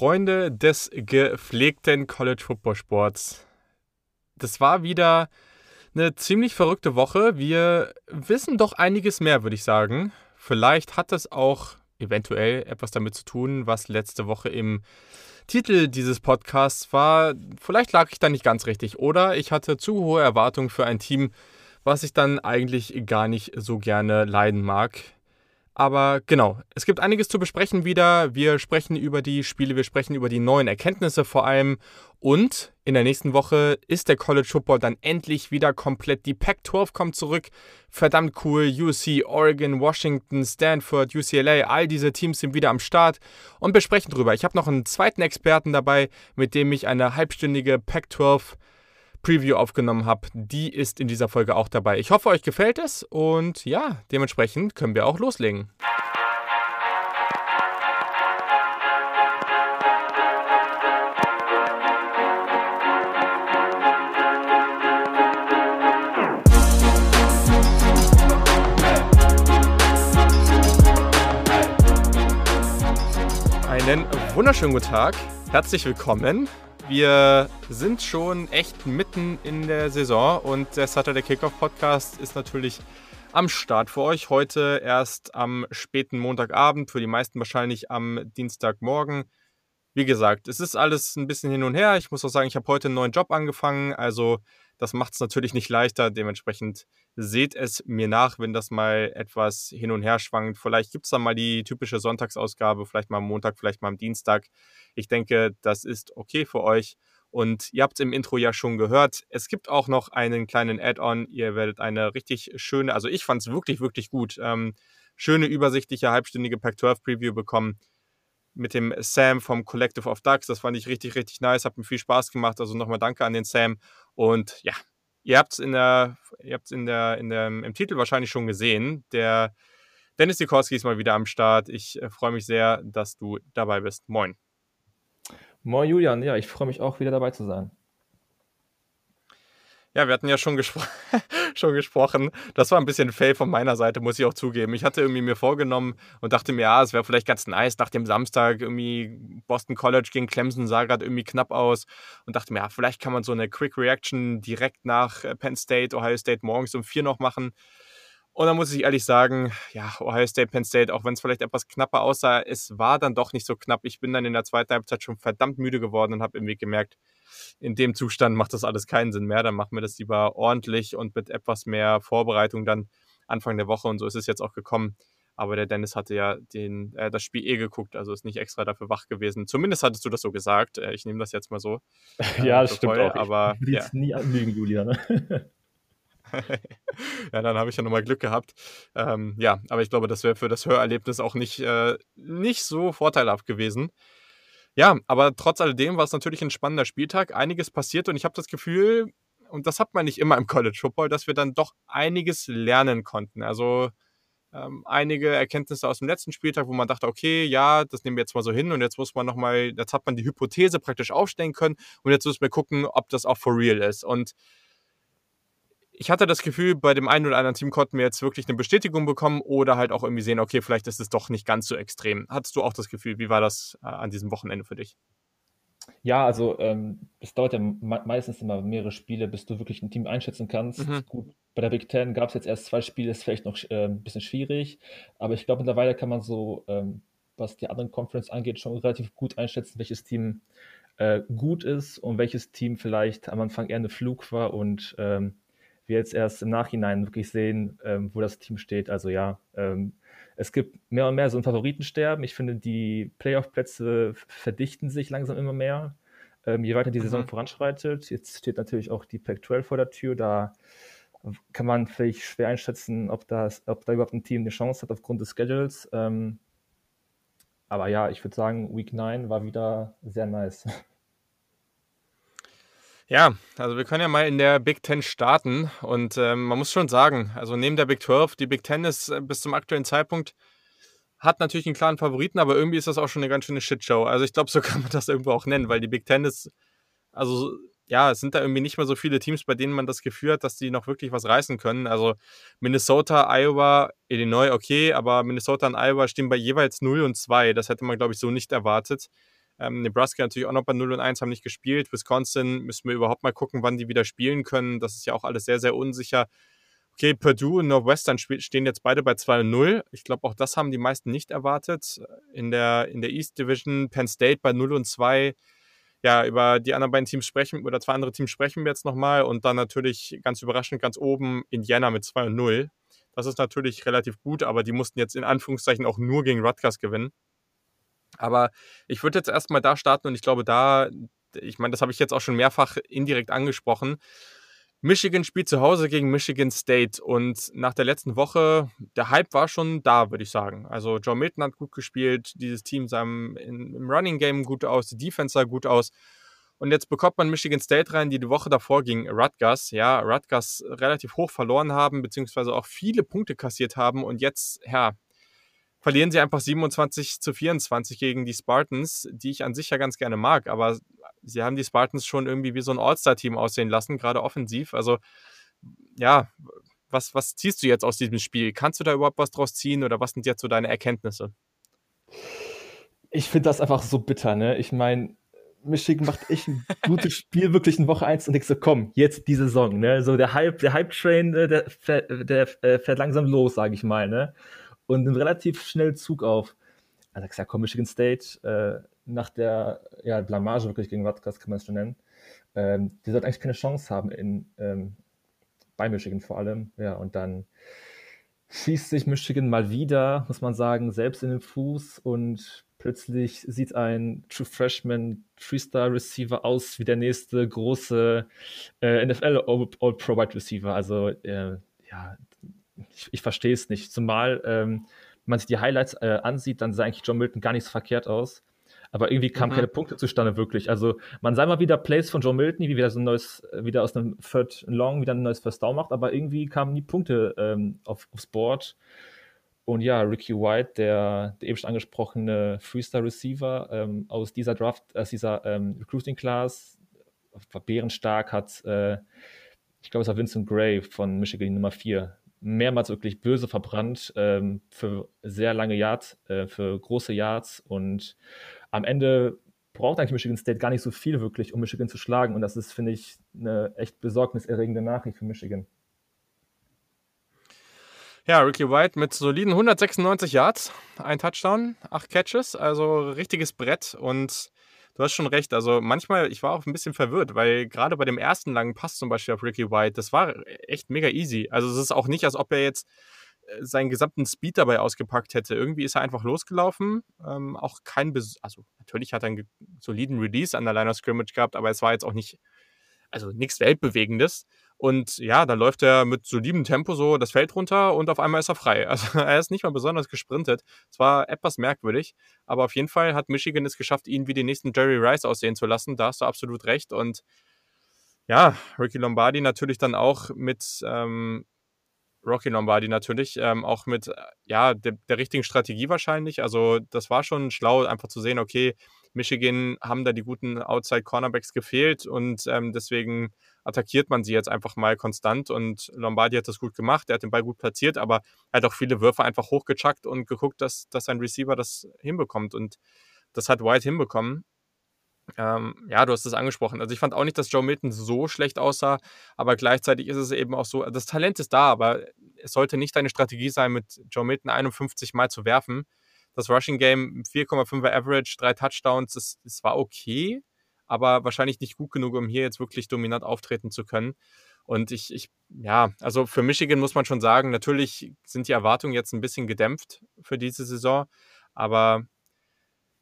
Freunde des gepflegten College Football Sports. Das war wieder eine ziemlich verrückte Woche. Wir wissen doch einiges mehr, würde ich sagen. Vielleicht hat es auch eventuell etwas damit zu tun, was letzte Woche im Titel dieses Podcasts war. Vielleicht lag ich da nicht ganz richtig oder ich hatte zu hohe Erwartungen für ein Team, was ich dann eigentlich gar nicht so gerne leiden mag. Aber genau, es gibt einiges zu besprechen wieder. Wir sprechen über die Spiele, wir sprechen über die neuen Erkenntnisse vor allem. Und in der nächsten Woche ist der College Football dann endlich wieder komplett. Die Pac-12 kommt zurück. Verdammt cool. UC, Oregon, Washington, Stanford, UCLA, all diese Teams sind wieder am Start und besprechen drüber. Ich habe noch einen zweiten Experten dabei, mit dem ich eine halbstündige Pac-12 Preview aufgenommen habe, die ist in dieser Folge auch dabei. Ich hoffe, euch gefällt es und ja, dementsprechend können wir auch loslegen. Einen wunderschönen guten Tag. Herzlich willkommen wir sind schon echt mitten in der Saison und der Saturday Kickoff Podcast ist natürlich am Start für euch. Heute erst am späten Montagabend, für die meisten wahrscheinlich am Dienstagmorgen. Wie gesagt, es ist alles ein bisschen hin und her. Ich muss auch sagen, ich habe heute einen neuen Job angefangen. Also das macht es natürlich nicht leichter. Dementsprechend seht es mir nach, wenn das mal etwas hin und her schwankt. Vielleicht gibt es dann mal die typische Sonntagsausgabe, vielleicht mal am Montag, vielleicht mal am Dienstag. Ich denke, das ist okay für euch. Und ihr habt es im Intro ja schon gehört. Es gibt auch noch einen kleinen Add-on. Ihr werdet eine richtig schöne, also ich fand es wirklich, wirklich gut, ähm, schöne, übersichtliche, halbstündige Pac-12-Preview bekommen mit dem Sam vom Collective of Ducks. Das fand ich richtig, richtig nice. Hat mir viel Spaß gemacht. Also nochmal danke an den Sam. Und ja, ihr habt es in der, ihr habt's in der, in der, im Titel wahrscheinlich schon gesehen. Der Dennis Sikorski ist mal wieder am Start. Ich äh, freue mich sehr, dass du dabei bist. Moin. Moin Julian, ja, ich freue mich auch wieder dabei zu sein. Ja, wir hatten ja schon, gespro schon gesprochen. Das war ein bisschen Fail von meiner Seite, muss ich auch zugeben. Ich hatte irgendwie mir vorgenommen und dachte mir, ja, es wäre vielleicht ganz nice nach dem Samstag irgendwie Boston College gegen Clemson sah gerade irgendwie knapp aus und dachte mir, ja, vielleicht kann man so eine Quick Reaction direkt nach äh, Penn State, Ohio State morgens um vier noch machen. Und dann muss ich ehrlich sagen, ja, Ohio State, Penn State, auch wenn es vielleicht etwas knapper aussah, es war dann doch nicht so knapp. Ich bin dann in der zweiten Halbzeit schon verdammt müde geworden und habe irgendwie gemerkt, in dem Zustand macht das alles keinen Sinn mehr. Dann machen wir das lieber ordentlich und mit etwas mehr Vorbereitung dann Anfang der Woche. Und so ist es jetzt auch gekommen. Aber der Dennis hatte ja den, äh, das Spiel eh geguckt, also ist nicht extra dafür wach gewesen. Zumindest hattest du das so gesagt. Äh, ich nehme das jetzt mal so. ja, das stimmt voll, auch. Aber ich ja. nie anlügen, Julia. Ne? ja, dann habe ich ja nochmal Glück gehabt. Ähm, ja, aber ich glaube, das wäre für das Hörerlebnis auch nicht, äh, nicht so vorteilhaft gewesen. Ja, aber trotz alledem war es natürlich ein spannender Spieltag. Einiges passiert und ich habe das Gefühl, und das hat man nicht immer im College Football, dass wir dann doch einiges lernen konnten. Also ähm, einige Erkenntnisse aus dem letzten Spieltag, wo man dachte, okay, ja, das nehmen wir jetzt mal so hin und jetzt muss man nochmal, jetzt hat man die Hypothese praktisch aufstellen können und jetzt müssen wir gucken, ob das auch for real ist. Und ich hatte das Gefühl, bei dem einen oder anderen Team konnten wir jetzt wirklich eine Bestätigung bekommen oder halt auch irgendwie sehen, okay, vielleicht ist es doch nicht ganz so extrem. Hattest du auch das Gefühl, wie war das äh, an diesem Wochenende für dich? Ja, also ähm, es dauert ja meistens immer mehrere Spiele, bis du wirklich ein Team einschätzen kannst. Mhm. Gut, bei der Big Ten gab es jetzt erst zwei Spiele, ist vielleicht noch äh, ein bisschen schwierig, aber ich glaube, mittlerweile kann man so, ähm, was die anderen Conference angeht, schon relativ gut einschätzen, welches Team äh, gut ist und welches Team vielleicht am Anfang eher eine Flug war und ähm, wir jetzt erst im Nachhinein wirklich sehen, ähm, wo das Team steht. Also ja, ähm, es gibt mehr und mehr so ein Favoritensterben. Ich finde, die Playoff-Plätze verdichten sich langsam immer mehr, ähm, je weiter die Saison mhm. voranschreitet. Jetzt steht natürlich auch die Pac-12 vor der Tür. Da kann man vielleicht schwer einschätzen, ob, das, ob da überhaupt ein Team eine Chance hat aufgrund des Schedules. Ähm, aber ja, ich würde sagen, Week 9 war wieder sehr nice. Ja, also wir können ja mal in der Big Ten starten und ähm, man muss schon sagen, also neben der Big 12, die Big Ten ist äh, bis zum aktuellen Zeitpunkt, hat natürlich einen klaren Favoriten, aber irgendwie ist das auch schon eine ganz schöne Shitshow. Also ich glaube, so kann man das irgendwo auch nennen, weil die Big Ten ist, also ja, es sind da irgendwie nicht mehr so viele Teams, bei denen man das Gefühl hat, dass die noch wirklich was reißen können. Also Minnesota, Iowa, Illinois, okay, aber Minnesota und Iowa stehen bei jeweils 0 und 2. Das hätte man, glaube ich, so nicht erwartet. Ähm, Nebraska natürlich auch noch bei 0 und 1 haben nicht gespielt. Wisconsin müssen wir überhaupt mal gucken, wann die wieder spielen können. Das ist ja auch alles sehr, sehr unsicher. Okay, Purdue und Northwestern stehen jetzt beide bei 2 und 0. Ich glaube, auch das haben die meisten nicht erwartet. In der, in der East Division Penn State bei 0 und 2 ja, über die anderen beiden Teams sprechen, oder zwei andere Teams sprechen wir jetzt nochmal und dann natürlich ganz überraschend ganz oben Indiana mit 2 und 0. Das ist natürlich relativ gut, aber die mussten jetzt in Anführungszeichen auch nur gegen Rutgers gewinnen. Aber ich würde jetzt erstmal da starten und ich glaube, da, ich meine, das habe ich jetzt auch schon mehrfach indirekt angesprochen. Michigan spielt zu Hause gegen Michigan State und nach der letzten Woche, der Hype war schon da, würde ich sagen. Also Joe Milton hat gut gespielt, dieses Team sah im, im Running Game gut aus, die Defense sah gut aus. Und jetzt bekommt man Michigan State rein, die die Woche davor gegen Rutgers, ja, Rutgers relativ hoch verloren haben, beziehungsweise auch viele Punkte kassiert haben und jetzt, ja, verlieren sie einfach 27 zu 24 gegen die Spartans, die ich an sich ja ganz gerne mag, aber sie haben die Spartans schon irgendwie wie so ein All-Star-Team aussehen lassen, gerade offensiv. Also ja, was, was ziehst du jetzt aus diesem Spiel? Kannst du da überhaupt was draus ziehen oder was sind jetzt so deine Erkenntnisse? Ich finde das einfach so bitter, ne? Ich meine, Michigan macht echt ein gutes Spiel, wirklich in Woche 1 und ich so, komm, jetzt die Saison, ne? So der Hype, der Hype-Train, äh, der, der, der, äh, fährt langsam los, sage ich mal, ne? Und nimmt relativ schnell Zug auf. Also sag, komm, Michigan State, äh, nach der ja, Blamage wirklich gegen Rutgers, kann man es schon nennen, ähm, die sollten eigentlich keine Chance haben in, ähm, bei Michigan vor allem. Ja, und dann schießt sich Michigan mal wieder, muss man sagen, selbst in den Fuß und plötzlich sieht ein True Freshman Three-Star Receiver aus wie der nächste große äh, NFL All-Pro Wide Receiver. Also äh, ja, ich, ich verstehe es nicht. Zumal ähm, man sich die Highlights äh, ansieht, dann sah eigentlich John Milton gar nicht so verkehrt aus aber irgendwie kamen mhm. keine Punkte zustande wirklich. Also man sah mal wieder Plays von Joe Milton, wie wieder so ein neues, wieder aus einem Third Long wieder ein neues First Down macht, aber irgendwie kamen nie Punkte ähm, auf, aufs Board. Und ja, Ricky White, der, der eben schon angesprochene Freestar Receiver ähm, aus dieser Draft, aus dieser ähm, Recruiting Class, war bärenstark, hat, äh, ich glaube, es war Vincent Gray von Michigan Nummer 4, mehrmals wirklich böse verbrannt ähm, für sehr lange Yards, äh, für große Yards und am Ende braucht eigentlich Michigan State gar nicht so viel wirklich, um Michigan zu schlagen. Und das ist, finde ich, eine echt besorgniserregende Nachricht für Michigan. Ja, Ricky White mit soliden 196 Yards, ein Touchdown, acht Catches, also richtiges Brett und du hast schon recht. Also manchmal, ich war auch ein bisschen verwirrt, weil gerade bei dem ersten langen Pass zum Beispiel auf Ricky White, das war echt mega easy. Also es ist auch nicht, als ob er jetzt seinen gesamten Speed dabei ausgepackt hätte. Irgendwie ist er einfach losgelaufen. Ähm, auch kein, Bes also natürlich hat er einen soliden Release an der Line of Scrimmage gehabt, aber es war jetzt auch nicht, also nichts Weltbewegendes. Und ja, dann läuft er mit solidem Tempo so das Feld runter und auf einmal ist er frei. Also er ist nicht mal besonders gesprintet. Es war etwas merkwürdig, aber auf jeden Fall hat Michigan es geschafft, ihn wie den nächsten Jerry Rice aussehen zu lassen. Da hast du absolut recht. Und ja, Ricky Lombardi natürlich dann auch mit ähm, Rocky Lombardi natürlich, ähm, auch mit äh, ja, der, der, richtigen Strategie wahrscheinlich. Also das war schon schlau, einfach zu sehen, okay, Michigan haben da die guten Outside-Cornerbacks gefehlt und ähm, deswegen attackiert man sie jetzt einfach mal konstant und Lombardi hat das gut gemacht, er hat den Ball gut platziert, aber er hat auch viele Würfe einfach hochgechuckt und geguckt, dass, dass sein Receiver das hinbekommt und das hat White hinbekommen ähm, ja, du hast es angesprochen. Also ich fand auch nicht, dass Joe Milton so schlecht aussah, aber gleichzeitig ist es eben auch so, das Talent ist da, aber es sollte nicht deine Strategie sein, mit Joe Milton 51 Mal zu werfen. Das Rushing Game 4,5er Average, drei Touchdowns, das, das war okay, aber wahrscheinlich nicht gut genug, um hier jetzt wirklich dominant auftreten zu können. Und ich, ich, ja, also für Michigan muss man schon sagen, natürlich sind die Erwartungen jetzt ein bisschen gedämpft für diese Saison, aber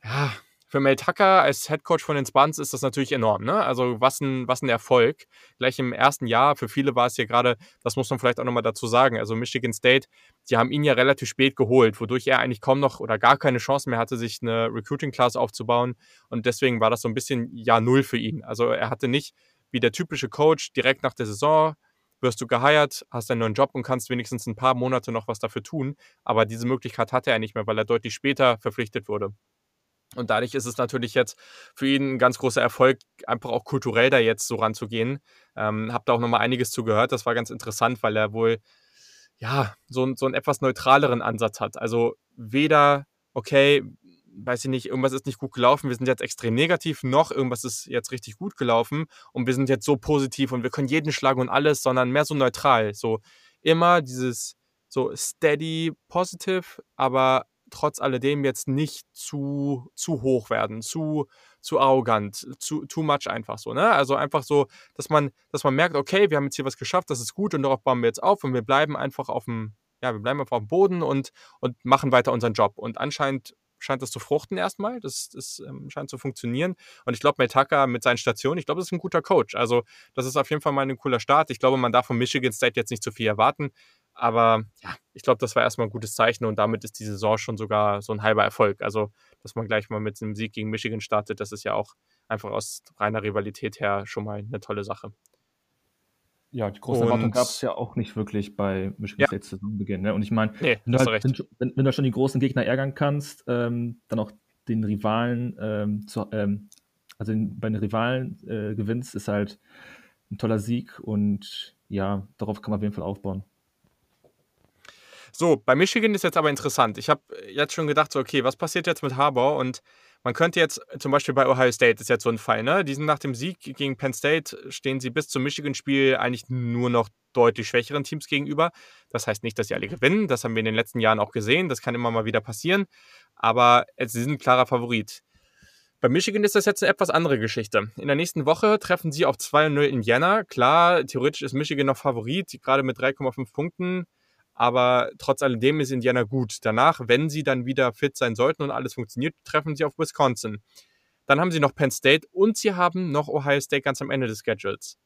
ja, für Mel Tucker als Headcoach von den Spans ist das natürlich enorm. Ne? Also was ein, was ein Erfolg. Gleich im ersten Jahr, für viele war es ja gerade, das muss man vielleicht auch nochmal dazu sagen, also Michigan State, die haben ihn ja relativ spät geholt, wodurch er eigentlich kaum noch oder gar keine Chance mehr hatte, sich eine Recruiting-Class aufzubauen. Und deswegen war das so ein bisschen Jahr Null für ihn. Also er hatte nicht wie der typische Coach direkt nach der Saison wirst du geheiert, hast einen neuen Job und kannst wenigstens ein paar Monate noch was dafür tun. Aber diese Möglichkeit hatte er nicht mehr, weil er deutlich später verpflichtet wurde. Und dadurch ist es natürlich jetzt für ihn ein ganz großer Erfolg, einfach auch kulturell da jetzt so ranzugehen. Ähm, hab da auch nochmal einiges zugehört. Das war ganz interessant, weil er wohl ja so, so einen etwas neutraleren Ansatz hat. Also weder, okay, weiß ich nicht, irgendwas ist nicht gut gelaufen, wir sind jetzt extrem negativ, noch irgendwas ist jetzt richtig gut gelaufen und wir sind jetzt so positiv und wir können jeden schlagen und alles, sondern mehr so neutral. So immer dieses so steady positive, aber trotz alledem jetzt nicht zu, zu hoch werden, zu, zu arrogant, zu too much einfach so. Ne? Also einfach so, dass man, dass man merkt, okay, wir haben jetzt hier was geschafft, das ist gut und darauf bauen wir jetzt auf und wir bleiben einfach auf dem, ja, wir bleiben einfach auf dem Boden und, und machen weiter unseren Job. Und anscheinend scheint das zu fruchten erstmal. Das, das ähm, scheint zu funktionieren. Und ich glaube, Metaka mit seinen Stationen, ich glaube, das ist ein guter Coach. Also, das ist auf jeden Fall mal ein cooler Start. Ich glaube, man darf von Michigan State jetzt nicht zu viel erwarten. Aber ja, ich glaube, das war erstmal ein gutes Zeichen und damit ist die Saison schon sogar so ein halber Erfolg. Also, dass man gleich mal mit einem Sieg gegen Michigan startet, das ist ja auch einfach aus reiner Rivalität her schon mal eine tolle Sache. Ja, die große Erwartung gab es ja auch nicht wirklich bei Michigan ja. State Saisonbeginn. Ne? Und ich meine, nee, wenn, halt, wenn, wenn, du schon die großen Gegner ärgern kannst, ähm, dann auch den Rivalen, ähm, zu, ähm, also den, bei den Rivalen äh, gewinnst, ist halt ein toller Sieg und ja, darauf kann man auf jeden Fall aufbauen. So, bei Michigan ist jetzt aber interessant. Ich habe jetzt schon gedacht, so, okay, was passiert jetzt mit Harbour? Und man könnte jetzt zum Beispiel bei Ohio State, ist jetzt so ein Fall, ne? Die sind nach dem Sieg gegen Penn State, stehen sie bis zum Michigan-Spiel eigentlich nur noch deutlich schwächeren Teams gegenüber. Das heißt nicht, dass sie alle gewinnen. Das haben wir in den letzten Jahren auch gesehen. Das kann immer mal wieder passieren. Aber sie sind klarer Favorit. Bei Michigan ist das jetzt eine etwas andere Geschichte. In der nächsten Woche treffen sie auf 2-0 Indiana. Klar, theoretisch ist Michigan noch Favorit, gerade mit 3,5 Punkten. Aber trotz alledem ist Indiana gut. Danach, wenn sie dann wieder fit sein sollten und alles funktioniert, treffen sie auf Wisconsin. Dann haben sie noch Penn State und sie haben noch Ohio State ganz am Ende des Schedules.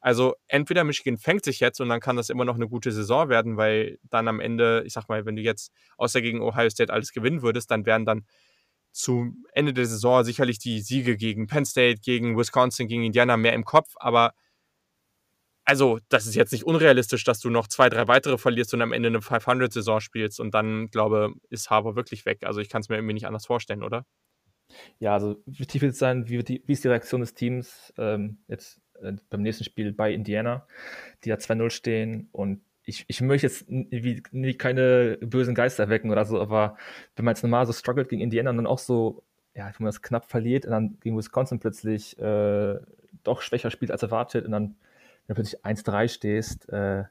Also entweder Michigan fängt sich jetzt und dann kann das immer noch eine gute Saison werden, weil dann am Ende, ich sag mal, wenn du jetzt außer gegen Ohio State alles gewinnen würdest, dann wären dann zu Ende der Saison sicherlich die Siege gegen Penn State, gegen Wisconsin, gegen Indiana mehr im Kopf, aber also, das ist jetzt nicht unrealistisch, dass du noch zwei, drei weitere verlierst und am Ende eine 500-Saison spielst und dann, glaube ist Harbour wirklich weg. Also, ich kann es mir irgendwie nicht anders vorstellen, oder? Ja, also wichtig wird es sein, wie, die, wie ist die Reaktion des Teams ähm, jetzt äh, beim nächsten Spiel bei Indiana, die ja 2-0 stehen und ich, ich möchte jetzt wie, wie keine bösen Geister wecken oder so, aber wenn man jetzt normal so struggelt gegen Indiana und dann auch so, ja, wenn man das knapp verliert und dann gegen Wisconsin plötzlich äh, doch schwächer spielt als erwartet und dann wenn du plötzlich 1-3 stehst, äh,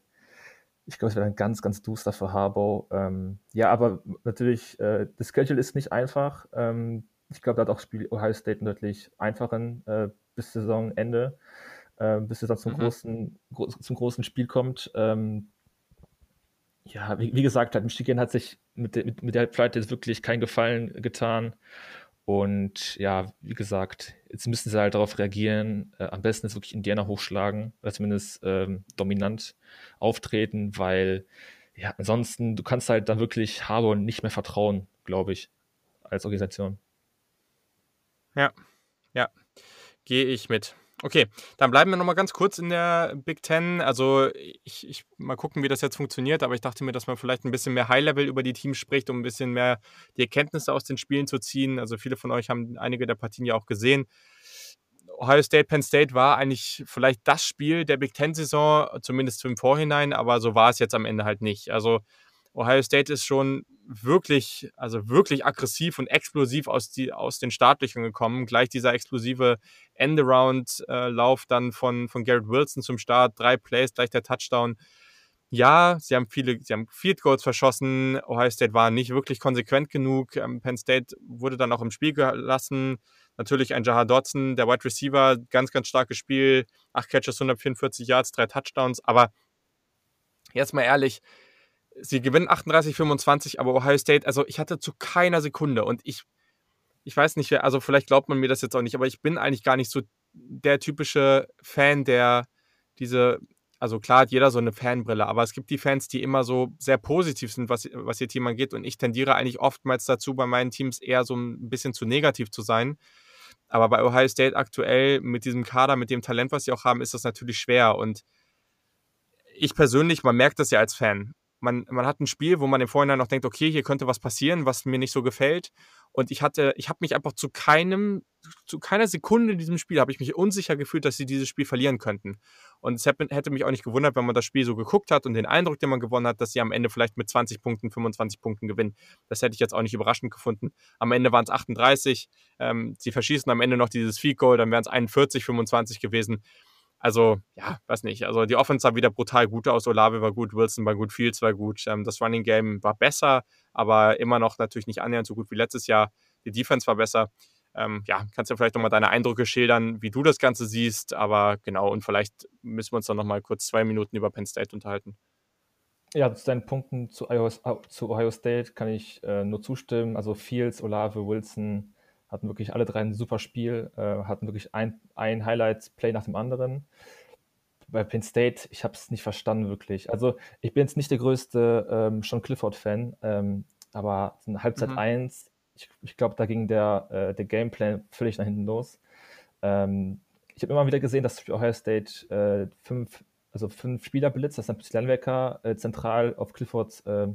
ich glaube, es wäre dann ganz, ganz duster für Harbour. Ähm, ja, aber natürlich, äh, das Schedule ist nicht einfach. Ähm, ich glaube, da hat auch Spiel Ohio State deutlich einfachen äh, bis Saisonende, äh, bis es dann zum, mhm. großen, gro zum großen Spiel kommt. Ähm, ja, wie, wie, gesagt, halt, Michigan hat sich mit, de, mit, mit der Pleite wirklich keinen Gefallen getan. Und ja, wie gesagt, jetzt müssen sie halt darauf reagieren. Äh, am besten ist wirklich Indiana hochschlagen oder zumindest ähm, dominant auftreten, weil ja, ansonsten, du kannst halt dann wirklich Harbour nicht mehr vertrauen, glaube ich, als Organisation. Ja, ja, gehe ich mit. Okay, dann bleiben wir nochmal ganz kurz in der Big Ten. Also ich, ich mal gucken, wie das jetzt funktioniert, aber ich dachte mir, dass man vielleicht ein bisschen mehr High-Level über die Teams spricht, um ein bisschen mehr die Erkenntnisse aus den Spielen zu ziehen. Also viele von euch haben einige der Partien ja auch gesehen. Ohio State, Penn State war eigentlich vielleicht das Spiel der Big Ten-Saison, zumindest im Vorhinein, aber so war es jetzt am Ende halt nicht. Also Ohio State ist schon wirklich, also wirklich aggressiv und explosiv aus, die, aus den Startlöchern gekommen. Gleich dieser explosive Endaround-Lauf dann von, von Garrett Wilson zum Start, drei Plays, gleich der Touchdown. Ja, sie haben viele, sie haben Field Goals verschossen. Ohio State war nicht wirklich konsequent genug. Ähm, Penn State wurde dann auch im Spiel gelassen. Natürlich ein Jahar Dodson, der Wide Receiver, ganz, ganz starkes Spiel. Acht Catches, 144 Yards, drei Touchdowns. Aber jetzt mal ehrlich, sie gewinnen 38-25, aber Ohio State, also ich hatte zu keiner Sekunde und ich, ich weiß nicht, also vielleicht glaubt man mir das jetzt auch nicht, aber ich bin eigentlich gar nicht so der typische Fan, der diese, also klar hat jeder so eine Fanbrille, aber es gibt die Fans, die immer so sehr positiv sind, was, was ihr Team angeht und ich tendiere eigentlich oftmals dazu, bei meinen Teams eher so ein bisschen zu negativ zu sein. Aber bei Ohio State aktuell mit diesem Kader, mit dem Talent, was sie auch haben, ist das natürlich schwer und ich persönlich, man merkt das ja als Fan man, man hat ein Spiel, wo man im Vorhinein noch denkt, okay, hier könnte was passieren, was mir nicht so gefällt. Und ich hatte, ich habe mich einfach zu keinem, zu keiner Sekunde in diesem Spiel habe ich mich unsicher gefühlt, dass sie dieses Spiel verlieren könnten. Und es hätte mich auch nicht gewundert, wenn man das Spiel so geguckt hat und den Eindruck, den man gewonnen hat, dass sie am Ende vielleicht mit 20 Punkten, 25 Punkten gewinnen. Das hätte ich jetzt auch nicht überraschend gefunden. Am Ende waren es 38. Ähm, sie verschießen am Ende noch dieses Field Goal, dann wären es 41, 25 gewesen. Also, ja, weiß nicht. Also, die Offense sah wieder brutal gut aus. Olave war gut, Wilson war gut, Fields war gut. Ähm, das Running Game war besser, aber immer noch natürlich nicht annähernd so gut wie letztes Jahr. Die Defense war besser. Ähm, ja, kannst du vielleicht nochmal deine Eindrücke schildern, wie du das Ganze siehst. Aber genau, und vielleicht müssen wir uns dann nochmal kurz zwei Minuten über Penn State unterhalten. Ja, zu deinen Punkten zu Ohio, zu Ohio State kann ich äh, nur zustimmen. Also Fields, Olave, Wilson, hatten wirklich alle drei ein super Spiel, äh, hatten wirklich ein, ein Highlight-Play nach dem anderen. Bei Penn State, ich habe es nicht verstanden wirklich. Also ich bin jetzt nicht der größte ähm, Sean Clifford-Fan, ähm, aber in Halbzeit mhm. 1, ich, ich glaube, da ging der, äh, der Gameplan völlig nach hinten los. Ähm, ich habe immer wieder gesehen, dass Ohio State äh, fünf, also fünf Spieler blitzt, dass ein Linebacker äh, zentral auf Clifford äh,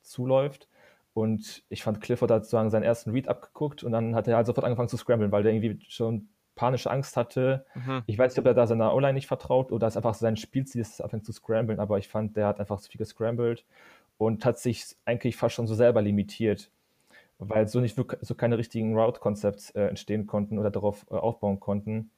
zuläuft. Und ich fand, Clifford hat sozusagen seinen ersten Read abgeguckt und dann hat er halt sofort angefangen zu scramblen, weil der irgendwie schon panische Angst hatte. Mhm. Ich weiß nicht, ob er da seiner O-Line nicht vertraut oder es einfach sein Spielziel ist, anfängt zu scramblen, aber ich fand, der hat einfach zu viel gescrambled und hat sich eigentlich fast schon so selber limitiert, weil so nicht so keine richtigen Route-Concepts äh, entstehen konnten oder darauf äh, aufbauen konnten.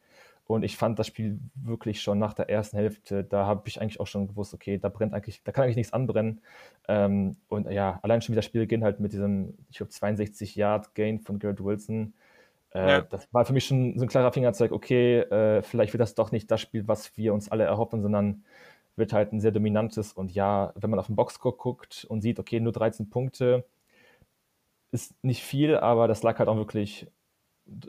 Und ich fand das Spiel wirklich schon nach der ersten Hälfte, da habe ich eigentlich auch schon gewusst, okay, da brennt eigentlich, da kann eigentlich nichts anbrennen. Ähm, und ja, allein schon wie das Spiel beginnt halt mit diesem, ich glaube, 62 Yard Gain von Garrett Wilson. Äh, ja. Das war für mich schon so ein klarer Fingerzeig, okay, äh, vielleicht wird das doch nicht das Spiel, was wir uns alle erhoffen, sondern wird halt ein sehr dominantes. Und ja, wenn man auf den Boxscore guckt und sieht, okay, nur 13 Punkte, ist nicht viel, aber das lag halt auch wirklich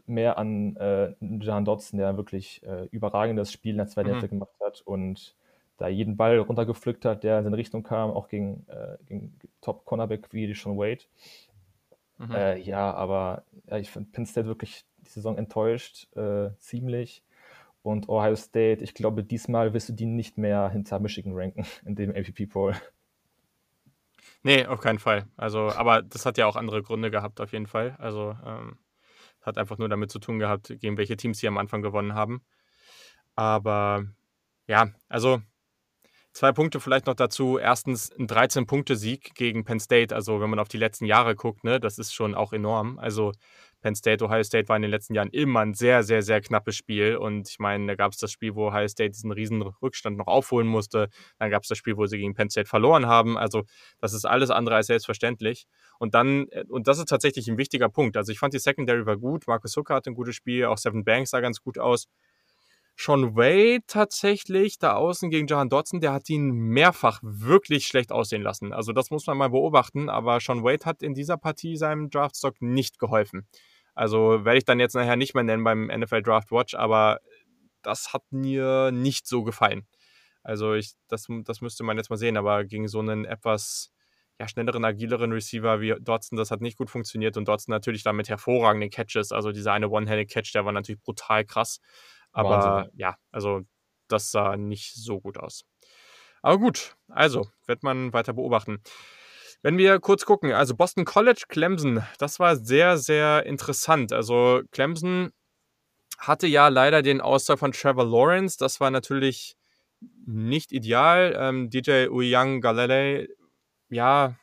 mehr an äh, Jan Dodson, der wirklich äh, überragendes Spiel in der zweiten mhm. Hälfte gemacht hat und da jeden Ball runtergepflückt hat, der in seine Richtung kam, auch gegen, äh, gegen Top-Cornerback wie Sean Wade. Mhm. Äh, ja, aber ja, ich finde Penn State wirklich die Saison enttäuscht, äh, ziemlich. Und Ohio State, ich glaube, diesmal wirst du die nicht mehr hinter Michigan ranken in dem APP-Poll. Nee, auf keinen Fall. Also, aber das hat ja auch andere Gründe gehabt, auf jeden Fall. Also, ähm, hat einfach nur damit zu tun gehabt, gegen welche Teams sie am Anfang gewonnen haben. Aber ja, also zwei Punkte vielleicht noch dazu. Erstens ein 13-Punkte-Sieg gegen Penn State. Also wenn man auf die letzten Jahre guckt, ne, das ist schon auch enorm. Also Penn State, Ohio State war in den letzten Jahren immer ein sehr, sehr, sehr knappes Spiel. Und ich meine, da gab es das Spiel, wo Ohio State diesen riesen Rückstand noch aufholen musste. Dann gab es das Spiel, wo sie gegen Penn State verloren haben. Also das ist alles andere als selbstverständlich. Und dann, äh, und das ist tatsächlich ein wichtiger Punkt. Also ich fand die Secondary war gut. Marcus Hooker hatte ein gutes Spiel. Auch Seven Banks sah ganz gut aus. Sean Wade tatsächlich da außen gegen Jahan Dodson, der hat ihn mehrfach wirklich schlecht aussehen lassen. Also das muss man mal beobachten, aber Sean Wade hat in dieser Partie seinem Draftstock nicht geholfen. Also werde ich dann jetzt nachher nicht mehr nennen beim NFL Draft Watch, aber das hat mir nicht so gefallen. Also ich, das, das müsste man jetzt mal sehen, aber gegen so einen etwas ja, schnelleren, agileren Receiver wie Dotson, das hat nicht gut funktioniert und Dotson natürlich damit hervorragenden Catches. Also dieser eine One-Handed-Catch, der war natürlich brutal krass. Aber Wahnsinn. ja, also das sah nicht so gut aus. Aber gut, also wird man weiter beobachten. Wenn wir kurz gucken, also Boston College, Clemson, das war sehr, sehr interessant. Also Clemson hatte ja leider den Ausfall von Trevor Lawrence. Das war natürlich nicht ideal. Ähm, DJ Uyang Galele, ja,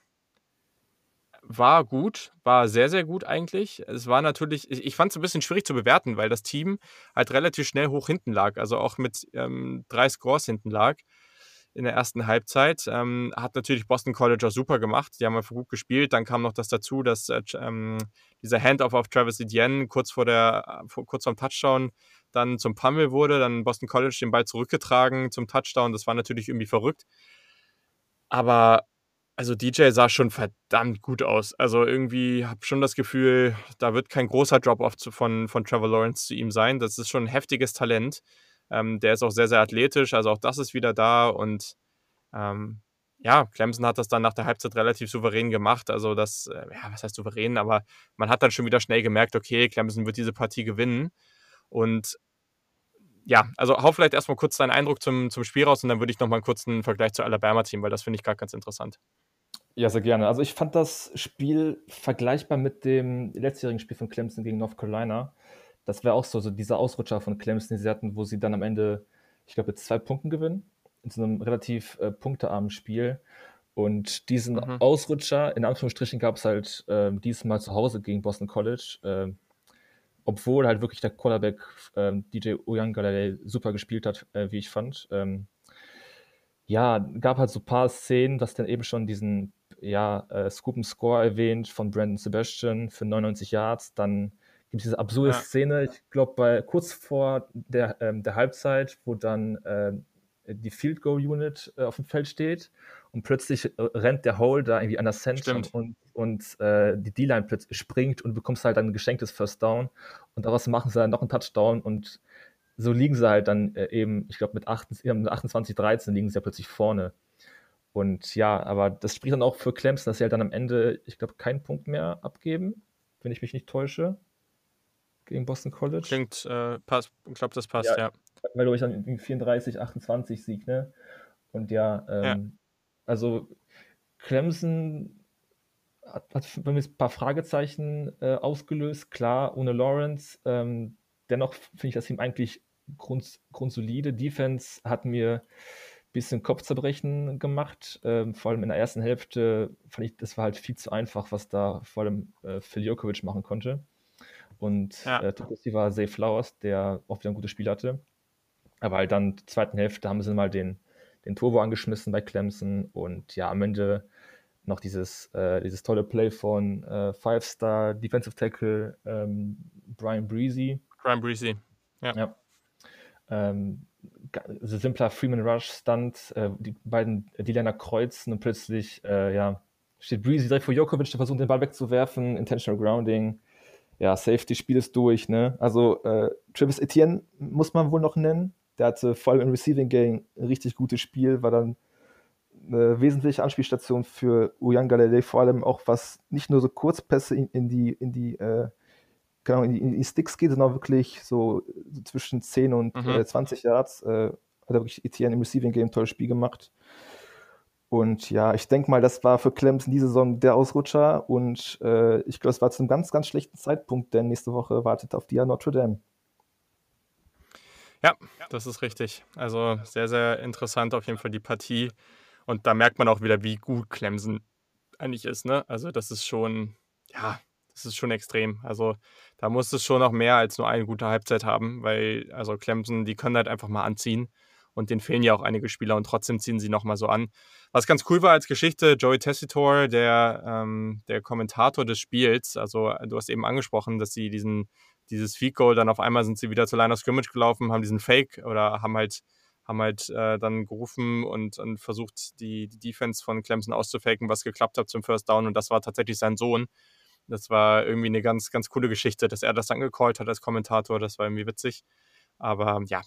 war gut, war sehr, sehr gut eigentlich. Es war natürlich, ich, ich fand es ein bisschen schwierig zu bewerten, weil das Team halt relativ schnell hoch hinten lag, also auch mit ähm, drei Scores hinten lag in der ersten Halbzeit. Ähm, hat natürlich Boston College auch super gemacht. Die haben einfach gut gespielt. Dann kam noch das dazu, dass äh, ähm, dieser Handoff auf Travis Etienne kurz vor der, vor, kurz vorm Touchdown dann zum Pummel wurde. Dann Boston College den Ball zurückgetragen zum Touchdown. Das war natürlich irgendwie verrückt. Aber also DJ sah schon verdammt gut aus. Also irgendwie habe schon das Gefühl, da wird kein großer Drop-off von, von Trevor Lawrence zu ihm sein. Das ist schon ein heftiges Talent. Ähm, der ist auch sehr, sehr athletisch, also auch das ist wieder da und ähm, ja, Clemson hat das dann nach der Halbzeit relativ souverän gemacht. Also das, äh, ja, was heißt souverän, aber man hat dann schon wieder schnell gemerkt, okay, Clemson wird diese Partie gewinnen. Und ja, also hau vielleicht erstmal kurz deinen Eindruck zum, zum Spiel raus und dann würde ich nochmal einen kurzen Vergleich zu Alabama ziehen, weil das finde ich gerade ganz interessant. Ja, sehr gerne. Also ich fand das Spiel vergleichbar mit dem letztjährigen Spiel von Clemson gegen North Carolina. Das wäre auch so, so dieser Ausrutscher von Clemson, die sie hatten, wo sie dann am Ende, ich glaube, mit zwei Punkten gewinnen. In so einem relativ äh, punktearmen Spiel. Und diesen mhm. Ausrutscher, in Anführungsstrichen, gab es halt äh, diesmal zu Hause gegen Boston College. Äh, obwohl halt wirklich der Quarterback äh, DJ Uyangalele super gespielt hat, äh, wie ich fand. Ähm, ja, gab halt so ein paar Szenen, dass dann eben schon diesen ja, äh, Scoop and Score erwähnt von Brandon Sebastian für 99 Yards. Dann gibt es diese absurde ja. Szene, ich glaube, kurz vor der, ähm, der Halbzeit, wo dann äh, die Field Goal Unit äh, auf dem Feld steht und plötzlich äh, rennt der Hole da irgendwie an der Center und, und äh, die D-Line plötzlich springt und bekommst halt dann ein geschenktes First Down und daraus machen sie dann noch einen Touchdown und so liegen sie halt dann äh, eben, ich glaube mit, 28, 13 liegen sie ja plötzlich vorne. Und ja, aber das spricht dann auch für Clemson, dass sie halt dann am Ende, ich glaube, keinen Punkt mehr abgeben, wenn ich mich nicht täusche, gegen Boston College. Klingt, äh, passt, ich glaube, das passt, ja. ja. Weil, glaube ich, dann 34, 28 Sieg, ne? Und ja, ähm, ja. also Clemson hat, hat bei mir ein paar Fragezeichen äh, ausgelöst. Klar, ohne Lawrence. Ähm, dennoch finde ich das Team eigentlich grund, grundsolide. Defense hat mir ein bisschen Kopfzerbrechen gemacht. Ähm, vor allem in der ersten Hälfte fand ich, das war halt viel zu einfach, was da vor allem äh, Phil Jokovic machen konnte. Und ja. äh, war Zay Flowers, der auch wieder ein gutes Spiel hatte. Aber halt dann der zweiten Hälfte haben sie mal den, den Turbo angeschmissen bei Clemson und ja, am Ende noch dieses, äh, dieses tolle Play von äh, Five-Star Defensive Tackle ähm, Brian Breezy. Brian Breezy, ja. ja. Ähm, simpler Freeman Rush Stunt, äh, die beiden D-Liner kreuzen und plötzlich, äh, ja, steht Breezy direkt vor Jokovic, der versucht den Ball wegzuwerfen, Intentional Grounding. Ja, Safety, Spiel ist durch, ne? Also, äh, Travis Etienne muss man wohl noch nennen. Der hatte vor allem im Receiving Game ein richtig gutes Spiel, war dann eine wesentliche Anspielstation für Uyan Galilei, vor allem auch was nicht nur so Kurzpässe in, in die, in die, äh, genau, in die, in die Sticks geht, sondern auch wirklich so, so zwischen 10 und mhm. äh, 20 Yards. Äh, hat er wirklich Etienne im Receiving Game ein tolles Spiel gemacht. Und ja, ich denke mal, das war für Clemson diese Saison der Ausrutscher und äh, ich glaube, es war zu einem ganz, ganz schlechten Zeitpunkt, denn nächste Woche wartet auf die Notre Dame. Ja, das ist richtig. Also sehr, sehr interessant auf jeden Fall die Partie. Und da merkt man auch wieder, wie gut Clemson eigentlich ist. Ne? Also das ist schon, ja, das ist schon extrem. Also da muss es schon noch mehr als nur eine gute Halbzeit haben, weil also Clemson, die können halt einfach mal anziehen. Und denen fehlen ja auch einige Spieler und trotzdem ziehen sie nochmal so an. Was ganz cool war als Geschichte, Joey Tessitor, der, ähm, der Kommentator des Spiels, also du hast eben angesprochen, dass sie diesen, dieses Feed Goal, dann auf einmal sind sie wieder zur Line of Scrimmage gelaufen, haben diesen Fake oder haben halt haben halt äh, dann gerufen und, und versucht, die, die Defense von Clemson auszufaken, was geklappt hat zum First Down. Und das war tatsächlich sein Sohn. Das war irgendwie eine ganz, ganz coole Geschichte, dass er das dann gecallt hat als Kommentator. Das war irgendwie witzig. Aber ja,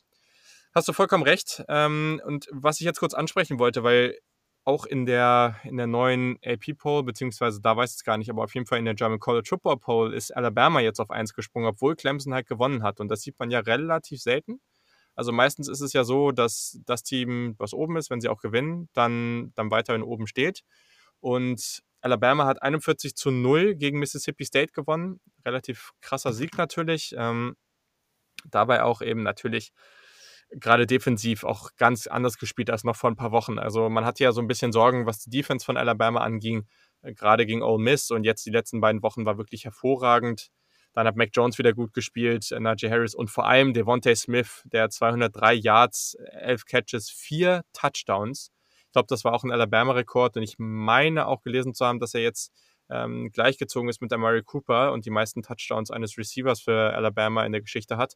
hast du vollkommen recht. Ähm, und was ich jetzt kurz ansprechen wollte, weil auch in der, in der neuen AP-Poll, beziehungsweise da weiß ich es gar nicht, aber auf jeden Fall in der German College Football Poll ist Alabama jetzt auf 1 gesprungen, obwohl Clemson halt gewonnen hat. Und das sieht man ja relativ selten. Also meistens ist es ja so, dass das Team, was oben ist, wenn sie auch gewinnen, dann, dann weiterhin oben steht. Und Alabama hat 41 zu 0 gegen Mississippi State gewonnen. Relativ krasser Sieg natürlich. Ähm, dabei auch eben natürlich gerade defensiv auch ganz anders gespielt als noch vor ein paar Wochen. Also man hatte ja so ein bisschen Sorgen, was die Defense von Alabama anging, äh, gerade gegen Ole Miss. Und jetzt die letzten beiden Wochen war wirklich hervorragend. Dann hat Mac Jones wieder gut gespielt, äh, Najee Harris und vor allem Devontae Smith, der 203 Yards, 11 Catches, 4 Touchdowns. Ich glaube, das war auch ein Alabama-Rekord und ich meine auch gelesen zu haben, dass er jetzt ähm, gleichgezogen ist mit Murray Cooper und die meisten Touchdowns eines Receivers für Alabama in der Geschichte hat.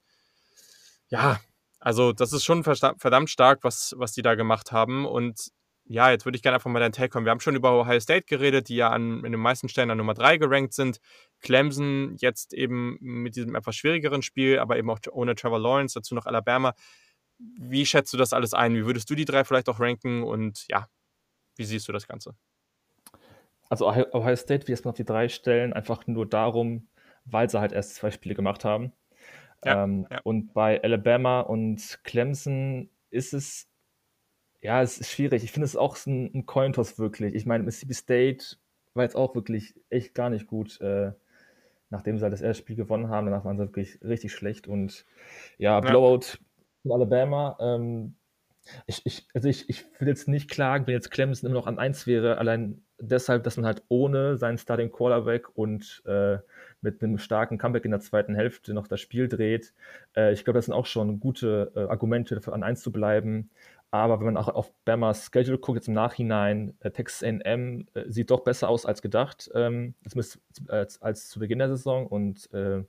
Ja, also das ist schon verdammt stark, was, was die da gemacht haben. Und ja, jetzt würde ich gerne einfach mal deinen Take kommen. Wir haben schon über Ohio State geredet, die ja an, in den meisten Stellen an Nummer 3 gerankt sind. Clemson jetzt eben mit diesem etwas schwierigeren Spiel, aber eben auch ohne Trevor Lawrence, dazu noch Alabama. Wie schätzt du das alles ein? Wie würdest du die drei vielleicht auch ranken? Und ja, wie siehst du das Ganze? Also Ohio State wie erstmal auf die drei stellen, einfach nur darum, weil sie halt erst zwei Spiele gemacht haben. Ja, ähm, ja. Und bei Alabama und Clemson ist es Ja, es ist schwierig. Ich finde es auch ein, ein Cointoss wirklich. Ich meine, Mississippi State war jetzt auch wirklich echt gar nicht gut, äh, nachdem sie halt das erste Spiel gewonnen haben. Danach waren sie wirklich richtig schlecht und ja, Blowout in Alabama. Ähm, ich, ich, also ich, ich will jetzt nicht klagen, wenn jetzt Clemson immer noch an 1 wäre, allein deshalb, dass man halt ohne seinen Starting Quarterback und äh, mit einem starken Comeback in der zweiten Hälfte noch das Spiel dreht. Äh, ich glaube, das sind auch schon gute äh, Argumente dafür, an 1 zu bleiben. Aber wenn man auch auf Bamas Schedule guckt, jetzt im Nachhinein, äh, Texas A&M äh, sieht doch besser aus als gedacht, ähm, als, als, als, zu Beginn der Saison. Und äh,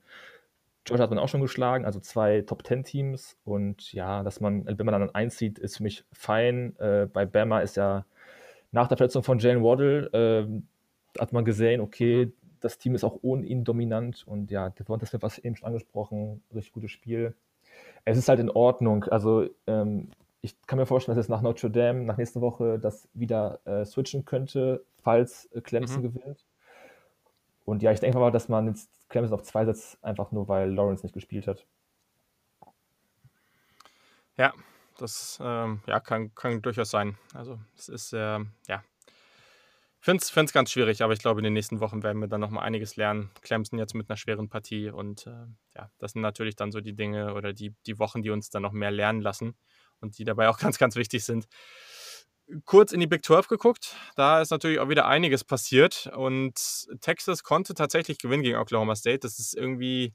Georgia hat man auch schon geschlagen, also zwei Top-10-Teams. Und ja, dass man, wenn man dann eins sieht, ist für mich fein. Äh, bei Bama ist ja nach der Verletzung von Jalen Waddle, äh, hat man gesehen, okay, das Team ist auch ohne ihn dominant. Und ja, Devonta Smith, was eben schon angesprochen, richtig gutes Spiel. Es ist halt in Ordnung. Also ähm, ich kann mir vorstellen, dass es nach Notre Dame, nach nächster Woche, das wieder äh, switchen könnte, falls äh, Clemson mhm. gewinnt. Und ja, ich denke mal, dass man jetzt Clemson auf zwei setzt, einfach nur weil Lawrence nicht gespielt hat. Ja, das ähm, ja, kann, kann durchaus sein. Also es ist, äh, ja, finde es ganz schwierig, aber ich glaube, in den nächsten Wochen werden wir dann nochmal einiges lernen. Clemson jetzt mit einer schweren Partie und äh, ja, das sind natürlich dann so die Dinge oder die, die Wochen, die uns dann noch mehr lernen lassen und die dabei auch ganz, ganz wichtig sind. Kurz in die Big 12 geguckt, da ist natürlich auch wieder einiges passiert und Texas konnte tatsächlich gewinnen gegen Oklahoma State. Das ist irgendwie,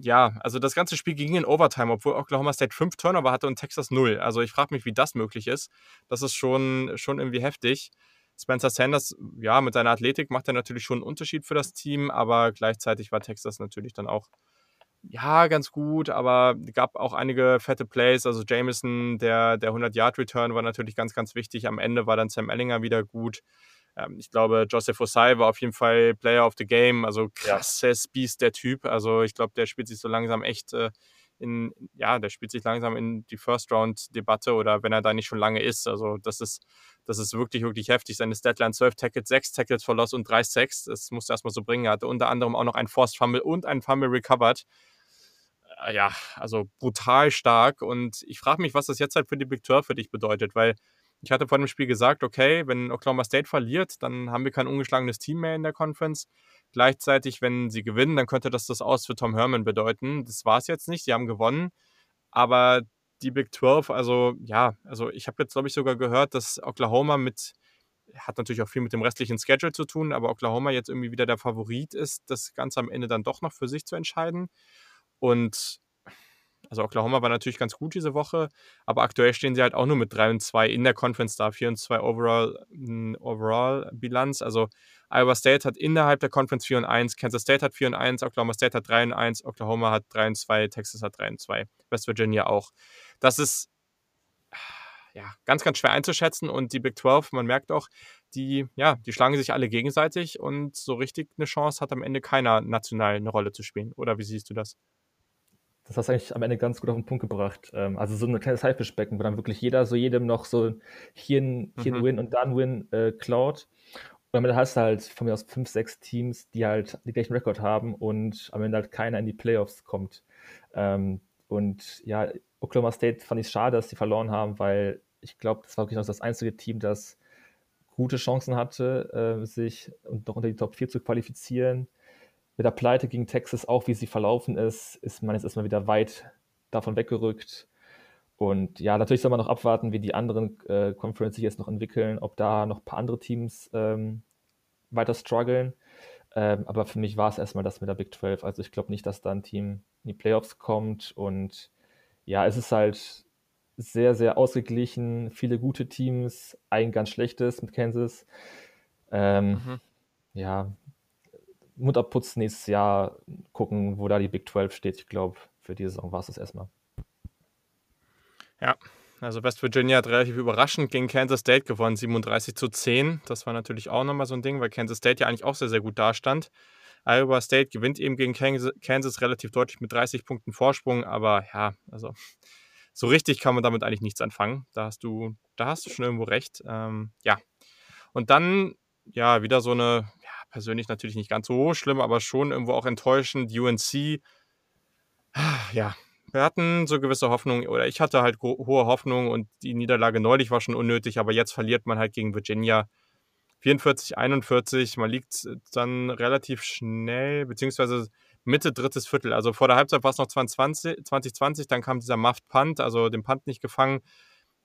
ja, also das ganze Spiel ging in Overtime, obwohl Oklahoma State fünf Turnover hatte und Texas null. Also ich frage mich, wie das möglich ist. Das ist schon, schon irgendwie heftig. Spencer Sanders, ja, mit seiner Athletik macht er natürlich schon einen Unterschied für das Team, aber gleichzeitig war Texas natürlich dann auch ja, ganz gut, aber gab auch einige fette Plays. Also Jameson, der, der 100-Yard-Return war natürlich ganz, ganz wichtig. Am Ende war dann Sam Ellinger wieder gut. Ähm, ich glaube, Joseph Osai war auf jeden Fall Player of the Game. Also krasses ja. Biest, der Typ. Also ich glaube, der spielt sich so langsam echt äh, in, ja, der spielt sich langsam in die First-Round-Debatte oder wenn er da nicht schon lange ist. Also das ist, das ist wirklich, wirklich heftig. Seine Statline 12 Tackles, 6 Tackles for Loss und 3 Sacks. Das musste er erstmal so bringen. Er hatte unter anderem auch noch einen Forced Fumble und einen Fumble recovered. Äh, ja, also brutal stark. Und ich frage mich, was das jetzt halt für die Big 12 für dich bedeutet, weil ich hatte vor dem Spiel gesagt, okay, wenn Oklahoma State verliert, dann haben wir kein ungeschlagenes Team mehr in der Conference. Gleichzeitig, wenn sie gewinnen, dann könnte das das Aus für Tom Herman bedeuten. Das war es jetzt nicht, sie haben gewonnen. Aber die Big 12, also ja, also ich habe jetzt, glaube ich, sogar gehört, dass Oklahoma mit, hat natürlich auch viel mit dem restlichen Schedule zu tun, aber Oklahoma jetzt irgendwie wieder der Favorit ist, das Ganze am Ende dann doch noch für sich zu entscheiden. Und also Oklahoma war natürlich ganz gut diese Woche, aber aktuell stehen sie halt auch nur mit 3 und 2 in der Conference da, 4 und 2 Overall, hm, Overall Bilanz. Also Iowa State hat innerhalb der Conference 4 und 1, Kansas State hat 4 und 1, Oklahoma State hat 3 und 1, Oklahoma hat 3 und 2, Texas hat 3 und 2, West Virginia auch. Das ist ja, ganz, ganz schwer einzuschätzen und die Big 12, man merkt auch, die, ja, die schlagen sich alle gegenseitig und so richtig eine Chance hat am Ende keiner national eine Rolle zu spielen. Oder wie siehst du das? Das hast du eigentlich am Ende ganz gut auf den Punkt gebracht. Ähm, also so ein kleines Haifischbecken, wo dann wirklich jeder so jedem noch so hier ein, hier ein mhm. Win und dann Win äh, klaut. Und damit hast du halt von mir aus fünf, sechs Teams, die halt den gleichen Rekord haben und am Ende halt keiner in die Playoffs kommt. Ähm, und ja, Oklahoma State fand ich schade, dass sie verloren haben, weil ich glaube, das war wirklich noch das einzige Team, das gute Chancen hatte, äh, sich und noch unter die Top 4 zu qualifizieren mit der Pleite gegen Texas, auch wie sie verlaufen ist, ist man jetzt erstmal wieder weit davon weggerückt. Und ja, natürlich soll man noch abwarten, wie die anderen äh, Conferences sich jetzt noch entwickeln, ob da noch ein paar andere Teams ähm, weiter strugglen. Ähm, aber für mich war es erstmal das mit der Big 12. Also ich glaube nicht, dass da ein Team in die Playoffs kommt. Und ja, es ist halt sehr, sehr ausgeglichen. Viele gute Teams, ein ganz schlechtes mit Kansas. Ähm, mhm. Ja, Mund abputzen nächstes Jahr, gucken, wo da die Big 12 steht. Ich glaube, für diese Saison war es das erstmal. Ja, also West Virginia hat relativ überraschend gegen Kansas State gewonnen, 37 zu 10. Das war natürlich auch nochmal so ein Ding, weil Kansas State ja eigentlich auch sehr, sehr gut dastand. Iowa State gewinnt eben gegen Kansas relativ deutlich mit 30 Punkten Vorsprung, aber ja, also so richtig kann man damit eigentlich nichts anfangen. Da hast du, da hast du schon irgendwo recht. Ähm, ja. Und dann, ja, wieder so eine persönlich natürlich nicht ganz so schlimm, aber schon irgendwo auch enttäuschend. UNC, ja, wir hatten so gewisse Hoffnung, oder ich hatte halt hohe Hoffnung und die Niederlage neulich war schon unnötig, aber jetzt verliert man halt gegen Virginia 44, 41. Man liegt dann relativ schnell, beziehungsweise Mitte drittes Viertel. Also vor der Halbzeit war es noch 2020, 2020 dann kam dieser Muffed Punt, also den Punt nicht gefangen.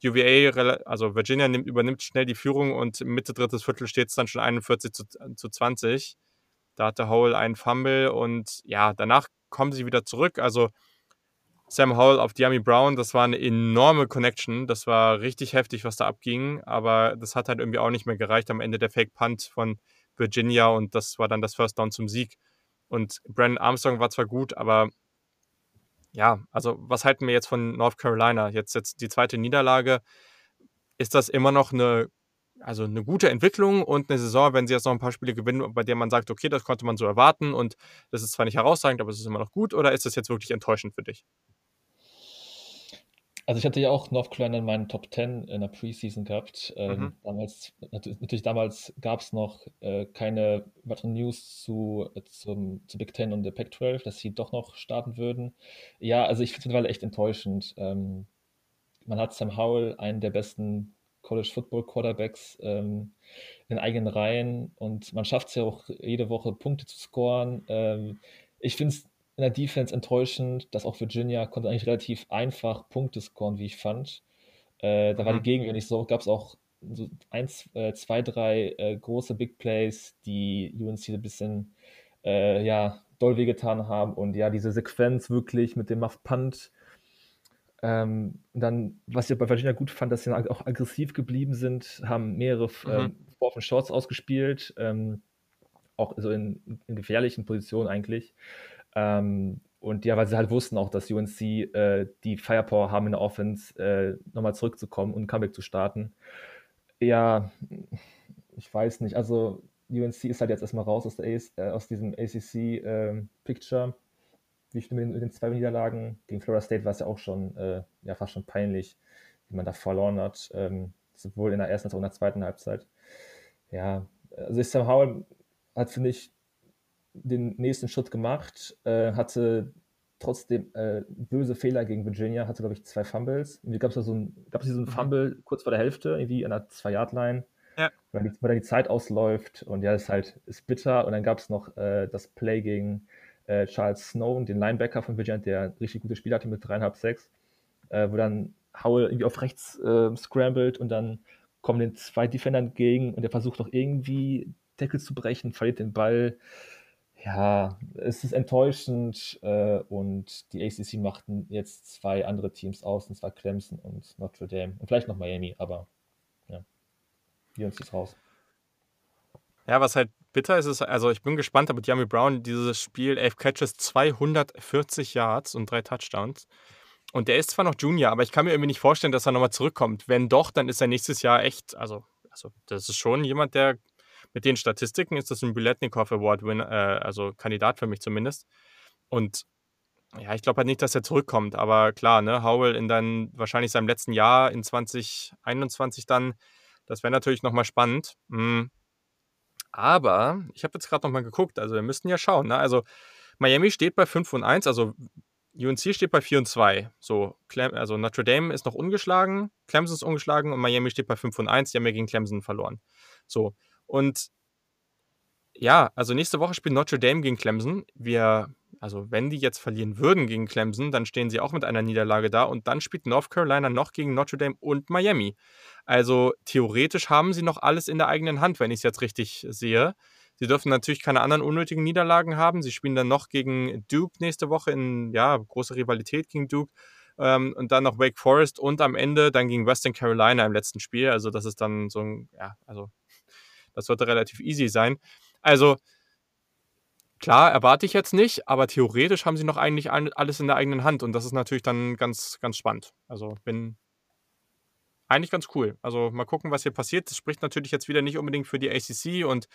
UVA, also Virginia nimmt, übernimmt schnell die Führung und Mitte drittes Viertel steht es dann schon 41 zu, zu 20. Da hatte Howell einen Fumble und ja, danach kommen sie wieder zurück. Also Sam Howell auf Diami Brown, das war eine enorme Connection. Das war richtig heftig, was da abging. Aber das hat halt irgendwie auch nicht mehr gereicht am Ende der Fake Punt von Virginia und das war dann das First Down zum Sieg. Und Brandon Armstrong war zwar gut, aber ja, also was halten wir jetzt von North Carolina? Jetzt, jetzt die zweite Niederlage. Ist das immer noch eine, also eine gute Entwicklung und eine Saison, wenn sie jetzt noch ein paar Spiele gewinnen, bei der man sagt, okay, das konnte man so erwarten und das ist zwar nicht herausragend, aber es ist immer noch gut, oder ist das jetzt wirklich enttäuschend für dich? Also ich hatte ja auch North Carolina in meinen Top 10 in der Preseason gehabt. Ähm, mhm. damals, natürlich damals gab es noch äh, keine weiteren News zu, äh, zum, zu Big Ten und der Pac-12, dass sie doch noch starten würden. Ja, also ich finde es mittlerweile echt enttäuschend. Ähm, man hat Sam Howell, einen der besten College Football Quarterbacks ähm, in eigenen Reihen und man schafft es ja auch jede Woche Punkte zu scoren. Ähm, ich finde es in der Defense enttäuschend, dass auch Virginia konnte eigentlich relativ einfach Punkte scoren, wie ich fand. Äh, da war die mhm. Gegenwehr nicht so, gab es auch so eins, äh, zwei, drei äh, große Big Plays, die UNC ein bisschen äh, ja, doll wehgetan haben und ja, diese Sequenz wirklich mit dem Muff Punt. Ähm, dann, was ich bei Virginia gut fand, dass sie auch aggressiv geblieben sind, haben mehrere mhm. ähm, Shorts ausgespielt, ähm, auch so in, in gefährlichen Positionen eigentlich. Ähm, und ja, weil sie halt wussten auch, dass UNC äh, die Firepower haben in der Offense, äh, nochmal zurückzukommen und ein Comeback zu starten. Ja, ich weiß nicht. Also UNC ist halt jetzt erstmal raus aus, der äh, aus diesem ACC-Picture. Ähm, wie ich mit, mit den zwei Niederlagen gegen Florida State war es ja auch schon, äh, ja, fast schon peinlich, wie man da verloren hat. Ähm, sowohl in der ersten als auch in der zweiten Halbzeit. Ja, also Sam Howell hat, finde ich, den nächsten Schritt gemacht, äh, hatte trotzdem äh, böse Fehler gegen Virginia, hatte, glaube ich, zwei Fumbles. Irgendwie gab es da so ein, gab es so einen mhm. Fumble kurz vor der Hälfte, irgendwie an der Zwei-Yard-Line, ja. weil, weil dann die Zeit ausläuft und ja, das ist halt ist bitter. Und dann gab es noch äh, das Play gegen äh, Charles Snow, den Linebacker von Virginia, der ein richtig gutes Spiel hatte mit dreieinhalb, sechs, äh, wo dann Howell irgendwie auf rechts äh, scrambled und dann kommen den zwei Defender entgegen und er versucht doch irgendwie Deckel zu brechen, verliert den Ball ja, es ist enttäuschend äh, und die ACC machten jetzt zwei andere Teams aus, und zwar Clemson und Notre Dame und vielleicht noch Miami, aber ja, die uns ist raus. Ja, was halt bitter ist, ist, also ich bin gespannt, aber Yami Brown, dieses Spiel, 11 Catches, 240 Yards und drei Touchdowns. Und der ist zwar noch Junior, aber ich kann mir irgendwie nicht vorstellen, dass er nochmal zurückkommt. Wenn doch, dann ist er nächstes Jahr echt, also, also das ist schon jemand, der mit den Statistiken ist das ein Biletnikov Award Win, äh, also Kandidat für mich zumindest. Und ja, ich glaube halt nicht, dass er zurückkommt, aber klar, ne, Howell in dann wahrscheinlich seinem letzten Jahr in 2021 dann, das wäre natürlich nochmal spannend. Mhm. Aber ich habe jetzt gerade nochmal geguckt, also wir müssten ja schauen, ne? Also Miami steht bei 5 und 1, also UNC steht bei 4 und 2. So, Clem also Notre Dame ist noch ungeschlagen, Clemson ist ungeschlagen und Miami steht bei 5 und 1, die haben ja gegen Clemson verloren. So, und ja, also nächste Woche spielt Notre Dame gegen Clemson. Wir, also wenn die jetzt verlieren würden gegen Clemson, dann stehen sie auch mit einer Niederlage da und dann spielt North Carolina noch gegen Notre Dame und Miami. Also theoretisch haben sie noch alles in der eigenen Hand, wenn ich es jetzt richtig sehe. Sie dürfen natürlich keine anderen unnötigen Niederlagen haben. Sie spielen dann noch gegen Duke nächste Woche in, ja, große Rivalität gegen Duke. Ähm, und dann noch Wake Forest und am Ende dann gegen Western Carolina im letzten Spiel. Also das ist dann so ein, ja, also das sollte relativ easy sein. Also, klar, erwarte ich jetzt nicht, aber theoretisch haben sie noch eigentlich alles in der eigenen Hand und das ist natürlich dann ganz, ganz spannend. Also, bin eigentlich ganz cool. Also, mal gucken, was hier passiert. Das spricht natürlich jetzt wieder nicht unbedingt für die ACC und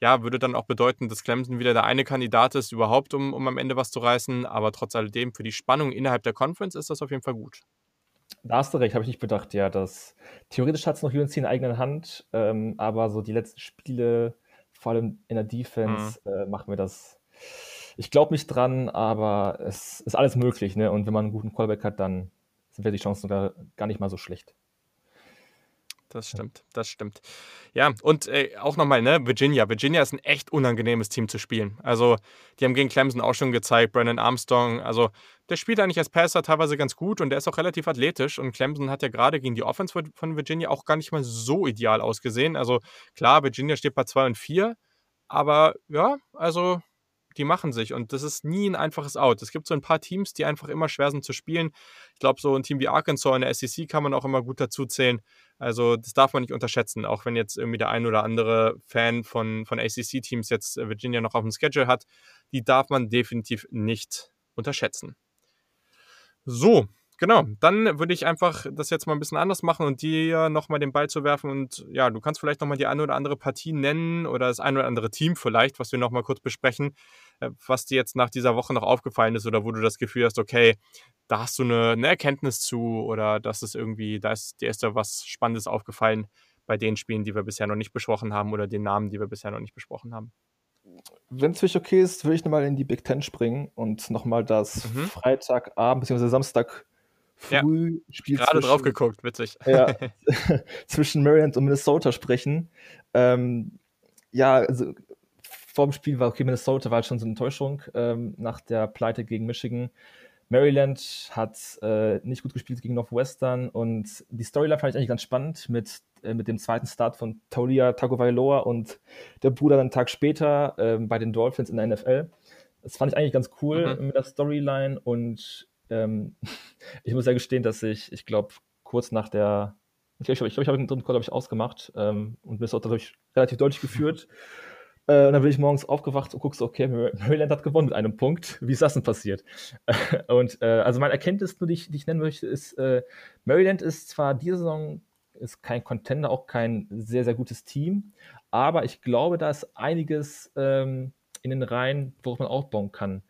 ja, würde dann auch bedeuten, dass Clemson wieder der eine Kandidat ist überhaupt, um, um am Ende was zu reißen. Aber trotz alledem, für die Spannung innerhalb der Conference ist das auf jeden Fall gut. Da hast du recht, habe ich nicht bedacht, ja. Das, theoretisch hat es noch UNC in eigener Hand, ähm, aber so die letzten Spiele, vor allem in der Defense, mhm. äh, macht mir das ich glaube nicht dran, aber es ist alles möglich. Ne? Und wenn man einen guten Callback hat, dann sind wir die Chancen gar, gar nicht mal so schlecht. Das stimmt, das stimmt. Ja, und äh, auch nochmal, ne, Virginia. Virginia ist ein echt unangenehmes Team zu spielen. Also, die haben gegen Clemson auch schon gezeigt, Brandon Armstrong. Also, der spielt eigentlich als Passer teilweise ganz gut und der ist auch relativ athletisch. Und Clemson hat ja gerade gegen die Offense von Virginia auch gar nicht mal so ideal ausgesehen. Also, klar, Virginia steht bei 2 und 4, aber ja, also die machen sich und das ist nie ein einfaches Out. Es gibt so ein paar Teams, die einfach immer schwer sind zu spielen. Ich glaube, so ein Team wie Arkansas in der SEC kann man auch immer gut dazu zählen. Also das darf man nicht unterschätzen, auch wenn jetzt irgendwie der ein oder andere Fan von, von ACC-Teams jetzt Virginia noch auf dem Schedule hat. Die darf man definitiv nicht unterschätzen. So, Genau, dann würde ich einfach das jetzt mal ein bisschen anders machen und dir nochmal den Ball zu werfen. Und ja, du kannst vielleicht nochmal die eine oder andere Partie nennen oder das eine oder andere Team vielleicht, was wir nochmal kurz besprechen, äh, was dir jetzt nach dieser Woche noch aufgefallen ist oder wo du das Gefühl hast, okay, da hast du eine, eine Erkenntnis zu oder das ist irgendwie, da ist dir ist da was Spannendes aufgefallen bei den Spielen, die wir bisher noch nicht besprochen haben oder den Namen, die wir bisher noch nicht besprochen haben. Wenn es für dich okay ist, würde ich nochmal in die Big Ten springen und nochmal das mhm. Freitagabend bzw. Samstag früh ja, Spiel gerade drauf geguckt, witzig. Ja, zwischen Maryland und Minnesota sprechen. Ähm, ja, also vor dem Spiel war okay, Minnesota war halt schon so eine Enttäuschung ähm, nach der Pleite gegen Michigan. Maryland hat äh, nicht gut gespielt gegen Northwestern und die Storyline fand ich eigentlich ganz spannend mit, äh, mit dem zweiten Start von Taulia Tagovailoa und der Bruder dann einen Tag später äh, bei den Dolphins in der NFL. Das fand ich eigentlich ganz cool mhm. mit der Storyline und ähm, ich muss ja gestehen, dass ich, ich glaube, kurz nach der, ich glaube, ich, glaub, ich habe den dritten Call ich, ausgemacht ähm, und bis dort ich relativ deutlich geführt. Äh, und dann bin ich morgens aufgewacht und guckst, okay, Maryland hat gewonnen mit einem Punkt. Wie ist das denn passiert? und äh, also meine Erkenntnis, die ich, die ich nennen möchte, ist, äh, Maryland ist zwar diese Saison ist kein Contender, auch kein sehr, sehr gutes Team, aber ich glaube, da ist einiges ähm, in den Reihen, worauf man aufbauen kann.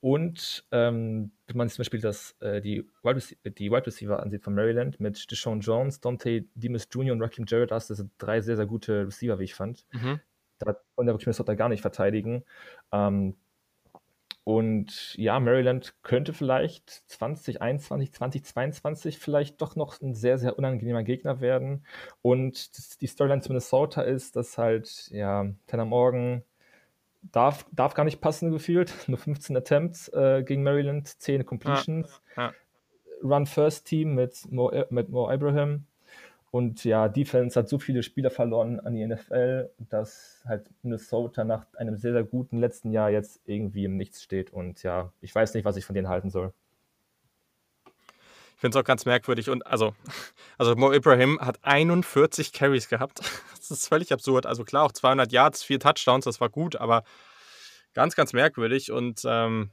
Und ähm, wenn man zum Beispiel das, äh, die, Wide Receiver ansieht von Maryland mit Deshaun Jones, Dante Demas Jr. und Raheem Jarrett, das sind drei sehr, sehr gute Receiver, wie ich fand. Mhm. Da konnte wirklich Minnesota gar nicht verteidigen. Ähm, und ja, Maryland könnte vielleicht 2021, 2022 vielleicht doch noch ein sehr, sehr unangenehmer Gegner werden. Und die Storyline zu Minnesota ist, dass halt, ja, Tanner Morgan darf, darf gar nicht passen gefühlt. Nur 15 Attempts äh, gegen Maryland, 10 Completions. Ja, ja. Run First Team mit Mo, äh, mit Mo Abraham. Und ja, Defense hat so viele Spieler verloren an die NFL, dass halt Minnesota nach einem sehr, sehr guten letzten Jahr jetzt irgendwie im Nichts steht. Und ja, ich weiß nicht, was ich von denen halten soll. Ich finde es auch ganz merkwürdig. Und also, also Mo Ibrahim hat 41 Carries gehabt. Das ist völlig absurd. Also klar, auch 200 Yards, vier Touchdowns, das war gut, aber ganz, ganz merkwürdig. Und ähm,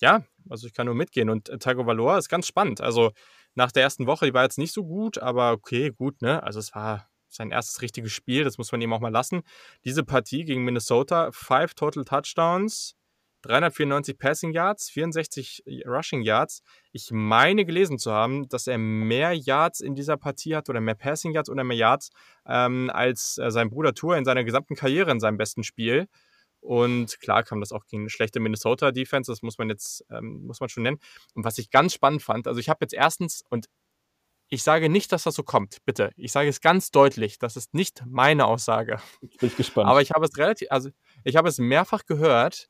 ja, also ich kann nur mitgehen. Und Tago Valor ist ganz spannend. Also nach der ersten Woche, die war jetzt nicht so gut, aber okay, gut, ne? Also es war sein erstes richtiges Spiel, das muss man ihm auch mal lassen. Diese Partie gegen Minnesota, five Total Touchdowns, 394 Passing Yards, 64 Rushing Yards. Ich meine gelesen zu haben, dass er mehr Yards in dieser Partie hat oder mehr Passing Yards oder mehr Yards ähm, als äh, sein Bruder Tour in seiner gesamten Karriere in seinem besten Spiel. Und klar kam das auch gegen eine schlechte Minnesota-Defense, das muss man jetzt, ähm, muss man schon nennen. Und was ich ganz spannend fand, also ich habe jetzt erstens, und ich sage nicht, dass das so kommt, bitte. Ich sage es ganz deutlich, das ist nicht meine Aussage. Ich bin gespannt. Aber ich habe es relativ, also ich habe es mehrfach gehört,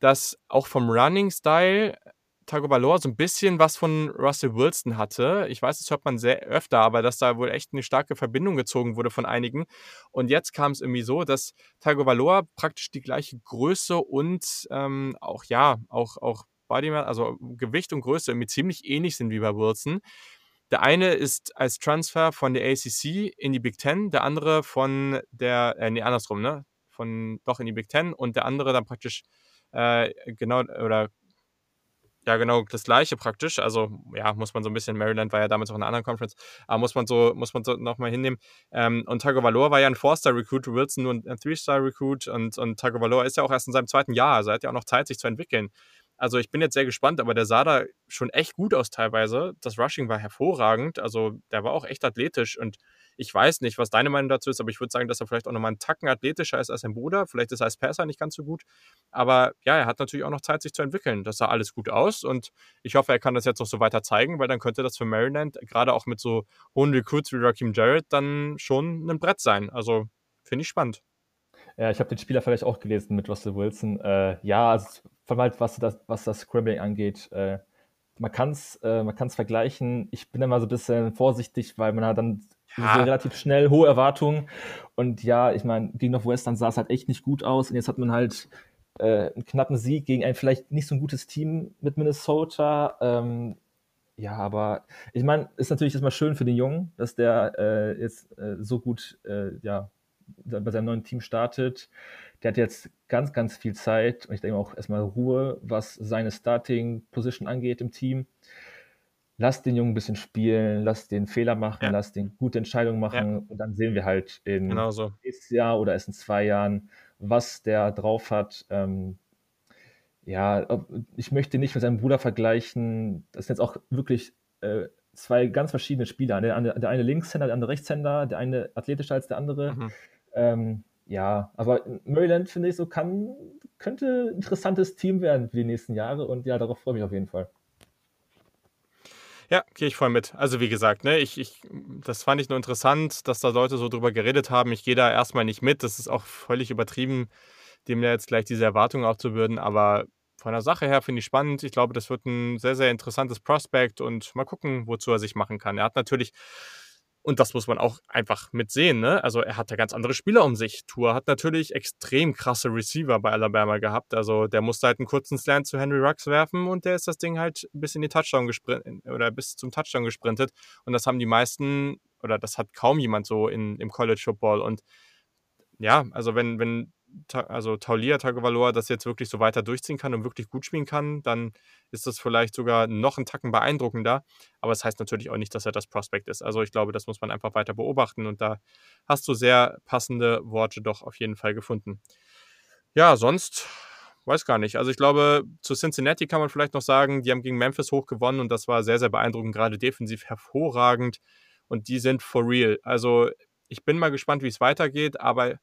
dass auch vom Running-Style Tagovailoa so ein bisschen was von Russell Wilson hatte. Ich weiß, das hört man sehr öfter, aber dass da wohl echt eine starke Verbindung gezogen wurde von einigen. Und jetzt kam es irgendwie so, dass Tagovailoa praktisch die gleiche Größe und ähm, auch, ja, auch, auch Body, also Gewicht und Größe irgendwie ziemlich ähnlich sind wie bei Wilson. Der eine ist als Transfer von der ACC in die Big Ten, der andere von der, äh, nee, andersrum, ne? Von doch in die Big Ten und der andere dann praktisch äh, genau, oder ja, genau das gleiche praktisch. Also, ja, muss man so ein bisschen, Maryland war ja damals auch in einer anderen Conference, aber muss man so, muss man so nochmal hinnehmen. Ähm, und Tagovailoa war ja ein Four-Star-Recruit, Wilson nur ein Three-Star-Recruit und, und Tagovailoa ist ja auch erst in seinem zweiten Jahr, also er hat ja auch noch Zeit, sich zu entwickeln. Also ich bin jetzt sehr gespannt, aber der sah da schon echt gut aus teilweise. Das Rushing war hervorragend, also der war auch echt athletisch und Ich weiß nicht, was deine Meinung dazu ist, aber ich würde sagen, dass er vielleicht auch nochmal einen Tacken athletischer ist als sein Bruder. Vielleicht ist er als Passer nicht ganz so gut. Aber ja, er hat natürlich auch noch Zeit, sich zu entwickeln. Das sah alles gut aus und ich hoffe, er kann das jetzt noch so weiter zeigen, weil dann könnte das für Maryland, gerade auch mit so hohen Recruits wie Raheem Jarrett, dann schon ein Brett sein. Also finde ich spannend. Ja, ich habe den Spieler vielleicht auch gelesen mit Russell Wilson. Äh, ja, also, vor allem halt, was das, was das Scrambling angeht, äh, man kann es äh, vergleichen. Ich bin immer so ein bisschen vorsichtig, weil man dann ja. so relativ schnell hohe Erwartungen. Und ja, ich meine, gegen Northwestern sah es halt echt nicht gut aus. Und jetzt hat man halt äh, einen knappen Sieg gegen ein vielleicht nicht so ein gutes Team mit Minnesota. Ähm, ja, aber ich meine, ist natürlich erstmal schön für den Jungen, dass der äh, jetzt äh, so gut äh, ja, bei seinem neuen Team startet. Der hat jetzt ganz, ganz viel Zeit und ich denke auch erstmal Ruhe, was seine Starting-Position angeht im Team. Lass den Jungen ein bisschen spielen, lass den Fehler machen, ja. lass den gute Entscheidungen machen ja. und dann sehen wir halt in genau so. nächstes Jahr oder erst in zwei Jahren, was der drauf hat. Ähm, ja, ich möchte nicht mit seinem Bruder vergleichen. Das sind jetzt auch wirklich äh, zwei ganz verschiedene Spieler. Der, der, eine Linkshänder, der andere Rechtshänder, der eine athletischer als der andere. Mhm. Ähm, ja, aber Maryland, finde ich, so kann, könnte ein interessantes Team werden für die nächsten Jahre und ja, darauf freue ich mich auf jeden Fall. Ja, gehe ich voll mit. Also wie gesagt, ne, ich, ich, das fand ich nur interessant, dass da Leute so drüber geredet haben. Ich gehe da erstmal nicht mit. Das ist auch völlig übertrieben, dem ja jetzt gleich diese Erwartungen aufzubürden. Aber von der Sache her finde ich spannend. Ich glaube, das wird ein sehr, sehr interessantes Prospect und mal gucken, wozu er sich machen kann. Er hat natürlich und das muss man auch einfach mitsehen. Ne? Also er hat ja ganz andere Spieler um sich. Tour hat natürlich extrem krasse Receiver bei Alabama gehabt. Also der musste halt einen kurzen Slant zu Henry Rux werfen und der ist das Ding halt bis in die Touchdown gesprintet oder bis zum Touchdown gesprintet. Und das haben die meisten oder das hat kaum jemand so in, im College Football. Und ja, also wenn, wenn also Taulia Tagovailoa das jetzt wirklich so weiter durchziehen kann und wirklich gut spielen kann, dann ist das vielleicht sogar noch einen Tacken beeindruckender. Aber es das heißt natürlich auch nicht, dass er das Prospekt ist. Also ich glaube, das muss man einfach weiter beobachten und da hast du sehr passende Worte doch auf jeden Fall gefunden. Ja, sonst weiß gar nicht. Also ich glaube, zu Cincinnati kann man vielleicht noch sagen, die haben gegen Memphis hoch gewonnen und das war sehr, sehr beeindruckend, gerade defensiv hervorragend und die sind for real. Also ich bin mal gespannt, wie es weitergeht, aber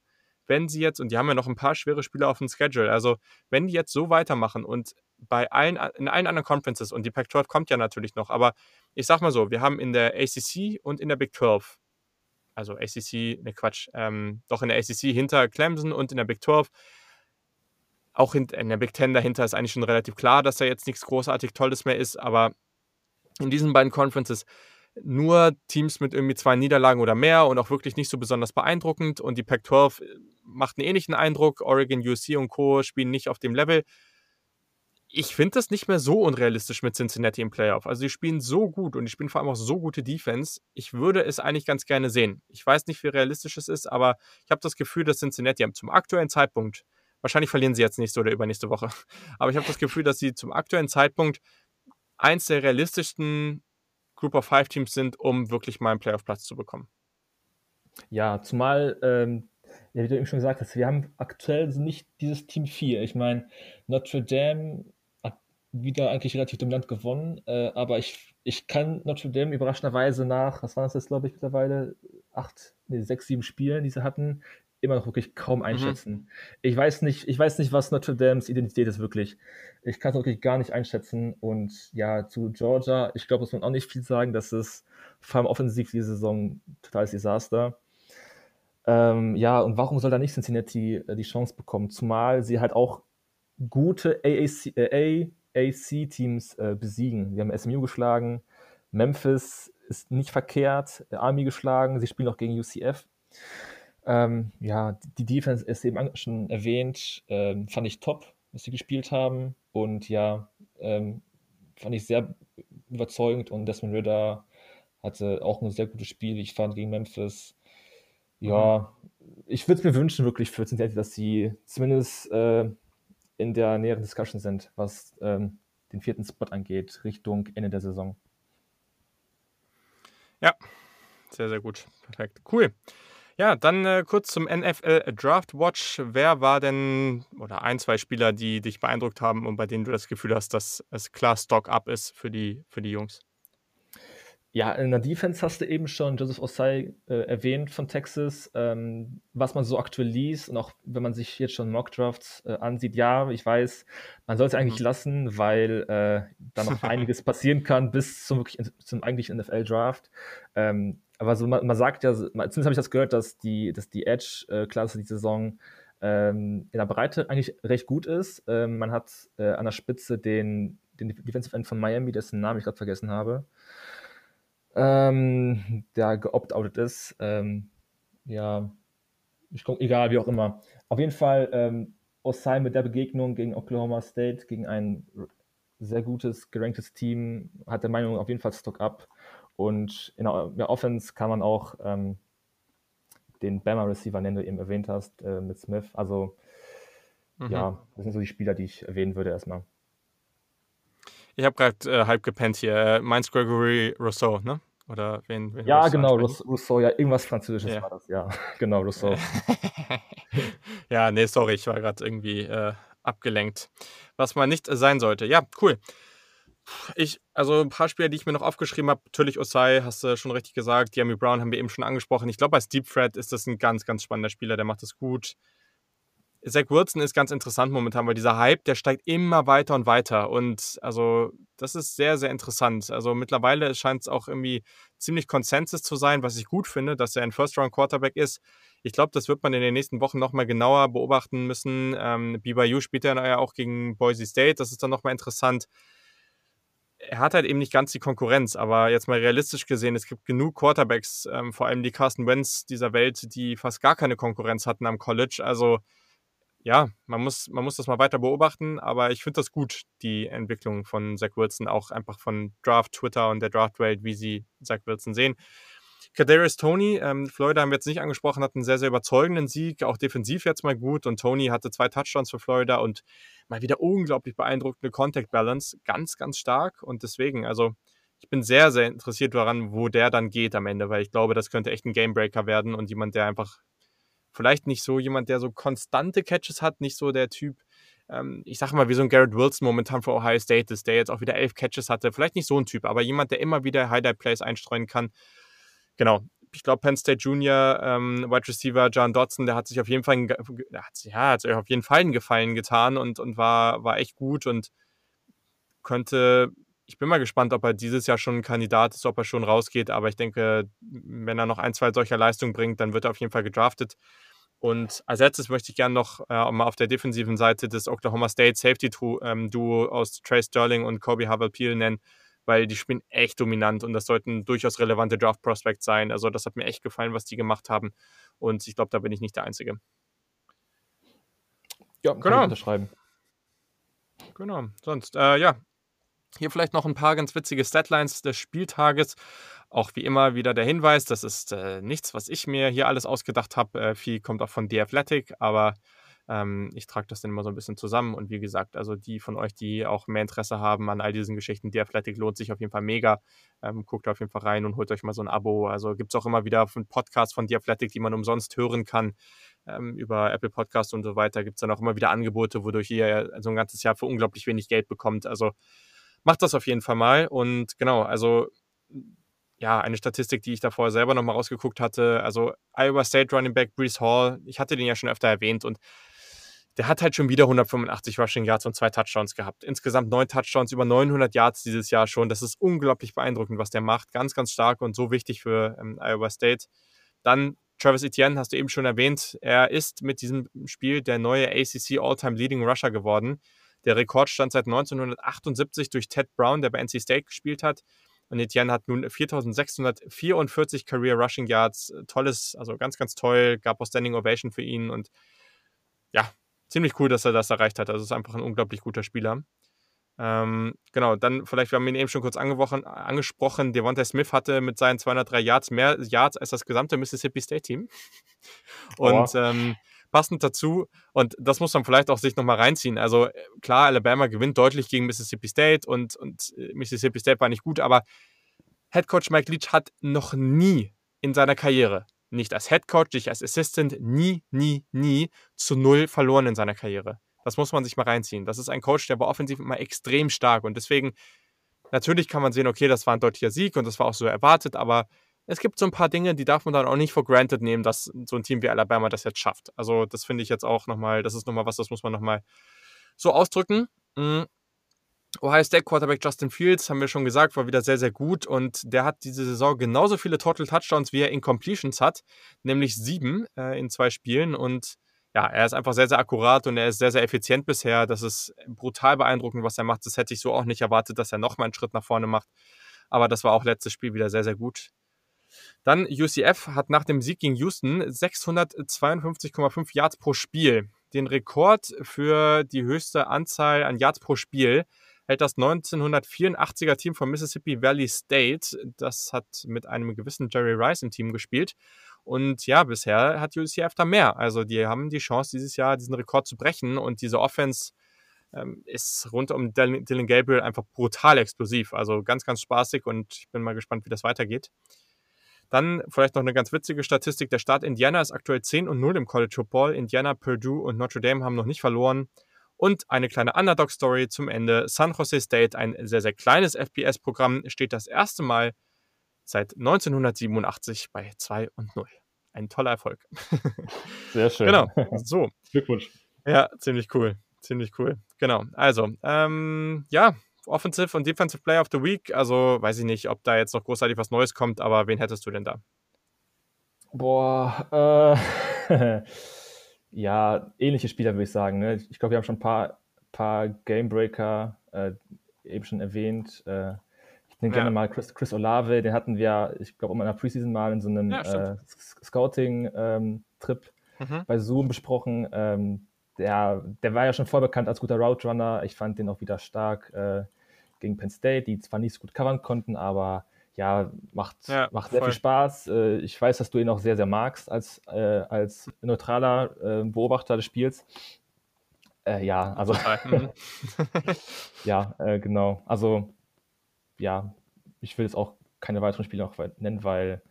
wenn sie jetzt, und die haben ja noch ein paar schwere Spiele auf dem Schedule, also wenn die jetzt so weitermachen und bei allen, in allen anderen Conferences, und die Pac-12 kommt ja natürlich noch, aber ich sag mal so, wir haben in der ACC und in der Big 12, also ACC, ne Quatsch, ähm, doch in der ACC hinter Clemson und in der Big 12, auch in, in der Big 10 dahinter ist eigentlich schon relativ klar, dass da jetzt nichts großartig Tolles mehr ist, aber in diesen beiden Conferences nur Teams mit irgendwie zwei Niederlagen oder mehr und auch wirklich nicht so besonders beeindruckend. Und die Pac-12 äh, macht einen ähnlichen Eindruck. Oregon, UC und Co. spielen nicht auf dem Level. Ich finde das nicht mehr so unrealistisch mit Cincinnati im Playoff. Also, die spielen so gut und die spielen vor allem auch so gute Defense. Ich würde es eigentlich ganz gerne sehen. Ich weiß nicht, wie realistisch es ist, aber ich habe das Gefühl, dass Cincinnati zum aktuellen Zeitpunkt, wahrscheinlich verlieren sie jetzt nächste oder übernächste Woche, aber ich habe das Gefühl, dass sie zum aktuellen Zeitpunkt eins der realistischsten Group of Five Teams sind, um wirklich mal einen Playoff-Platz zu bekommen. Ja, zumal, ähm, ja, wie du eben schon gesagt hast, wir haben aktuell nicht dieses Team 4. Ich meine, Notre Dame hat wieder eigentlich relativ dominant gewonnen, äh, aber ich, ich kann Notre Dame überraschenderweise nach, was waren das jetzt, glaube ich, mittlerweile, acht, nee, sechs, sieben Spielen, die sie hatten, immer noch wirklich kaum mhm. einschätzen. Mhm. Ich weiß nicht, ich weiß nicht, was Notre Dames Identität ist wirklich. Ich kann es wirklich gar nicht einschätzen. Und ja, zu Georgia, ich glaube, muss man auch nicht viel sagen. Das ist vor allem offensiv diese Saison totales Desaster. Ähm, ja, und warum soll da nicht Cincinnati äh, die Chance bekommen? Zumal sie halt auch gute AAC, äh, AAC-Teams äh, besiegen. Wir haben SMU geschlagen, Memphis ist nicht verkehrt, Army geschlagen, sie spielen auch gegen UCF. Ähm, ja, die Defense ist eben schon erwähnt, ähm, fand ich top, was sie gespielt haben. Und ja, ähm, fand ich sehr überzeugend und Desmond Ritter hatte auch ein sehr gutes Spiel, ich fand, gegen Memphis. Ja, mhm. ich würde es mir wünschen, wirklich für Cincinnati, dass sie zumindest äh, in der näheren Discussion sind, was ähm, den vierten Spot angeht, Richtung Ende der Saison. Ja, sehr, sehr gut. Perfekt. Cool. Ja, dann äh, kurz zum NFL Draft Watch. Wer war denn oder ein, zwei Spieler, die dich beeindruckt haben und bei denen du das Gefühl hast, dass es klar Stock up ist für die, für die Jungs? Ja, in der Defense hast du eben schon Joseph Osai äh, erwähnt von Texas. Ähm, was man so aktuell liest und auch wenn man sich jetzt schon Mockdrafts äh, ansieht, ja, ich weiß, man soll es eigentlich mhm. lassen, weil äh, da noch einiges passieren kann bis zum, wirklich, zum eigentlichen NFL-Draft. Ähm, aber so, man, man, sagt ja, zumindest habe ich das gehört, dass die, dass die Edge-Klasse die Saison ähm, in der Breite eigentlich recht gut ist. Ähm, man hat äh, an der Spitze den, den Defensive End von Miami, dessen Namen ich gerade vergessen habe ähm, der geopt-outet ist. Ähm, ja, ich guck, egal, wie auch immer. Auf jeden Fall, ähm, Osai mit der Begegnung gegen Oklahoma State, gegen ein sehr gutes, geranktes Team, hat der Meinung auf jeden Fall Stock up. Und in der Offense kann man auch ähm, den Bama-Receiver nennen, du eben erwähnt hast, äh, mit Smith. Also, mhm. ja, das sind so die Spieler, die ich erwähnen würde erstmal. Ich habe gerade äh, halb gepennt hier. Äh, Mainz Gregory Rousseau, ne? Oder wen? wen ja, genau, Rousseau, ja, irgendwas Französisches ja. war das, ja. genau, Rousseau. ja, nee, sorry, ich war gerade irgendwie äh, abgelenkt. Was man nicht sein sollte. Ja, cool. Ich, also ein paar Spieler, die ich mir noch aufgeschrieben habe, natürlich Osai, hast du schon richtig gesagt, Jamie Brown haben wir eben schon angesprochen. Ich glaube, als Deep Threat ist das ein ganz, ganz spannender Spieler, der macht das gut. Zach Wilson ist ganz interessant momentan, weil dieser Hype, der steigt immer weiter und weiter. Und also, das ist sehr, sehr interessant. Also, mittlerweile scheint es auch irgendwie ziemlich Konsensus zu sein, was ich gut finde, dass er ein First-Round-Quarterback ist. Ich glaube, das wird man in den nächsten Wochen nochmal genauer beobachten müssen. Ähm, BYU spielt ja auch gegen Boise State. Das ist dann nochmal interessant. Er hat halt eben nicht ganz die Konkurrenz, aber jetzt mal realistisch gesehen, es gibt genug Quarterbacks, ähm, vor allem die Carsten Wentz dieser Welt, die fast gar keine Konkurrenz hatten am College. Also, ja, man muss, man muss das mal weiter beobachten, aber ich finde das gut, die Entwicklung von Zach Wilson, auch einfach von Draft, Twitter und der Draft-Welt, wie sie Zach Wilson sehen. Kadarius Tony, ähm, Florida haben wir jetzt nicht angesprochen, hat einen sehr, sehr überzeugenden Sieg, auch defensiv jetzt mal gut und Tony hatte zwei Touchdowns für Florida und mal wieder unglaublich beeindruckende Contact Balance, ganz, ganz stark und deswegen, also ich bin sehr, sehr interessiert daran, wo der dann geht am Ende, weil ich glaube, das könnte echt ein Gamebreaker werden und jemand, der einfach vielleicht nicht so jemand, der so konstante Catches hat, nicht so der Typ, ähm, ich sage mal, wie so ein Garrett Wilson momentan für Ohio State ist, der jetzt auch wieder elf Catches hatte. Vielleicht nicht so ein Typ, aber jemand, der immer wieder Highlight-Plays einstreuen kann. Genau. Ich glaube, Penn State Junior, ähm, Wide Receiver John Dodson, der hat sich auf jeden Fall, hat, ja, hat sich auf jeden Fall einen Gefallen getan und, und war, war echt gut und könnte ich bin mal gespannt, ob er dieses Jahr schon ein Kandidat ist, ob er schon rausgeht. Aber ich denke, wenn er noch ein, zwei solcher Leistungen bringt, dann wird er auf jeden Fall gedraftet. Und als letztes möchte ich gerne noch äh, mal auf der defensiven Seite des Oklahoma State Safety Duo ähm, aus Trey Sterling und Kobe Havel-Peel nennen, weil die spielen echt dominant und das sollten durchaus relevante Draft Prospects sein. Also das hat mir echt gefallen, was die gemacht haben. Und ich glaube, da bin ich nicht der Einzige. Ja, kann genau. ich unterschreiben. Genau. Sonst, äh, ja, hier vielleicht noch ein paar ganz witzige Statlines des Spieltages. Auch wie immer wieder der Hinweis, das ist äh, nichts, was ich mir hier alles ausgedacht habe. Äh, viel kommt auch von The Athletic, aber ähm, ich trage das dann immer so ein bisschen zusammen. Und wie gesagt, also die von euch, die auch mehr Interesse haben an all diesen Geschichten, The Athletic lohnt sich auf jeden Fall mega. Ähm, guckt auf jeden Fall rein und holt euch mal so ein Abo. Also gibt es auch immer wieder Podcasts von The Athletic, die man umsonst hören kann. Ähm, über Apple Podcasts und so weiter gibt es dann auch immer wieder Angebote, wodurch ihr so ein ganzes Jahr für unglaublich wenig Geld bekommt. Also macht das auf jeden Fall mal. Und genau, also ja, eine Statistik, die ich da vorher selber nochmal rausgeguckt hatte. Also Iowa State Running Back Brees Hall, ich hatte den ja schon öfter erwähnt und der hat halt schon wieder 185 Rushing Yards und zwei Touchdowns gehabt. Insgesamt neun Touchdowns, über 900 Yards dieses Jahr schon. Das ist unglaublich beeindruckend, was der macht. Ganz, ganz stark und so wichtig für ähm, Iowa State. Dann Travis Etienne, hast du eben schon erwähnt. Er ist mit diesem Spiel der neue ACC All-Time Leading Rusher geworden. Der Rekord stand seit 1978 durch Ted Brown, der bei NC State gespielt hat. Und Etienne hat nun 4644 Career Rushing Yards. Tolles, also ganz, ganz toll. Gab auch Standing Ovation für ihn. Und ja, ziemlich cool, dass er das erreicht hat. Also ist einfach ein unglaublich guter Spieler. Ähm, genau, dann vielleicht, wir haben ihn eben schon kurz angesprochen, Devontae Smith hatte mit seinen 203 Yards mehr Yards als das gesamte Mississippi State Team. Und ähm, passend dazu, und das muss man vielleicht auch sich nochmal reinziehen. Also klar, Alabama gewinnt deutlich gegen Mississippi State und, und äh, Mississippi State war nicht gut, aber Head Coach Mike Leach hat noch nie in seiner Karriere, nicht als Head Coach, nicht als Assistant, nie, nie, nie zu null verloren in seiner Karriere. Das muss man sich mal reinziehen. Das ist ein Coach, der war offensiv immer extrem stark und deswegen Natürlich kann man sehen, okay, das war ein deutlicher Sieg und das war auch so erwartet, aber es gibt so ein paar Dinge, die darf man dann auch nicht for granted nehmen, dass so ein Team wie Alabama das jetzt schafft. Also das finde ich jetzt auch nochmal, das ist nochmal was, das muss man nochmal so ausdrücken. Ohio State Quarterback Justin Fields, haben wir schon gesagt, war wieder sehr, sehr gut und der hat diese Saison genauso viele Total Touchdowns, wie er Incompletions hat, nämlich sieben äh, in zwei Spielen und ja, er ist einfach sehr, sehr akkurat und er ist sehr, sehr effizient bisher. Das ist brutal beeindruckend, was er macht. Das hätte ich so auch nicht erwartet, dass er nochmal einen Schritt nach vorne macht. Aber das war auch letztes Spiel wieder sehr, sehr gut. Dann UCF hat nach dem Sieg gegen Houston 652,5 Yards pro Spiel. Den Rekord für die höchste Anzahl an Yards pro Spiel hält das 1984er Team von Mississippi Valley State. Das hat mit einem gewissen Jerry Rice im Team gespielt. Und ja, bisher hat UCF da mehr. Also die haben die Chance, dieses Jahr diesen Rekord zu brechen. Und diese Offense ähm, ist rund um Dylan Gabriel einfach brutal explosiv. Also ganz, ganz spaßig und ich bin mal gespannt, wie das weitergeht. Dann vielleicht noch eine ganz witzige Statistik. Der Staat Indiana ist aktuell 10 und 0 im College Football. Indiana, Purdue und Notre Dame haben noch nicht verloren. Und eine kleine Underdog-Story zum Ende. San Jose State, ein sehr, sehr kleines FBS-Programm, steht das erste Mal seit 1987 bei 2 und 0. Ein toller Erfolg. Sehr schön. Genau, so. Glückwunsch. Ja, ziemlich cool. Ziemlich cool. Genau. Also, ähm, ja, Offensive und Defensive Player of the Week. Also, weiß ich nicht, ob da jetzt noch großartig was Neues kommt, aber wen hättest du denn da? Boah, äh, ja, ähnliche Spieler würde ich sagen. Ne? Ich glaube, wir haben schon ein paar, paar Gamebreaker äh, eben schon erwähnt. Äh, ich nenne ja. gerne mal Chris, Chris Olave, den hatten wir, ich glaube, in einer Preseason mal in so einem ja, äh, Scouting-Trip ähm, mhm. bei Zoom besprochen. Ähm, der, der war ja schon vorbekannt als guter Route Runner. Ich fand den auch wieder stark äh, gegen Penn State, die zwar nicht so gut covern konnten, aber ja, macht, ja, macht sehr viel Spaß. Äh, ich weiß, dass du ihn auch sehr, sehr magst als, äh, als neutraler äh, Beobachter des Spiels. Äh, ja, also. Mhm. ja, äh, genau. Also, ja, ich will jetzt auch keine weiteren Spiele noch nennen, weil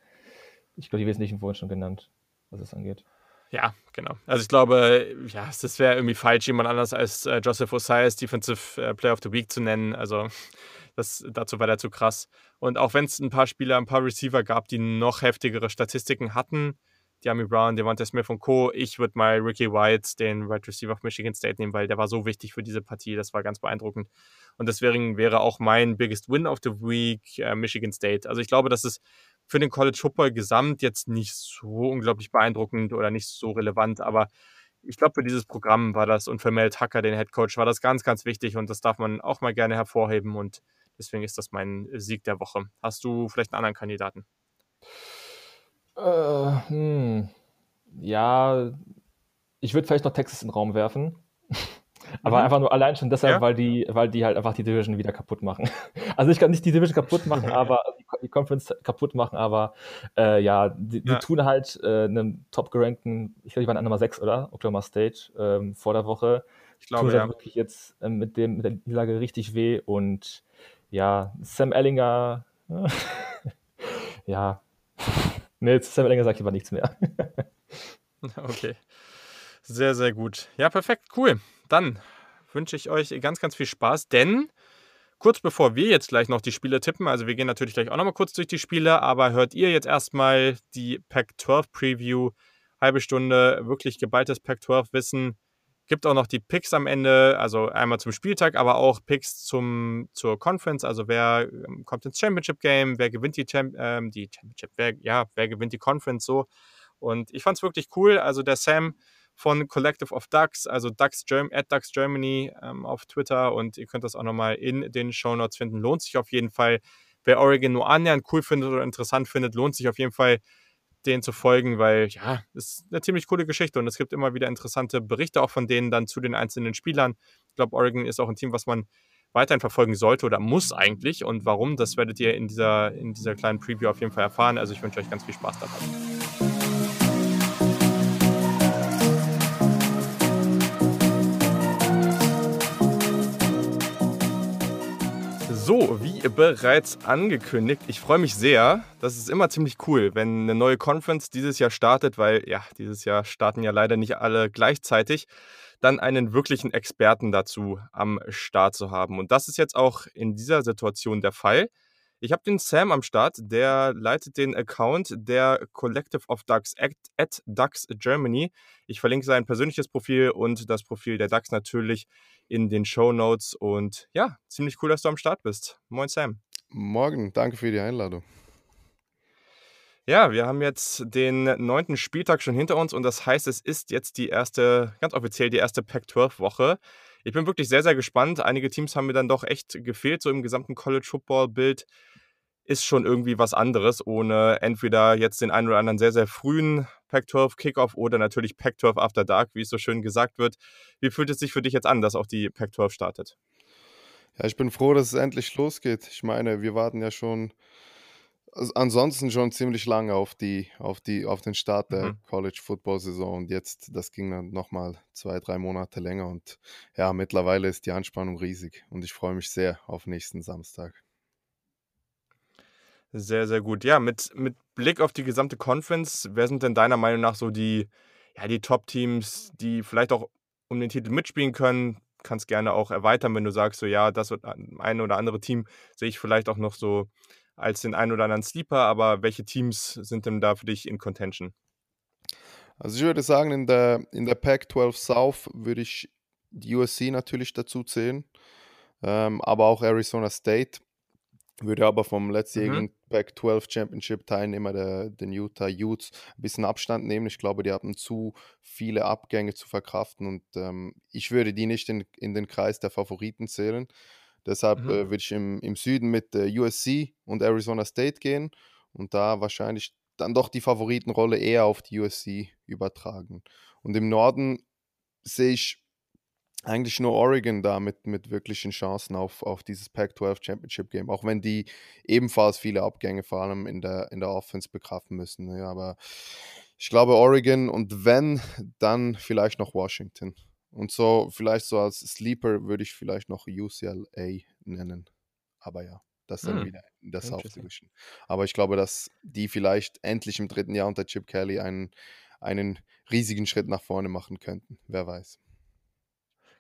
ich glaube, die Wesentlichen wurden schon genannt, was es angeht. Ja, genau. Also ich glaube, ja, das wäre irgendwie falsch, jemand anders als äh, Joseph Osias Defensive äh, Player of the Week zu nennen. Also das, dazu war der zu krass. Und auch wenn es ein paar Spieler, ein paar Receiver gab, die noch heftigere Statistiken hatten, Diami Brown, Devonta Smith und Co., ich würde mal Ricky White, den Wide right Receiver of Michigan State, nehmen, weil der war so wichtig für diese Partie. Das war ganz beeindruckend. Und deswegen wäre auch mein Biggest Win of the Week äh, Michigan State. Also ich glaube, dass es für den College Football gesamt jetzt nicht so unglaublich beeindruckend oder nicht so relevant, aber ich glaube, für dieses Programm war das und für Mel Tucker, den Head Coach, war das ganz, ganz wichtig und das darf man auch mal gerne hervorheben und deswegen ist das mein Sieg der Woche. Hast du vielleicht einen anderen Kandidaten? Äh, hm. Ja, ich würde vielleicht noch Texas in den Raum werfen. Aber mhm. einfach nur allein schon deshalb, ja. weil, die, weil die halt einfach die Division wieder kaputt machen. Also ich kann nicht die Division kaputt machen, aber die Conference kaputt machen, aber äh, ja, die, die tun halt äh, einem top gerankten, ich glaube, die waren an Nummer 6, oder? Oklahoma State ähm, vor der Woche. Ich glaube, tun ja. wirklich jetzt äh, mit, dem, mit der Niederlage richtig weh und ja, Sam Ellinger, ja, nee, Sam Ellinger sagt aber nichts mehr. okay. Sehr, sehr gut. Ja, perfekt, cool dann wünsche ich euch ganz, ganz viel Spaß, denn kurz bevor wir jetzt gleich noch die Spiele tippen, also wir gehen natürlich gleich auch nochmal kurz durch die Spiele, aber hört ihr jetzt erstmal die Pac-12 Preview, halbe Stunde wirklich geballtes Pac-12 Wissen. Gibt auch noch die Picks am Ende, also einmal zum Spieltag, aber auch Picks zum, zur Conference, also wer ähm, kommt ins Championship Game, wer gewinnt die, Champ ähm, die Championship, wer, ja, wer gewinnt die Conference so. Und ich fand es wirklich cool. Also der Sam von Collective of Ducks, also Ducks Germ at Ducks Germany ähm, auf Twitter und ihr könnt das auch nochmal in den Show Notes finden. Lohnt sich auf jeden Fall. Wer Oregon nur annähernd cool findet oder interessant findet, lohnt sich auf jeden Fall, denen zu folgen, weil ja, es ist eine ziemlich coole Geschichte und es gibt immer wieder interessante Berichte auch von denen dann zu den einzelnen Spielern. Ich glaube, Oregon ist auch ein Team, was man weiterhin verfolgen sollte oder muss eigentlich. Und warum, das werdet ihr in dieser, in dieser kleinen Preview auf jeden Fall erfahren. Also ich wünsche euch ganz viel Spaß dabei. So, wie bereits angekündigt, ich freue mich sehr. Das ist immer ziemlich cool, wenn eine neue Conference dieses Jahr startet, weil ja, dieses Jahr starten ja leider nicht alle gleichzeitig. dann einen wirklichen Experten dazu am Start zu haben. Und das ist jetzt auch in dieser Situation der Fall. Ich habe den Sam am Start, der leitet den Account der Collective of Ducks at, at Ducks Germany. Ich verlinke sein persönliches Profil und das Profil der Ducks natürlich in den Show Notes. Und ja, ziemlich cool, dass du am Start bist. Moin Sam. Morgen, danke für die Einladung. Ja, wir haben jetzt den neunten Spieltag schon hinter uns und das heißt, es ist jetzt die erste, ganz offiziell die erste Pac-12-Woche. Ich bin wirklich sehr, sehr gespannt. Einige Teams haben mir dann doch echt gefehlt, so im gesamten College-Football-Bild. Ist schon irgendwie was anderes, ohne entweder jetzt den einen oder anderen sehr, sehr frühen Pac-12 Kickoff oder natürlich Pac-12 After Dark, wie es so schön gesagt wird. Wie fühlt es sich für dich jetzt an, dass auch die Pac-12 startet? Ja, ich bin froh, dass es endlich losgeht. Ich meine, wir warten ja schon ansonsten schon ziemlich lange auf die, auf die, auf den Start der mhm. College Football Saison und jetzt, das ging dann nochmal zwei, drei Monate länger und ja, mittlerweile ist die Anspannung riesig und ich freue mich sehr auf nächsten Samstag. Sehr, sehr gut. Ja, mit, mit Blick auf die gesamte Conference, wer sind denn deiner Meinung nach so die, ja, die Top-Teams, die vielleicht auch um den Titel mitspielen können? Kannst gerne auch erweitern, wenn du sagst, so ja, das eine oder andere Team sehe ich vielleicht auch noch so als den einen oder anderen Sleeper, aber welche Teams sind denn da für dich in Contention? Also ich würde sagen, in der, in der Pac-12 South würde ich die USC natürlich dazu zählen, ähm, aber auch Arizona State. Würde aber vom letztjährigen mhm. Pac-12 Championship Teilnehmer der, den Utah Utes ein bisschen Abstand nehmen. Ich glaube, die hatten zu viele Abgänge zu verkraften und ähm, ich würde die nicht in, in den Kreis der Favoriten zählen. Deshalb mhm. äh, würde ich im, im Süden mit äh, USC und Arizona State gehen und da wahrscheinlich dann doch die Favoritenrolle eher auf die USC übertragen. Und im Norden sehe ich eigentlich nur Oregon da mit, mit wirklichen Chancen auf, auf dieses Pac-12 Championship Game, auch wenn die ebenfalls viele Abgänge vor allem in der, in der Offense bekraffen müssen. Ja, aber ich glaube Oregon und wenn, dann vielleicht noch Washington. Und so, vielleicht so als Sleeper würde ich vielleicht noch UCLA nennen. Aber ja, das dann hm. wieder in der South Division. Aber ich glaube, dass die vielleicht endlich im dritten Jahr unter Chip Kelly einen, einen riesigen Schritt nach vorne machen könnten. Wer weiß.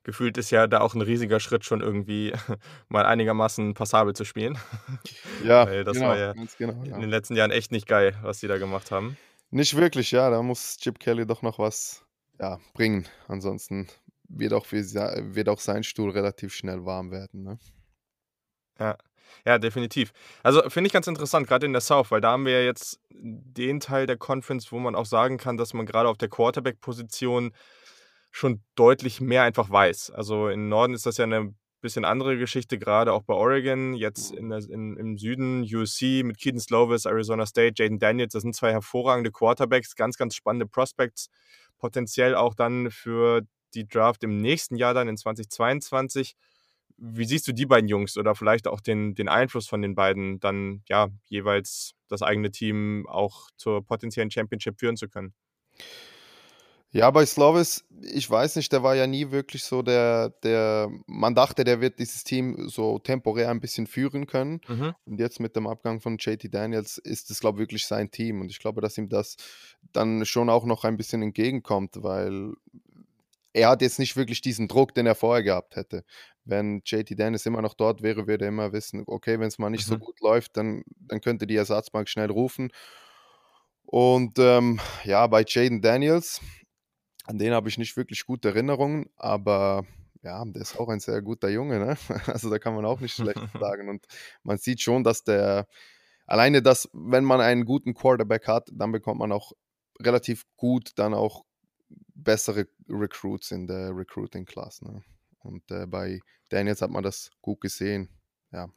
Gefühlt ist ja da auch ein riesiger Schritt schon irgendwie mal einigermaßen passabel zu spielen. Ja, Weil das genau, war ja genau, ja. in den letzten Jahren echt nicht geil, was die da gemacht haben. Nicht wirklich, ja. Da muss Chip Kelly doch noch was ja, bringen. Ansonsten wird auch, wird auch sein Stuhl relativ schnell warm werden. Ne? Ja. Ja, definitiv. Also finde ich ganz interessant, gerade in der South, weil da haben wir ja jetzt den Teil der Conference, wo man auch sagen kann, dass man gerade auf der Quarterback-Position schon deutlich mehr einfach weiß. Also im Norden ist das ja eine bisschen andere Geschichte, gerade auch bei Oregon. Jetzt in der, in, im Süden USC mit Keaton Slovis, Arizona State, Jaden Daniels, das sind zwei hervorragende Quarterbacks, ganz, ganz spannende Prospects. Potenziell auch dann für die Draft im nächsten Jahr dann in 2022. Wie siehst du die beiden Jungs oder vielleicht auch den, den Einfluss von den beiden, dann ja jeweils das eigene Team auch zur potenziellen Championship führen zu können? Ja, bei Slovis, ich weiß nicht, der war ja nie wirklich so der, der, man dachte, der wird dieses Team so temporär ein bisschen führen können. Mhm. Und jetzt mit dem Abgang von JT Daniels ist es, glaube ich, wirklich sein Team. Und ich glaube, dass ihm das dann schon auch noch ein bisschen entgegenkommt, weil er hat jetzt nicht wirklich diesen Druck, den er vorher gehabt hätte. Wenn JT Dennis immer noch dort wäre, würde er immer wissen, okay, wenn es mal nicht mhm. so gut läuft, dann, dann könnte die Ersatzbank schnell rufen. Und ähm, ja, bei Jaden Daniels, an den habe ich nicht wirklich gute Erinnerungen, aber ja, der ist auch ein sehr guter Junge, ne? Also da kann man auch nicht schlecht sagen. Und man sieht schon, dass der, alleine das, wenn man einen guten Quarterback hat, dann bekommt man auch relativ gut dann auch bessere Recruits in der Recruiting Class. Ne? Und äh, bei Daniels hat man das gut gesehen. Ja.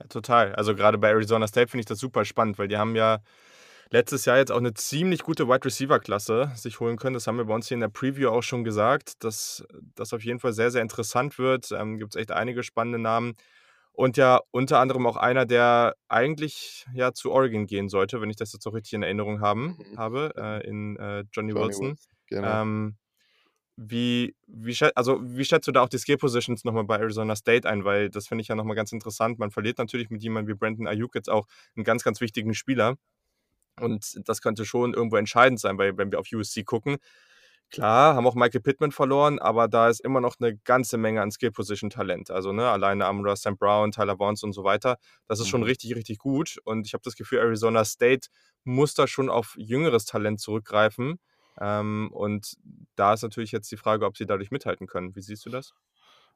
ja total. Also gerade bei Arizona State finde ich das super spannend, weil die haben ja letztes Jahr jetzt auch eine ziemlich gute Wide Receiver Klasse sich holen können. Das haben wir bei uns hier in der Preview auch schon gesagt, dass das auf jeden Fall sehr, sehr interessant wird. Ähm, Gibt es echt einige spannende Namen. Und ja unter anderem auch einer, der eigentlich ja zu Oregon gehen sollte, wenn ich das jetzt auch richtig in Erinnerung haben, mhm. habe, äh, in äh, Johnny, Johnny, Wilson. Wilson genau. ähm, wie, wie, also, wie schätzt du da auch die Skill Positions nochmal bei Arizona State ein? Weil das finde ich ja nochmal ganz interessant. Man verliert natürlich mit jemandem wie Brandon Ayuk jetzt auch einen ganz, ganz wichtigen Spieler. Und das könnte schon irgendwo entscheidend sein, weil wenn wir auf USC gucken, Klar, haben auch Michael Pittman verloren, aber da ist immer noch eine ganze Menge an Skill-Position-Talent. Also ne, alleine Amra St. Brown, Tyler Vaughns und so weiter. Das ist schon Mhm. richtig, richtig gut. Und ich habe das Gefühl, Arizona State muss da schon auf jüngeres Talent zurückgreifen. Ähm, und da ist natürlich jetzt die Frage, ob sie dadurch mithalten können. Wie siehst du das?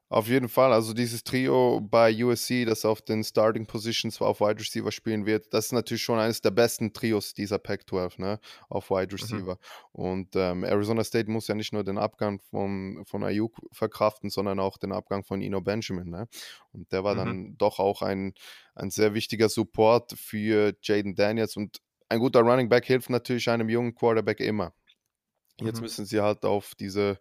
Auf jeden Fall, also dieses Trio bei USC, das auf den Starting Positions auf Wide Receiver spielen wird, das ist natürlich schon eines der besten Trios dieser Pac-12, ne, auf Wide Mhm. Receiver. Und ähm, Arizona State muss ja nicht nur den Abgang von, von Ayuk verkraften, sondern auch den Abgang von Eno Benjamin, ne? Und der war Mhm. dann doch auch ein, ein sehr wichtiger Support für Jaden Daniels und ein guter Running Back hilft natürlich einem jungen Quarterback immer. Jetzt Mhm. müssen sie halt auf diese,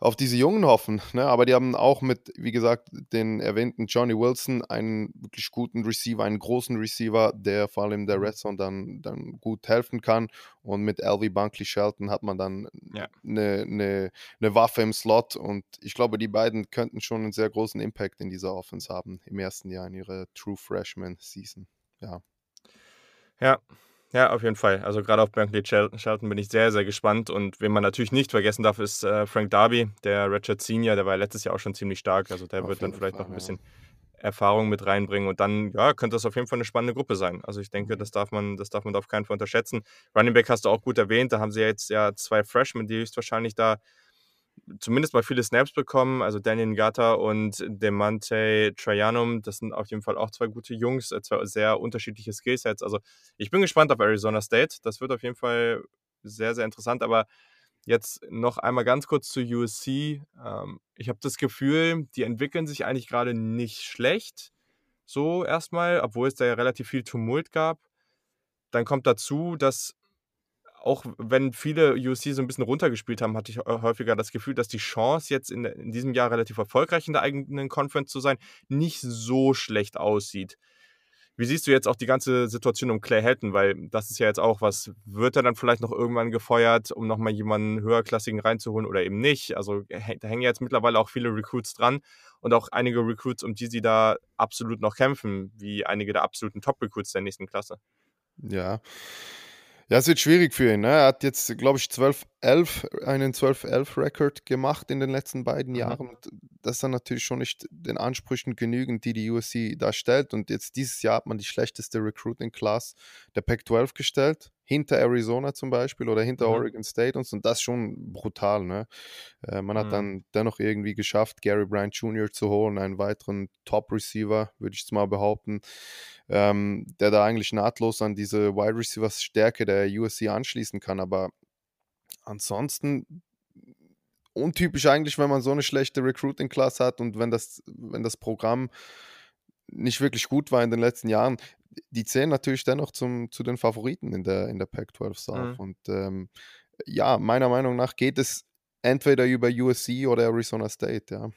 auf diese Jungen hoffen. Ne? Aber die haben auch mit, wie gesagt, den erwähnten Johnny Wilson einen wirklich guten Receiver, einen großen Receiver, der vor allem der. Red Zone dann, dann gut helfen kann. Und mit LV Bunkley Shelton hat man dann Ja. eine, eine, eine Waffe im Slot. Und ich glaube, die beiden könnten schon einen sehr großen Impact in dieser Offense haben im ersten Jahr in ihrer True Freshman Season. Ja. Ja, ja, auf jeden Fall. Also gerade auf Shel- Shelton bin ich sehr, sehr gespannt. Und wen man natürlich nicht vergessen darf, ist äh, Frank Darby, der Richard Senior, der war letztes Jahr auch schon ziemlich stark. Also der Auf wird dann vielleicht Fall, noch ein ja. bisschen Erfahrung mit reinbringen. Und dann, ja, könnte das auf jeden Fall eine spannende Gruppe sein. Also ich denke, Mhm. das darf man, das darf man auf keinen Fall unterschätzen. Running Back hast du auch gut erwähnt. Da haben sie ja jetzt ja zwei Freshmen, die höchstwahrscheinlich da zumindest mal viele Snaps bekommen. Also Daniel Ngata und Demante Trajanum. Das sind auf jeden Fall auch zwei gute Jungs, äh, zwei sehr unterschiedliche Skillsets. Also ich bin gespannt auf Arizona State. Das wird auf jeden Fall sehr, sehr interessant. Aber jetzt noch einmal ganz kurz zu USC. Ähm, ich habe das Gefühl, die entwickeln sich eigentlich gerade nicht schlecht. So erstmal, obwohl es da ja relativ viel Tumult gab. Dann kommt dazu, dass auch wenn viele USC so ein bisschen runtergespielt haben, hatte ich hä- häufiger das Gefühl, dass die Chance, jetzt in, in diesem Jahr relativ erfolgreich in der eigenen Conference zu sein, nicht so schlecht aussieht. Wie siehst du jetzt auch die ganze Situation um Clay Helton? Weil das ist ja jetzt auch was, wird er dann vielleicht noch irgendwann gefeuert, um nochmal jemanden höherklassigen reinzuholen oder eben nicht? Also da hängen jetzt mittlerweile auch viele Recruits dran und auch einige Recruits, um die sie da absolut noch kämpfen, wie einige der absoluten Top-Recruits der nächsten Klasse. Ja. Ja, es wird schwierig für ihn. Ne? Er hat jetzt, glaube ich, 12-11, einen 12-11-Record gemacht in den letzten beiden Mhm. Jahren. Und das ist dann natürlich schon nicht den Ansprüchen genügend, die die USC da stellt. Und jetzt dieses Jahr hat man die schlechteste Recruiting-Class der Pac-12 gestellt. Hinter Arizona zum Beispiel oder hinter Mhm. Oregon State und, und das ist schon brutal. Ne? Äh, man hat Mhm. dann dennoch irgendwie geschafft, Gary Bryant Jr. zu holen, einen weiteren Top-Receiver, würde ich jetzt mal behaupten, ähm, der da eigentlich nahtlos an diese Wide Receivers-Stärke der USC anschließen kann. Aber ansonsten untypisch eigentlich, wenn man so eine schlechte Recruiting-Class hat und wenn das, wenn das Programm nicht wirklich gut war in den letzten Jahren. Die zählen natürlich dennoch zum, zu den Favoriten in der, in der Pac-12 South. Mhm. Und ähm, ja, meiner Meinung nach geht es entweder über USC oder Arizona State, ja.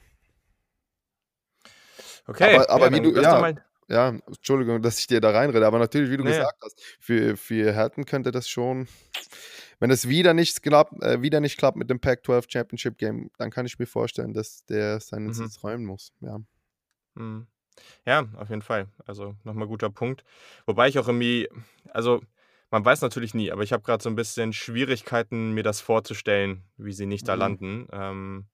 Okay, Aber- aber ja, wie du- ja. Ja, Entschuldigung, dass ich dir da reinrede, aber natürlich, wie du Nee. gesagt hast, für, für Helton könnte das schon, wenn es wieder nicht klappt, äh, wieder nicht klappt mit dem Pac-12 Championship Game, dann kann ich mir vorstellen, dass der seinen Mhm. Sitz räumen muss. Ja. Mhm. Ja, auf jeden Fall. Also nochmal guter Punkt. Wobei ich auch irgendwie, also man weiß natürlich nie, aber ich habe gerade so ein bisschen Schwierigkeiten, mir das vorzustellen, wie sie nicht da Mhm. landen. Ähm,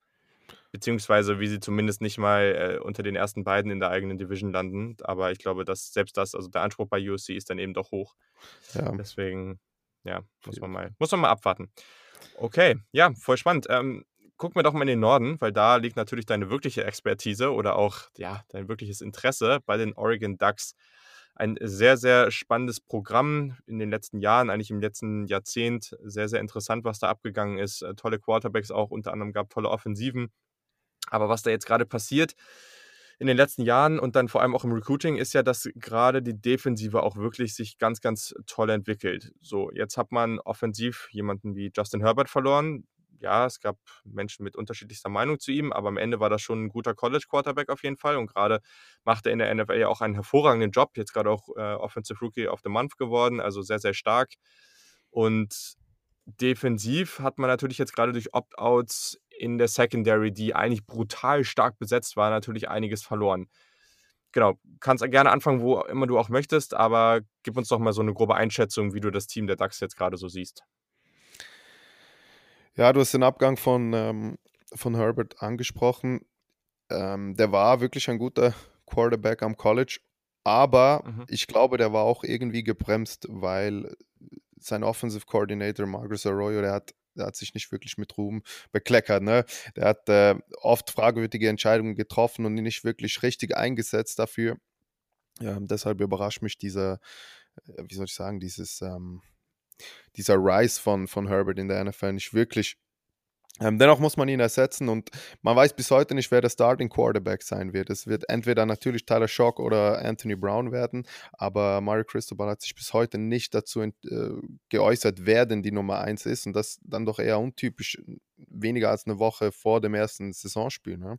beziehungsweise wie sie zumindest nicht mal äh, unter den ersten beiden in der eigenen Division landen. Aber ich glaube, dass selbst das, also der Anspruch bei USC ist dann eben doch hoch. ja. Deswegen, ja, muss man mal, muss man mal abwarten. Okay, ja, voll spannend. Ähm, gucken wir doch mal in den Norden, weil da liegt natürlich deine wirkliche Expertise oder auch ja, dein wirkliches Interesse bei den Oregon Ducks. Ein sehr, sehr spannendes Programm in den letzten Jahren, eigentlich im letzten Jahrzehnt. Sehr, sehr interessant, was da abgegangen ist. Äh, Tolle Quarterbacks auch, unter anderem gab tolle Offensiven. Aber was da jetzt gerade passiert in den letzten Jahren und dann vor allem auch im Recruiting ist ja, dass gerade die Defensive auch wirklich sich ganz, ganz toll entwickelt. So, jetzt hat man offensiv jemanden wie Justin Herbert verloren. Ja, es gab Menschen mit unterschiedlichster Meinung zu ihm, aber am Ende war das schon ein guter College-Quarterback auf jeden Fall. Und gerade macht er in der NFL ja auch einen hervorragenden Job. Jetzt gerade auch äh, Offensive Rookie of the Month geworden, also sehr, sehr stark. Und defensiv hat man natürlich jetzt gerade durch Opt-outs in der Secondary, die eigentlich brutal stark besetzt war, natürlich einiges verloren. Genau, kannst gerne anfangen, wo immer du auch möchtest, aber gib uns doch mal so eine grobe Einschätzung, wie du das Team der Ducks jetzt gerade so siehst. Ja, du hast den Abgang von, ähm, von Herbert angesprochen. Ähm, der war wirklich ein guter Quarterback am College, aber mhm. ich glaube, der war auch irgendwie gebremst, weil sein Offensive Coordinator Marcus Arroyo, der hat, der hat sich nicht wirklich mit Ruhm bekleckert. Ne? Der hat äh, oft fragwürdige Entscheidungen getroffen und nicht wirklich richtig eingesetzt dafür. Ja, deshalb überrascht mich dieser, äh, wie soll ich sagen, dieses, ähm, dieser Rise von, von Herbert in der NFL nicht wirklich. Ähm, dennoch muss man ihn ersetzen und man weiß bis heute nicht, wer der Starting Quarterback sein wird. Es wird entweder natürlich Tyler Shock oder Anthony Brown werden, aber Mario Cristobal hat sich bis heute nicht dazu äh, geäußert, wer denn die Nummer 1 ist und das dann doch eher untypisch, weniger als eine Woche vor dem ersten Saisonspiel. Ne?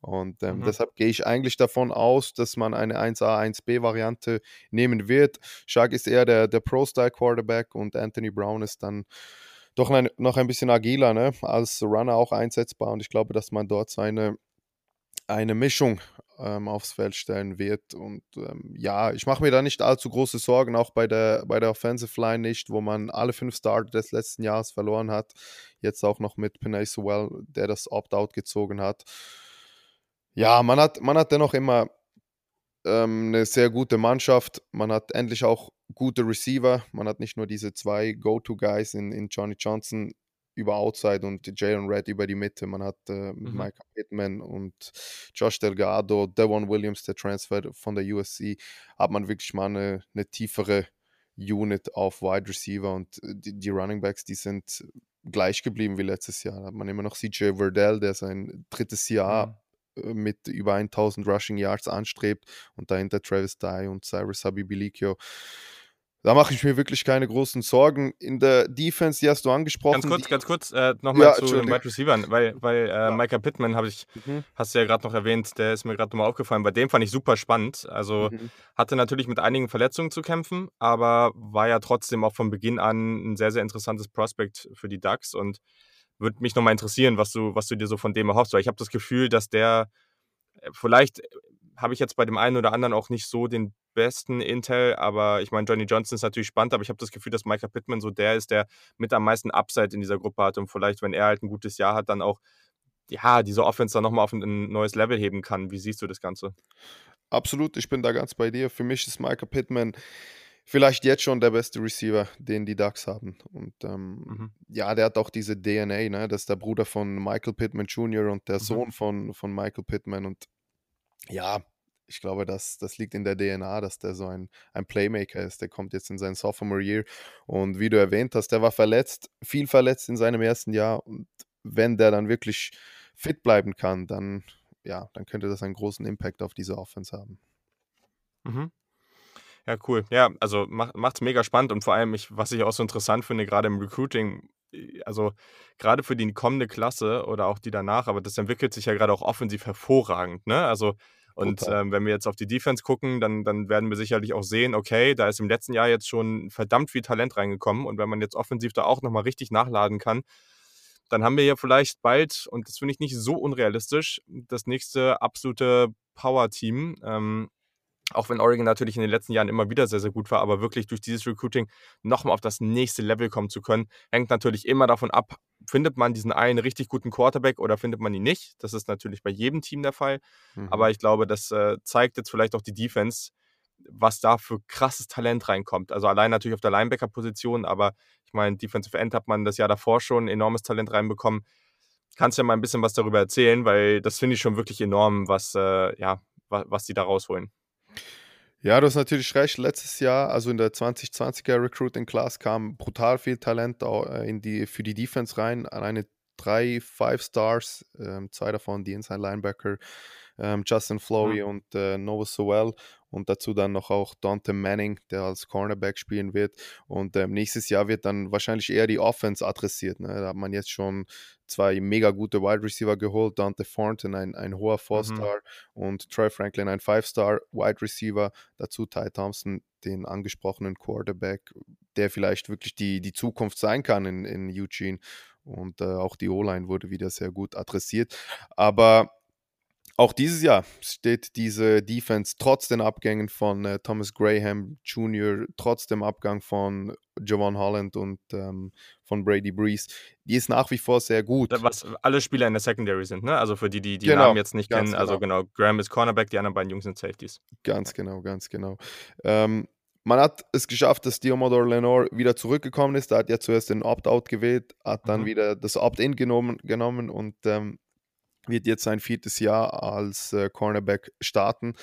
Und ähm, mhm. deshalb gehe ich eigentlich davon aus, dass man eine 1A, 1B-Variante nehmen wird. Shaq ist eher der, der Pro-Style-Quarterback und Anthony Brown ist dann doch ein, noch ein bisschen agiler, ne? als Runner auch einsetzbar. Und ich glaube, dass man dort seine eine Mischung ähm, aufs Feld stellen wird. Und ähm, ja, ich mache mir da nicht allzu große Sorgen, auch bei der, bei der Offensive Line nicht, wo man alle fünf Starter des letzten Jahres verloren hat. Jetzt auch noch mit Penay Sewell, der das Opt-out gezogen hat. Ja, man hat, man hat dennoch immer ähm, eine sehr gute Mannschaft. Man hat endlich auch gute Receiver. Man hat nicht nur diese zwei Go-To-Guys in, in Johnny Johnson über Outside und Jalen Red über die Mitte. Man hat äh, mhm. Micah Pittman und Josh Delgado, Devon Williams, der Transfer von der USC. Hat man wirklich mal eine, eine tiefere Unit auf Wide Receiver und äh, die, die Running Backs, die sind gleich geblieben wie letztes Jahr. Da hat man immer noch CJ Verdell, der sein drittes Jahr mhm äh, mit über 1000 Rushing Yards anstrebt und dahinter Travis Dye und Cyrus Habibilikio. Da mache ich mir wirklich keine großen Sorgen. In der Defense, die hast du angesprochen. Ganz kurz, ganz kurz, äh, nochmal ja, zu den Wide Receivers, weil, weil äh, ja. Micah Pittman habe ich, mhm. hast du ja gerade noch erwähnt, der ist mir gerade nochmal aufgefallen. Bei dem fand ich super spannend. Also mhm. hatte natürlich mit einigen Verletzungen zu kämpfen, aber war ja trotzdem auch von Beginn an ein sehr, sehr interessantes Prospect für die Ducks und würde mich nochmal interessieren, was du, was du dir so von dem erhoffst, weil ich habe das Gefühl, dass der äh, vielleicht habe ich jetzt bei dem einen oder anderen auch nicht so den besten Intel, aber ich meine, Johnny Johnson ist natürlich spannend, aber ich habe das Gefühl, dass Micah Pittman so der ist, der mit am meisten Upside in dieser Gruppe hat und vielleicht, wenn er halt ein gutes Jahr hat, dann auch ja, diese Offense dann nochmal auf ein neues Level heben kann. Wie siehst du das Ganze? Absolut, ich bin da ganz bei dir. Für mich ist Micah Pittman vielleicht jetzt schon der beste Receiver, den die Ducks haben. Und ähm, mhm. ja, der hat auch diese DNA, ne? Das ist der Bruder von Michael Pittman Jr. und der mhm. Sohn von, von Michael Pittman. Und ja, ich glaube, das, das liegt in der DNA, dass der so ein, ein Playmaker ist. Der kommt jetzt in sein Sophomore Year. Und wie du erwähnt hast, der war verletzt, viel verletzt in seinem ersten Jahr. Und wenn der dann wirklich fit bleiben kann, dann, ja, dann könnte das einen großen Impact auf diese Offense haben. Mhm. Ja, cool. Ja, also macht es mega spannend und vor allem, ich, was ich auch so interessant finde, gerade im Recruiting, also gerade für die kommende Klasse oder auch die danach, aber das entwickelt sich ja gerade auch offensiv hervorragend. Ne? Also, und ähm, wenn wir jetzt auf die Defense gucken, dann, dann werden wir sicherlich auch sehen, okay, da ist im letzten Jahr jetzt schon verdammt viel Talent reingekommen und wenn man jetzt offensiv da auch nochmal richtig nachladen kann, dann haben wir ja vielleicht bald, und das finde ich nicht so unrealistisch, das nächste absolute Power-Team. Ähm, auch wenn Oregon natürlich in den letzten Jahren immer wieder sehr, sehr gut war, aber wirklich durch dieses Recruiting nochmal auf das nächste Level kommen zu können, hängt natürlich immer davon ab, findet man diesen einen richtig guten Quarterback oder findet man ihn nicht. Das ist natürlich bei jedem Team der Fall. Mhm. Aber ich glaube, das äh, zeigt jetzt vielleicht auch die Defense, was da für krasses Talent reinkommt. Also allein natürlich auf der Linebacker-Position, aber ich meine, Defensive End hat man das Jahr davor schon enormes Talent reinbekommen. Kannst du ja mal ein bisschen was darüber erzählen, weil das finde ich schon wirklich enorm, was, äh, ja, was, was die da rausholen. Ja, du hast natürlich recht. Letztes Jahr, also in der 2020er Recruiting Class, kam brutal viel Talent äh, in die, für die Defense rein. Alleine drei Five Stars, ähm, zwei davon die Inside Linebacker, ähm, Justin Flory mhm. und äh, Noah Sowell und dazu dann noch auch Dante Manning, der als Cornerback spielen wird. Und ähm, nächstes Jahr wird dann wahrscheinlich eher die Offense adressiert. Ne? Da hat man jetzt schon zwei mega gute Wide Receiver geholt. Dante Thornton, ein, ein hoher mhm. Four-Star mhm. und Troy Franklin, ein Five-Star Wide Receiver. Dazu Ty Thompson, den angesprochenen Quarterback, der vielleicht wirklich die, die Zukunft sein kann in, in Eugene. Und äh, auch die O-Line wurde wieder sehr gut adressiert. Aber auch dieses Jahr steht diese Defense trotz den Abgängen von äh, Thomas Graham Jr., trotz dem Abgang von Javon Holland und ähm, von Brady Breeze, die ist nach wie vor sehr gut. Was alle Spieler in der Secondary sind, ne? Also für die, die die genau, Namen jetzt nicht kennen. Also genau. Also genau, Graham ist Cornerback, die anderen beiden Jungs sind Safeties. Ganz genau, ganz genau. Ähm, man hat es geschafft, dass Diomodor Lenore wieder zurückgekommen ist. Er hat ja zuerst den Opt-out gewählt, hat dann mhm. wieder das Opt-in genommen, genommen und ähm, wird jetzt sein viertes Jahr als äh, Cornerback starten.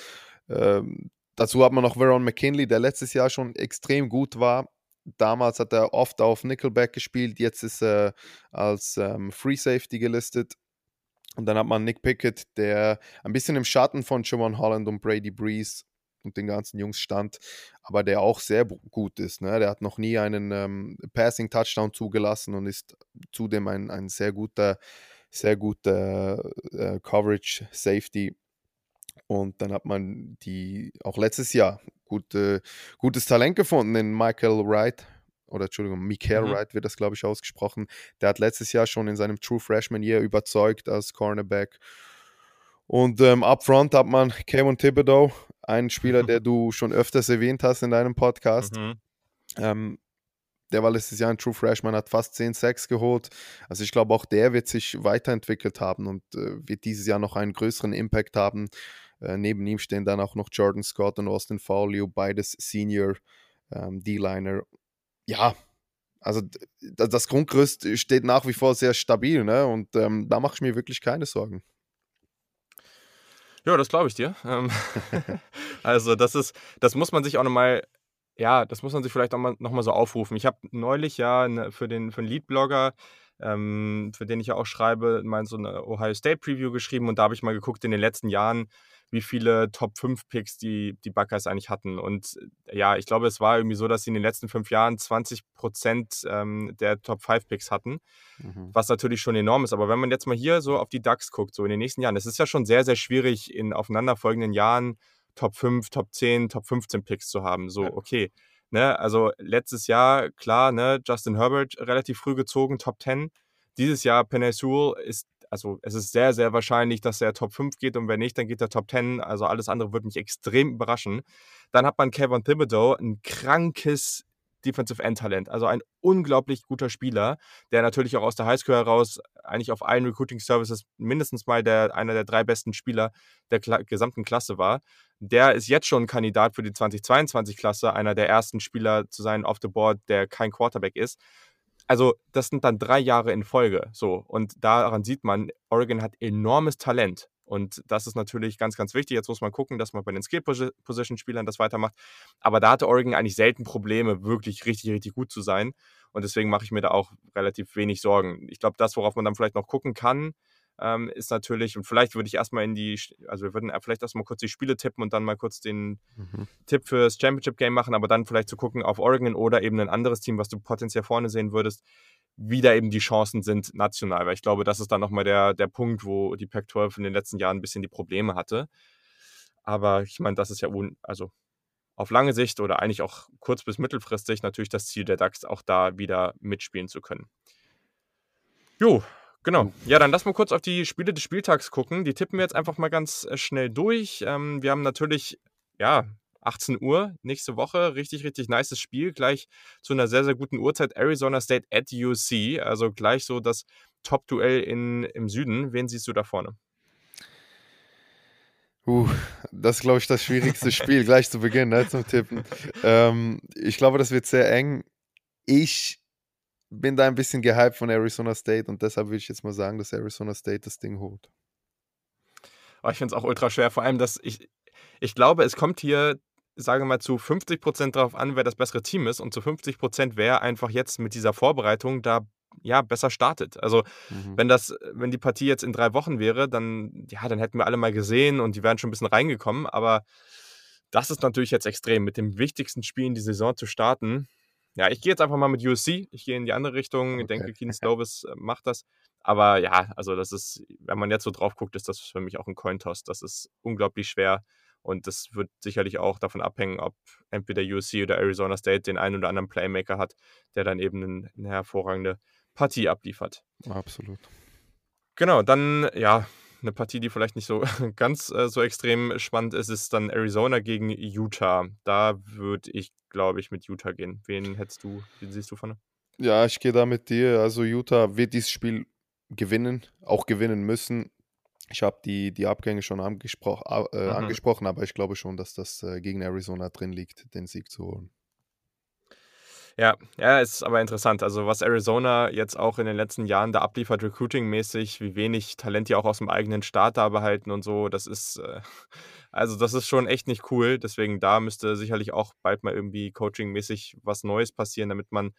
Ähm, dazu hat man noch Veron McKinley, der letztes Jahr schon extrem gut war. Damals hat er oft auf Nickelback gespielt, jetzt ist er als ähm, Free Safety gelistet. Und dann hat man Nick Pickett, der ein bisschen im Schatten von Javon Holland und Brady Breeze und den ganzen Jungs stand, aber der auch sehr gut ist. Ne? Der hat noch nie einen ähm, Passing-Touchdown zugelassen und ist zudem ein, ein sehr guter sehr guter äh, Coverage, Safety. Und dann hat man die auch letztes Jahr gute, gutes Talent gefunden in Michael Wright. Oder Entschuldigung, Michael mhm. Wright wird das, glaube ich, ausgesprochen. Der hat letztes Jahr schon in seinem True Freshman Year überzeugt als Cornerback. Und ähm, up front hat man Kevin Thibodeau, einen Spieler, der du schon öfters erwähnt hast in deinem Podcast. Mhm. Ähm, der war letztes Jahr ein True Freshman, hat fast 10 Sacks geholt. Also ich glaube, auch der wird sich weiterentwickelt haben und äh, wird dieses Jahr noch einen größeren Impact haben. Äh, neben ihm stehen dann auch noch Jordan Scott und Austin Fowley, beides Senior ähm, D-Liner. Ja, also das Grundgerüst steht nach wie vor sehr stabil ne? und ähm, da mache ich mir wirklich keine Sorgen. Ja, das glaube ich dir. Ähm, also das ist, das muss man sich auch nochmal ja, das muss man sich vielleicht auch mal, noch mal so aufrufen. Ich habe neulich ja ne, für den, für den Lead-Blogger, ähm, für den ich ja auch schreibe, mal so eine Ohio State Preview geschrieben und da habe ich mal geguckt in den letzten Jahren, wie viele Top 5 Picks die, die Buckeyes eigentlich hatten. Und äh, ja, ich glaube, es war irgendwie so, dass sie in den letzten fünf Jahren 20 Prozent ähm, der Top 5 Picks hatten, mhm. was natürlich schon enorm ist. Aber wenn man jetzt mal hier so auf die Ducks guckt, so in den nächsten Jahren, es ist ja schon sehr, sehr schwierig in aufeinanderfolgenden Jahren Top 5, Top 10, Top 15 Picks zu haben. So, okay. Ne, also letztes Jahr, klar, ne, Justin Herbert relativ früh gezogen, Top 10. Dieses Jahr Penny ist, also es ist sehr, sehr wahrscheinlich, dass er Top 5 geht und wenn nicht, dann geht er Top 10. Also alles andere würde mich extrem überraschen. Dann hat man Kevin Thibodeau, ein krankes Defensive End Talent. Also ein unglaublich guter Spieler, der natürlich auch aus der Highschool heraus eigentlich auf allen Recruiting Services mindestens mal der, einer der drei besten Spieler der Kla gesamten Klasse war. Der ist jetzt schon Kandidat für die 2022-Klasse, einer der ersten Spieler zu sein off the board, der kein Quarterback ist. Also, das sind dann drei Jahre in Folge. So. Und daran sieht man, Oregon hat enormes Talent. Und das ist natürlich ganz, ganz wichtig. Jetzt muss man gucken, dass man bei den Skill-Position-Spielern das weitermacht. Aber da hatte Oregon eigentlich selten Probleme, wirklich richtig, richtig gut zu sein. Und deswegen mache ich mir da auch relativ wenig Sorgen. Ich glaube, das, worauf man dann vielleicht noch gucken kann, ähm, ist natürlich, und vielleicht würde ich erstmal in die, also wir würden vielleicht erstmal kurz die Spiele tippen und dann mal kurz den mhm. Tipp fürs Championship-Game machen, aber dann vielleicht zu gucken auf Oregon oder eben ein anderes Team, was du potenziell vorne sehen würdest wie da eben die Chancen sind national. Weil ich glaube, das ist dann nochmal der, der Punkt, wo die Pac-12 in den letzten Jahren ein bisschen die Probleme hatte. Aber ich meine, das ist ja un also auf lange Sicht oder eigentlich auch kurz- bis mittelfristig natürlich das Ziel der DAX, auch da wieder mitspielen zu können. Jo, genau. Ja, dann lass mal kurz auf die Spiele des Spieltags gucken. Die tippen wir jetzt einfach mal ganz äh, schnell durch. Ähm, wir haben natürlich, ja, 18 Uhr nächste Woche. Richtig, richtig nices Spiel. Gleich zu einer sehr, sehr guten Uhrzeit. Arizona State at UC. Also gleich so das Top-Duell im Süden. Wen siehst du da vorne? Uh, das ist, glaube ich, das schwierigste Spiel gleich zu Beginn ne, zum Tippen. Ähm, ich glaube, das wird sehr eng. Ich bin da ein bisschen gehypt von Arizona State und deshalb würde ich jetzt mal sagen, dass Arizona State das Ding holt. Oh, ich finde es auch ultra schwer. Vor allem, dass ich, ich glaube, es kommt hier sage mal, zu 50 Prozent darauf an, wer das bessere Team ist und zu 50 Prozent, wer einfach jetzt mit dieser Vorbereitung da ja, besser startet. Also, mhm. wenn das, wenn die Partie jetzt in drei Wochen wäre, dann, ja, dann hätten wir alle mal gesehen und die wären schon ein bisschen reingekommen. Aber das ist natürlich jetzt extrem, mit dem wichtigsten Spiel in die Saison zu starten. Ja, ich gehe jetzt einfach mal mit USC. Ich gehe in die andere Richtung. Okay. Ich denke, Keenan Slovis äh, macht das. Aber ja, also das ist, wenn man jetzt so drauf guckt, ist das für mich auch ein Cointoss. Das ist unglaublich schwer. Und das wird sicherlich auch davon abhängen, ob entweder USC oder Arizona State den einen oder anderen Playmaker hat, der dann eben eine hervorragende Partie abliefert. Absolut. Genau, dann, ja, eine Partie, die vielleicht nicht so ganz äh, so extrem spannend ist, ist dann Arizona gegen Utah. Da würde ich, glaube ich, mit Utah gehen. Wen hättest du, wen siehst du vorne? Ja, ich gehe da mit dir. Also Utah wird dieses Spiel gewinnen, auch gewinnen müssen. Ich habe die, die Abgänge schon angespro äh, mhm. angesprochen, aber ich glaube schon, dass das äh, gegen Arizona drin liegt, den Sieg zu holen. Ja, ja, ist aber interessant. Also, was Arizona jetzt auch in den letzten Jahren da abliefert, recruiting-mäßig, wie wenig Talent die auch aus dem eigenen Staat da behalten und so, das ist, äh, also, das ist schon echt nicht cool. Deswegen, da müsste sicherlich auch bald mal irgendwie coaching-mäßig was Neues passieren, damit man,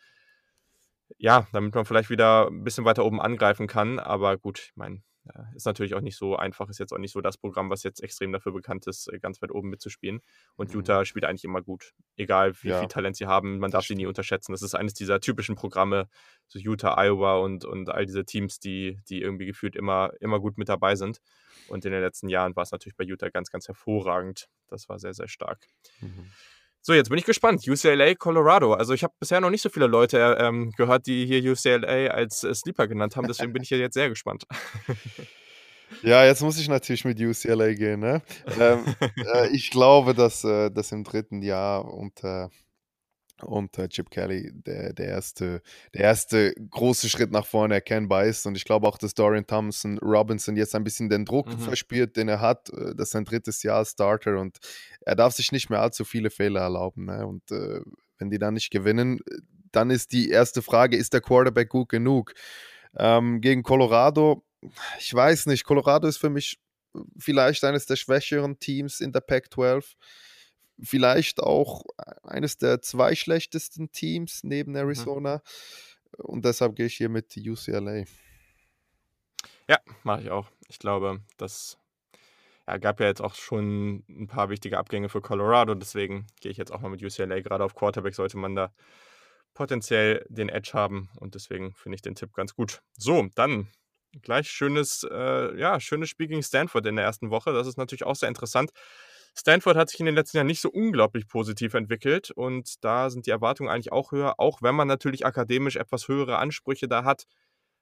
ja, damit man vielleicht wieder ein bisschen weiter oben angreifen kann. Aber gut, ich meine, ist natürlich auch nicht so einfach, ist jetzt auch nicht so das Programm, was jetzt extrem dafür bekannt ist, äh, ganz weit oben mitzuspielen. Und mhm. Utah spielt eigentlich immer gut. Egal wie ja. viel Talent sie haben, man darf sie nie unterschätzen. Das ist eines dieser typischen Programme, so Utah, Iowa und, und all diese Teams, die, die irgendwie gefühlt immer, immer gut mit dabei sind. Und in den letzten Jahren war es natürlich bei Utah ganz, ganz hervorragend. Das war sehr, sehr stark. Mhm. So, jetzt bin ich gespannt. UCLA, Colorado. Also ich habe bisher noch nicht so viele Leute ähm, gehört, die hier UCLA als äh, Sleeper genannt haben. Deswegen bin ich hier jetzt sehr gespannt. Ja, jetzt muss ich natürlich mit UCLA gehen. Ne? ähm, äh, ich glaube, dass äh, das im dritten Jahr unter und äh, Chip Kelly der, der, erste, der erste große Schritt nach vorne erkennbar ist. Und ich glaube auch, dass Dorian Thompson Robinson jetzt ein bisschen den Druck mhm. verspürt, den er hat. Äh, das ist sein drittes Jahr Starter und er darf sich nicht mehr allzu viele Fehler erlauben. Ne? Und äh, wenn die dann nicht gewinnen, dann ist die erste Frage, ist der Quarterback gut genug? Ähm, gegen Colorado, ich weiß nicht, Colorado ist für mich vielleicht eines der schwächeren Teams in der Pac-12 vielleicht auch eines der zwei schlechtesten Teams neben mhm. Arizona. Mhm. Und deshalb gehe ich hier mit UCLA. Ja, mache ich auch. Ich glaube, das ja, gab ja jetzt auch schon ein paar wichtige Abgänge für Colorado. Deswegen gehe ich jetzt auch mal mit UCLA. Gerade auf Quarterback sollte man da potenziell den Edge haben. Und deswegen finde ich den Tipp ganz gut. So, dann gleich schönes, äh, ja, schönes Spiel gegen Stanford in der ersten Woche. Das ist natürlich auch sehr interessant. Stanford hat sich in den letzten Jahren nicht so unglaublich positiv entwickelt und da sind die Erwartungen eigentlich auch höher, auch wenn man natürlich akademisch etwas höhere Ansprüche da hat.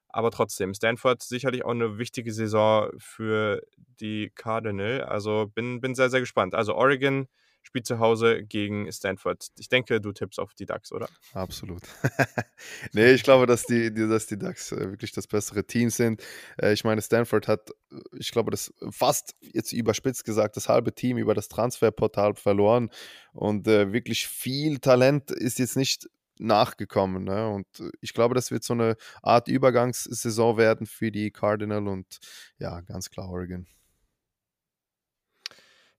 Aber trotzdem, Stanford sicherlich auch eine wichtige Saison für die Cardinal. Also bin, bin sehr, sehr gespannt. Also Oregon spielt zu Hause gegen Stanford. Ich denke, du tippst auf die Ducks, oder? Absolut. nee, ich glaube, dass die, dass die Ducks äh, wirklich das bessere Team sind. Äh, ich meine, Stanford hat, äh, ich glaube, das fast jetzt überspitzt gesagt, das halbe Team über das Transferportal verloren. Und wirklich viel Talent ist jetzt nicht nachgekommen. Ne? Und ich glaube, das wird so eine Art Übergangssaison werden für die Cardinal und ja, ganz klar Oregon.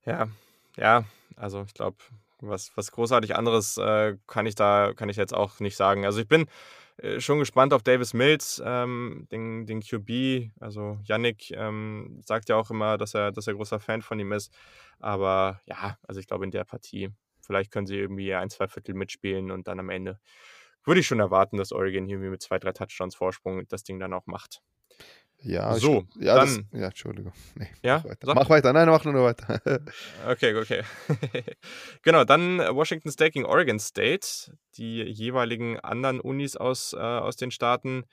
Ja, ja, also ich glaube, was, was großartig anderes äh, kann ich da, kann ich jetzt auch nicht sagen. Also ich bin äh, schon gespannt auf Davis Mills, ähm, den, den QB. Also Yannick ähm, sagt ja auch immer, dass er, dass er großer Fan von ihm ist. Aber ja, also ich glaube in der Partie, vielleicht können sie irgendwie ein, zwei Viertel mitspielen und dann am Ende würde ich schon erwarten, dass Oregon hier mit zwei, drei Touchdowns Vorsprung das Ding dann auch macht. Ja, so, ich, ja, dann. Das, ja, Entschuldigung. Nee, ja, mach weiter. mach weiter. Nein, mach nur weiter. okay, okay. genau, dann Washington State gegen Oregon State. Die jeweiligen anderen Unis aus, äh, aus den Staaten.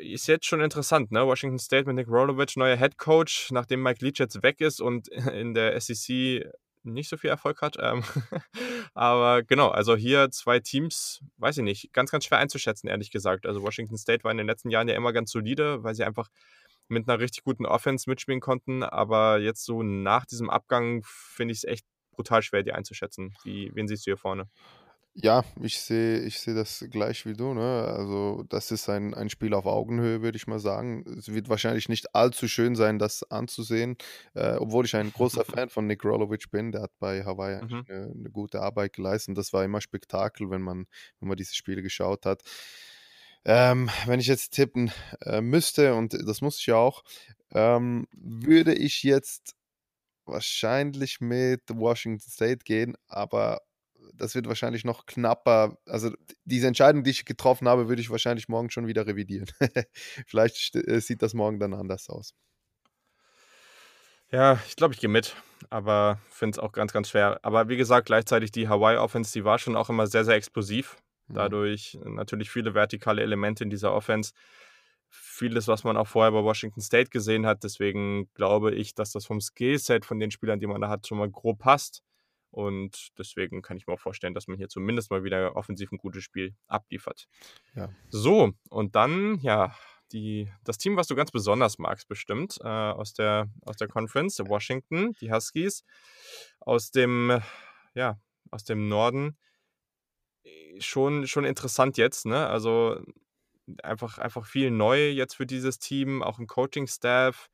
Ist jetzt schon interessant, ne? Washington State mit Nick Rolovich, neuer Head Coach, nachdem Mike Leach jetzt weg ist und in der SEC nicht so viel Erfolg hat. Ähm, aber genau, also hier zwei Teams, weiß ich nicht, ganz, ganz schwer einzuschätzen, ehrlich gesagt. Also Washington State war in den letzten Jahren ja immer ganz solide, weil sie einfach mit einer richtig guten Offense mitspielen konnten. Aber jetzt so nach diesem Abgang finde ich es echt brutal schwer, die einzuschätzen. Wie, wen siehst du hier vorne? Ja, ich sehe ich sehe das gleich wie du, ne? Also, das ist ein ein Spiel auf Augenhöhe, würde ich mal sagen. Es wird wahrscheinlich nicht allzu schön sein, das anzusehen, äh, obwohl ich ein großer Fan von Nick Rolovich bin. Der hat bei Hawaii Mhm. 'ne 'ne gute Arbeit geleistet das war immer Spektakel, wenn man wenn man diese Spiele geschaut hat. Ähm, wenn ich jetzt tippen, äh, müsste, und das muss ich ja auch, ähm, würde ich jetzt wahrscheinlich mit Washington State gehen, aber das wird wahrscheinlich noch knapper. Also diese Entscheidung, die ich getroffen habe, würde ich wahrscheinlich morgen schon wieder revidieren. Vielleicht äh, sieht das morgen dann anders aus. Ja, ich glaube, ich gehe mit, aber finde es auch ganz, ganz schwer. Aber wie gesagt, gleichzeitig die Hawaii-Offense, die war schon auch immer sehr, sehr explosiv. Mhm. Dadurch natürlich viele vertikale Elemente in dieser Offense. vieles, was man auch vorher bei Washington State gesehen hat. Deswegen glaube ich, dass das vom Skillset von den Spielern, die man da hat, schon mal grob passt. Und deswegen kann ich mir auch vorstellen, dass man hier zumindest mal wieder offensiv ein gutes Spiel abliefert. Ja. So, und dann, ja, die, das Team, was du ganz besonders magst, bestimmt, äh, aus, der, aus der Conference, Washington, die Huskies, aus dem, ja, aus dem Norden. Äh, schon, schon interessant jetzt, ne? Also einfach, einfach viel neu jetzt für dieses Team, auch im Coaching-Staff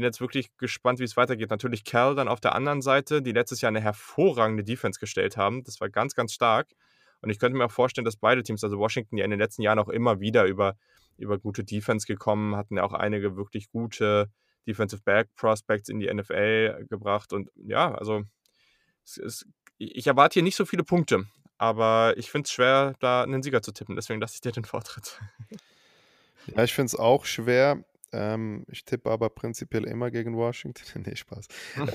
bin jetzt wirklich gespannt, wie es weitergeht. Natürlich Cal dann auf der anderen Seite, die letztes Jahr eine hervorragende Defense gestellt haben. Das war ganz, ganz stark. Und ich könnte mir auch vorstellen, dass beide Teams, also Washington, ja in den letzten Jahren auch immer wieder über, über gute Defense gekommen, hatten ja auch einige wirklich gute Defensive Back Prospects in die NFL gebracht. Und ja, also ist, ich erwarte hier nicht so viele Punkte, aber ich finde es schwer, da einen Sieger zu tippen. Deswegen lasse ich dir den Vortritt. Ja, ich finde es auch schwer. Ähm, ich tippe aber prinzipiell immer gegen Washington. nee, Spaß.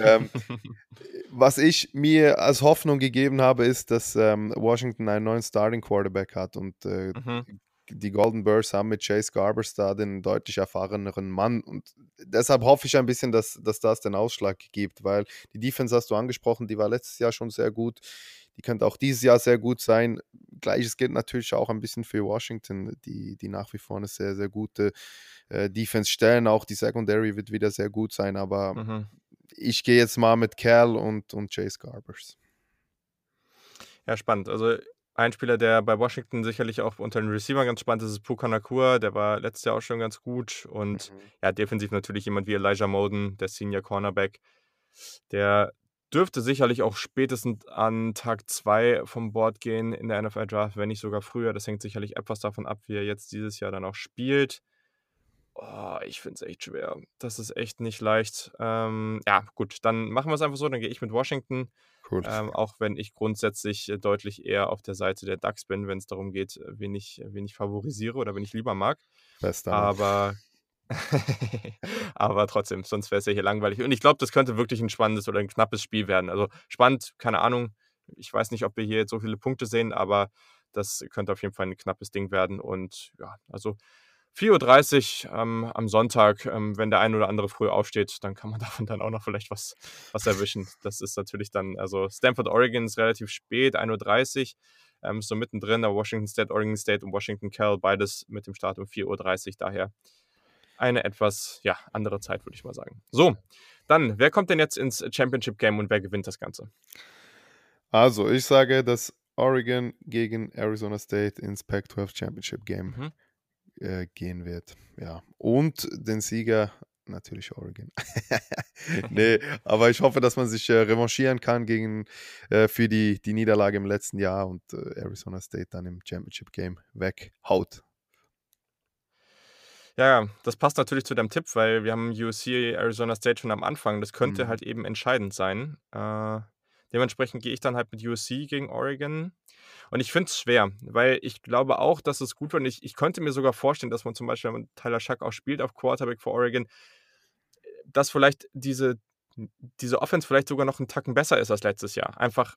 ähm, was ich mir als Hoffnung gegeben habe, ist, dass ähm, Washington einen neuen Starting Quarterback hat und äh, mhm. Die Golden Bears haben mit Chase Garbers da den deutlich erfahreneren Mann und deshalb hoffe ich ein bisschen, dass, dass das den Ausschlag gibt, weil die Defense hast du angesprochen, die war letztes Jahr schon sehr gut. Die könnte auch dieses Jahr sehr gut sein. Gleiches gilt natürlich auch ein bisschen für Washington, die, die nach wie vor eine sehr, sehr gute äh, Defense stellen. Auch die Secondary wird wieder sehr gut sein, aber mhm. ich gehe jetzt mal mit Cal und, und Chase Garbers. Ja, spannend. Also ein Spieler, der bei Washington sicherlich auch unter den Receivern ganz spannend ist, ist Puka Nakua. Der war letztes Jahr auch schon ganz gut. Und mhm. ja, defensiv natürlich jemand wie Elijah Moden, der Senior Cornerback, der dürfte sicherlich auch spätestens an Tag 2 vom Board gehen in der NFL Draft, wenn nicht sogar früher. Das hängt sicherlich etwas davon ab, wie er jetzt dieses Jahr dann auch spielt. Oh, ich finde es echt schwer. Das ist echt nicht leicht. Ähm, ja, gut, dann machen wir es einfach so. Dann gehe ich mit Washington. Cool. Ähm, auch wenn ich grundsätzlich äh, deutlich eher auf der Seite der Ducks bin, wenn es darum geht, äh, wen ich, wen ich favorisiere oder wen ich lieber mag. Bester. Aber, aber trotzdem, sonst wäre es ja hier langweilig. Und ich glaube, das könnte wirklich ein spannendes oder ein knappes Spiel werden. Also spannend, keine Ahnung. Ich weiß nicht, ob wir hier jetzt so viele Punkte sehen, aber das könnte auf jeden Fall ein knappes Ding werden. Und ja, also 4.30 Uhr ähm, am Sonntag, ähm, wenn der ein oder andere früh aufsteht, dann kann man davon dann auch noch vielleicht was, was erwischen. Das ist natürlich dann, also Stanford, Oregon ist relativ spät, 1.30 Uhr, ähm, so mittendrin, aber Washington State, Oregon State und Washington Cal, beides mit dem Start um 4.30 Uhr, daher eine etwas, ja, andere Zeit, würde ich mal sagen. So, dann, wer kommt denn jetzt ins Championship Game und wer gewinnt das Ganze? Also, ich sage, dass Oregon gegen Arizona State ins Pac-12 Championship Game mhm äh, gehen wird. Ja. Und den Sieger natürlich Oregon. nee, aber ich hoffe, dass man sich äh, revanchieren kann gegen äh, für die, die Niederlage im letzten Jahr und äh, Arizona State dann im Championship Game weghaut. Ja, das passt natürlich zu deinem Tipp, weil wir haben USC Arizona State schon am Anfang. Das könnte mhm. halt eben entscheidend sein. Äh, dementsprechend gehe ich dann halt mit USC gegen Oregon. Und ich finde es schwer, weil ich glaube auch, dass es gut wird. Und ich, ich könnte mir sogar vorstellen, dass man zum Beispiel, wenn man Tyler Schuck auch spielt auf Quarterback für Oregon, dass vielleicht diese, diese Offense vielleicht sogar noch einen Tacken besser ist als letztes Jahr. Einfach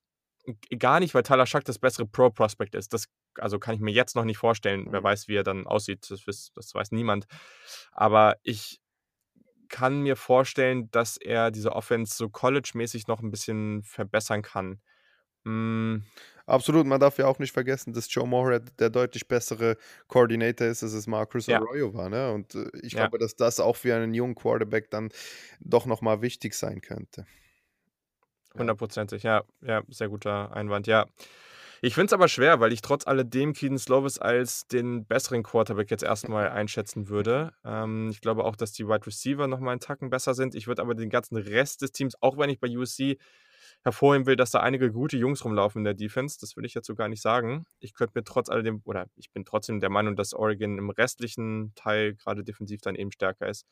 gar nicht, weil Tyler Schuck das bessere Pro-Prospect ist. Das also kann ich mir jetzt noch nicht vorstellen. Wer mhm. weiß, wie er dann aussieht, das, das weiß niemand. Aber ich kann mir vorstellen, dass er diese Offense so college-mäßig noch ein bisschen verbessern kann. Hm. Absolut, man darf ja auch nicht vergessen, dass Joe Moorhead der deutlich bessere Coordinator ist, als es Marcus ja. Arroyo war. Ne? Und äh, ich ja. glaube, dass das auch für einen jungen Quarterback dann doch nochmal wichtig sein könnte. Hundertprozentig, ja. ja, sehr guter Einwand, ja. Ich finde es aber schwer, weil ich trotz alledem Keaton Slovis als den besseren Quarterback jetzt erstmal einschätzen würde. Ähm, ich glaube auch, dass die Wide Receiver nochmal einen Tacken besser sind. Ich würde aber den ganzen Rest des Teams, auch wenn ich bei USC hervorheben will, dass da einige gute Jungs rumlaufen in der Defense. Das will ich jetzt so gar nicht sagen. Ich könnte mir trotz alledem, oder ich bin trotzdem der Meinung, dass Oregon im restlichen Teil gerade defensiv dann eben stärker ist.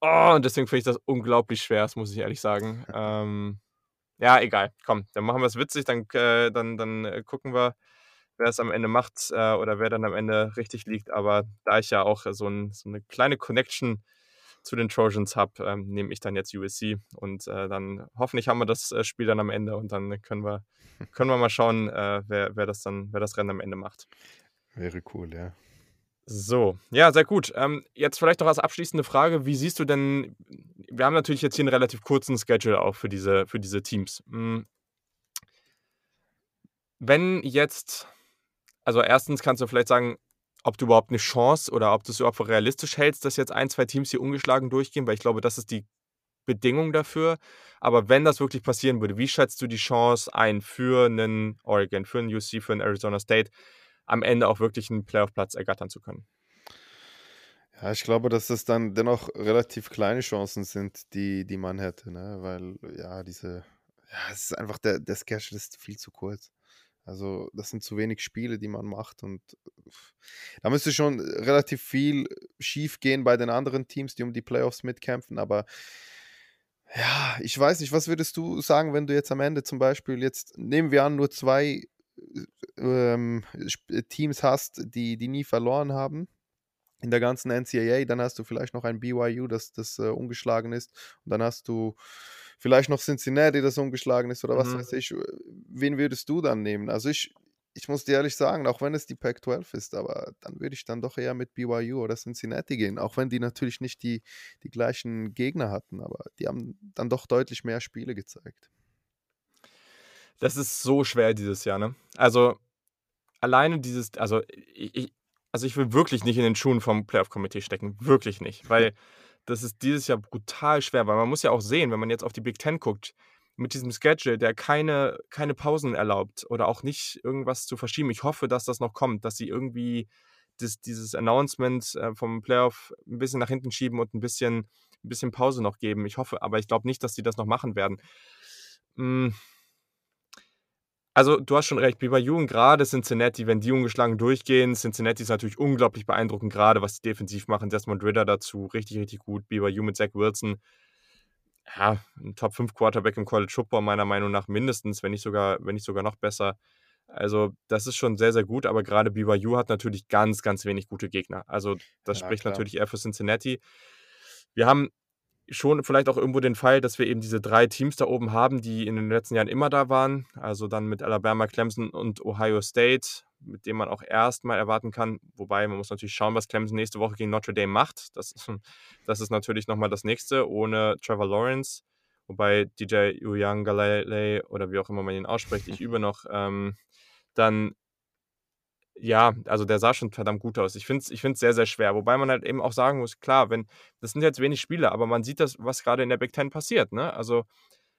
Oh, und deswegen finde ich das unglaublich schwer, das muss ich ehrlich sagen. Ähm, ja, egal. Komm, dann machen wir es witzig, dann, äh, dann, dann äh, gucken wir, wer es am Ende macht äh, oder wer dann am Ende richtig liegt. Aber da ich ja auch so, ein, so eine kleine Connection zu den Trojans habe, ähm, nehme ich dann jetzt USC und äh, dann hoffentlich haben wir das äh, Spiel dann am Ende und dann können wir, können wir mal schauen, wer, wer das dann, wer das Rennen am Ende macht. Wäre cool, ja. So, ja, sehr gut. Ähm, jetzt vielleicht noch als abschließende Frage, wie siehst du denn, wir haben natürlich jetzt hier einen relativ kurzen Schedule auch für diese, für diese Teams. Hm. Wenn jetzt, also erstens kannst du vielleicht sagen, ob du überhaupt eine Chance oder ob du es überhaupt für realistisch hältst, dass jetzt ein, zwei Teams hier ungeschlagen durchgehen, weil ich glaube, das ist die Bedingung dafür. Aber wenn das wirklich passieren würde, wie schätzt du die Chance ein für einen Oregon, für einen UC, für einen Arizona State, am Ende auch wirklich einen Playoff-Platz ergattern zu können? Ja, ich glaube, dass das dann dennoch relativ kleine Chancen sind, die, die man hätte, ne? Weil ja, diese, ja, es ist einfach, der, der Schedule ist viel zu kurz. Also, das sind zu wenig Spiele, die man macht. Und da müsste schon relativ viel schief gehen bei den anderen Teams, die um die Playoffs mitkämpfen. Aber ja, ich weiß nicht, was würdest du sagen, wenn du jetzt am Ende zum Beispiel jetzt, nehmen wir an, nur zwei ähm, Teams hast, die, die nie verloren haben? in der ganzen NCAA, dann hast du vielleicht noch ein BYU, das, das äh, ungeschlagen ist, und dann hast du vielleicht noch Cincinnati, das ungeschlagen ist oder was mhm. weiß ich. Wen würdest du dann nehmen? Also ich, ich muss dir ehrlich sagen, auch wenn es die Pac-12 ist, aber dann würde ich dann doch eher mit BYU oder Cincinnati gehen, auch wenn die natürlich nicht die, die gleichen Gegner hatten, aber die haben dann doch deutlich mehr Spiele gezeigt. Das ist so schwer dieses Jahr, ne? Also alleine dieses, also ich, also ich will wirklich nicht in den Schuhen vom Playoff-Komitee stecken, wirklich nicht, weil das ist dieses Jahr brutal schwer, weil man muss ja auch sehen, wenn man jetzt auf die Big Ten guckt, mit diesem Schedule, der keine, keine Pausen erlaubt oder auch nicht irgendwas zu verschieben. Ich hoffe, dass das noch kommt, dass sie irgendwie das, dieses Announcement äh, vom Playoff ein bisschen nach hinten schieben und ein bisschen, ein bisschen Pause noch geben. Ich hoffe, aber ich glaube nicht, dass sie das noch machen werden. Hm also, du hast schon recht, BYU und gerade Cincinnati, wenn die ungeschlagen durchgehen, Cincinnati ist natürlich unglaublich beeindruckend, gerade was die defensiv machen. Desmond Ritter dazu, richtig, richtig gut. BYU mit Zach Wilson, ja, ein Top 5 Quarterback im College Football, meiner Meinung nach mindestens, wenn nicht sogar, wenn nicht sogar noch besser. Also, das ist schon sehr, sehr gut, aber gerade BYU hat natürlich ganz, ganz wenig gute Gegner. Also, das ja, spricht klar. natürlich eher für Cincinnati. Wir haben schon vielleicht auch irgendwo den Fall, dass wir eben diese drei Teams da oben haben, die in den letzten Jahren immer da waren. Also dann mit Alabama, Clemson und Ohio State, mit dem man auch erstmal erwarten kann. Wobei man muss natürlich schauen, was Clemson nächste Woche gegen Notre Dame macht. Das, das ist natürlich nochmal das nächste, ohne Trevor Lawrence. Wobei DJ Uyangalele oder wie auch immer man ihn ausspricht, ich übe noch, ähm, dann ja, also der sah schon verdammt gut aus. Ich finde es ich sehr, sehr schwer. Wobei man halt eben auch sagen muss, klar, wenn, das sind jetzt wenig Spiele, aber man sieht das, was gerade in der Big Ten passiert. Ne? Also,